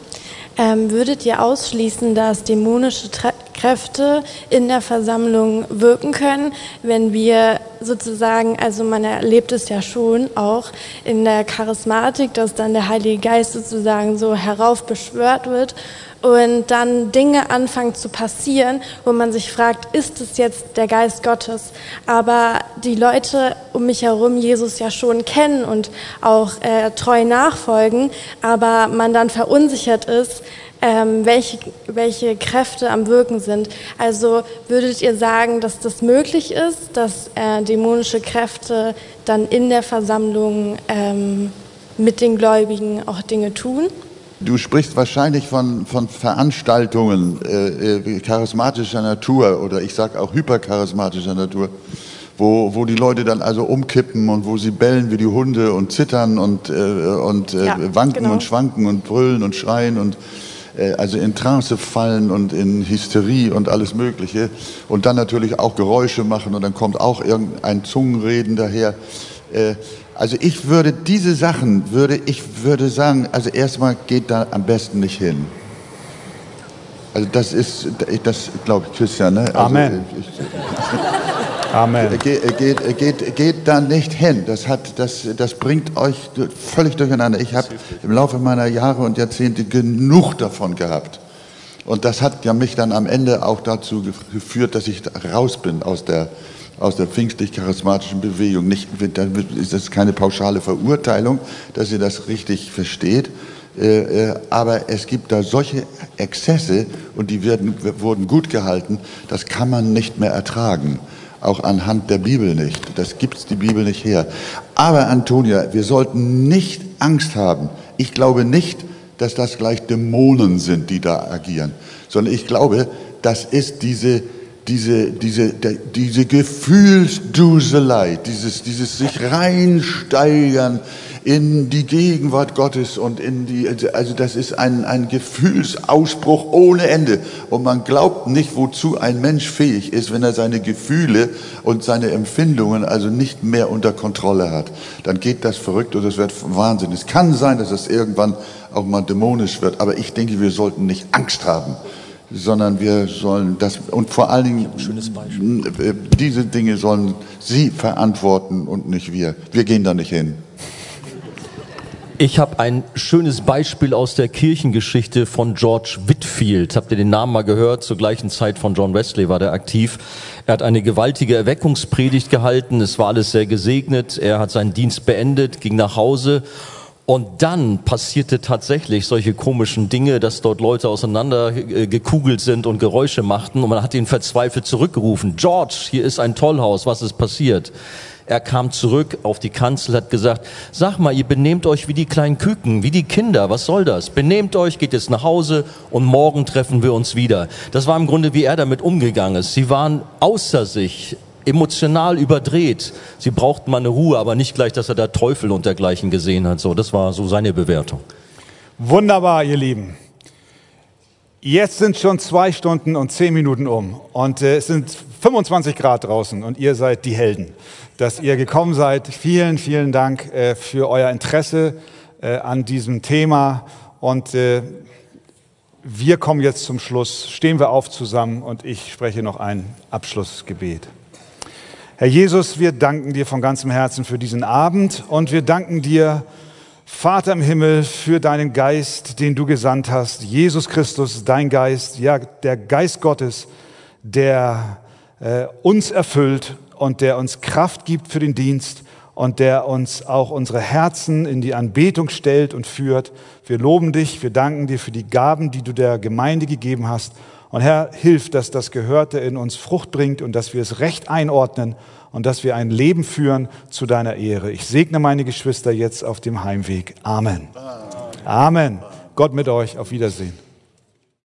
Ähm, würdet ihr ausschließen, dass dämonische Tra Kräfte in der Versammlung wirken können, wenn wir sozusagen, also man erlebt es ja schon auch in der Charismatik, dass dann der Heilige Geist sozusagen so heraufbeschwört wird und dann Dinge anfangen zu passieren, wo man sich fragt, ist es jetzt der Geist Gottes? Aber die Leute um mich herum Jesus ja schon kennen und auch äh, treu nachfolgen, aber man dann verunsichert ist, ähm, welche, welche Kräfte am Wirken sind. Also würdet ihr sagen, dass das möglich ist, dass äh, dämonische Kräfte dann in der Versammlung ähm, mit den Gläubigen auch Dinge tun? Du sprichst wahrscheinlich von, von Veranstaltungen äh, äh charismatischer Natur oder ich sage auch hypercharismatischer Natur, wo, wo die Leute dann also umkippen und wo sie bellen wie die Hunde und zittern und, äh, und äh, ja, wanken genau. und schwanken und brüllen und schreien und also in Trance fallen und in Hysterie und alles Mögliche und dann natürlich auch Geräusche machen und dann kommt auch irgendein Zungenreden daher. Äh, also ich würde diese Sachen, würde ich würde sagen, also erstmal geht da am besten nicht hin. Also das ist, das glaube ich, Christian. Ne? Also Amen. Ich, Amen. Geht, geht, geht, geht da nicht hin. Das, hat, das, das bringt euch völlig durcheinander. Ich habe im Laufe meiner Jahre und Jahrzehnte genug davon gehabt. Und das hat ja mich dann am Ende auch dazu geführt, dass ich raus bin aus der, aus der pfingstlich-charismatischen Bewegung. Nicht, das ist keine pauschale Verurteilung, dass ihr das richtig versteht. Äh, äh, aber es gibt da solche Exzesse und die werden, wurden gut gehalten, das kann man nicht mehr ertragen. Auch anhand der Bibel nicht. Das gibt die Bibel nicht her. Aber Antonia, wir sollten nicht Angst haben. Ich glaube nicht, dass das gleich Dämonen sind, die da agieren, sondern ich glaube, das ist diese, diese, diese, diese Gefühlsduselei, dieses, dieses sich reinsteigern in die Gegenwart Gottes und in die, also das ist ein, ein Gefühlsausbruch ohne Ende. Und man glaubt nicht, wozu ein Mensch fähig ist, wenn er seine Gefühle und seine Empfindungen also nicht mehr unter Kontrolle hat. Dann geht das verrückt und das wird Wahnsinn. Es kann sein, dass es irgendwann auch mal dämonisch wird, aber ich denke, wir sollten nicht Angst haben sondern wir sollen das und vor allen Dingen äh, diese Dinge sollen Sie verantworten und nicht wir. Wir gehen da nicht hin. Ich habe ein schönes Beispiel aus der Kirchengeschichte von George Whitfield. Habt ihr den Namen mal gehört? Zur gleichen Zeit von John Wesley war der aktiv. Er hat eine gewaltige Erweckungspredigt gehalten. Es war alles sehr gesegnet. Er hat seinen Dienst beendet, ging nach Hause. Und dann passierte tatsächlich solche komischen Dinge, dass dort Leute auseinander äh, gekugelt sind und Geräusche machten. Und man hat ihn verzweifelt zurückgerufen. George, hier ist ein Tollhaus. Was ist passiert? Er kam zurück auf die Kanzel, hat gesagt, sag mal, ihr benehmt euch wie die kleinen Küken, wie die Kinder, was soll das? Benehmt euch, geht jetzt nach Hause und morgen treffen wir uns wieder. Das war im Grunde, wie er damit umgegangen ist. Sie waren außer sich, emotional überdreht. Sie brauchten mal eine Ruhe, aber nicht gleich, dass er da Teufel und dergleichen gesehen hat. So, das war so seine Bewertung. Wunderbar, ihr Lieben. Jetzt sind schon zwei Stunden und zehn Minuten um und äh, es sind 25 Grad draußen und ihr seid die Helden dass ihr gekommen seid. Vielen, vielen Dank äh, für euer Interesse äh, an diesem Thema. Und äh, wir kommen jetzt zum Schluss. Stehen wir auf zusammen und ich spreche noch ein Abschlussgebet. Herr Jesus, wir danken dir von ganzem Herzen für diesen Abend und wir danken dir, Vater im Himmel, für deinen Geist, den du gesandt hast. Jesus Christus, dein Geist, ja, der Geist Gottes, der äh, uns erfüllt und der uns Kraft gibt für den Dienst und der uns auch unsere Herzen in die Anbetung stellt und führt. Wir loben dich, wir danken dir für die Gaben, die du der Gemeinde gegeben hast. Und Herr, hilf, dass das Gehörte in uns Frucht bringt und dass wir es recht einordnen und dass wir ein Leben führen zu deiner Ehre. Ich segne meine Geschwister jetzt auf dem Heimweg. Amen. Amen. Gott mit euch. Auf Wiedersehen.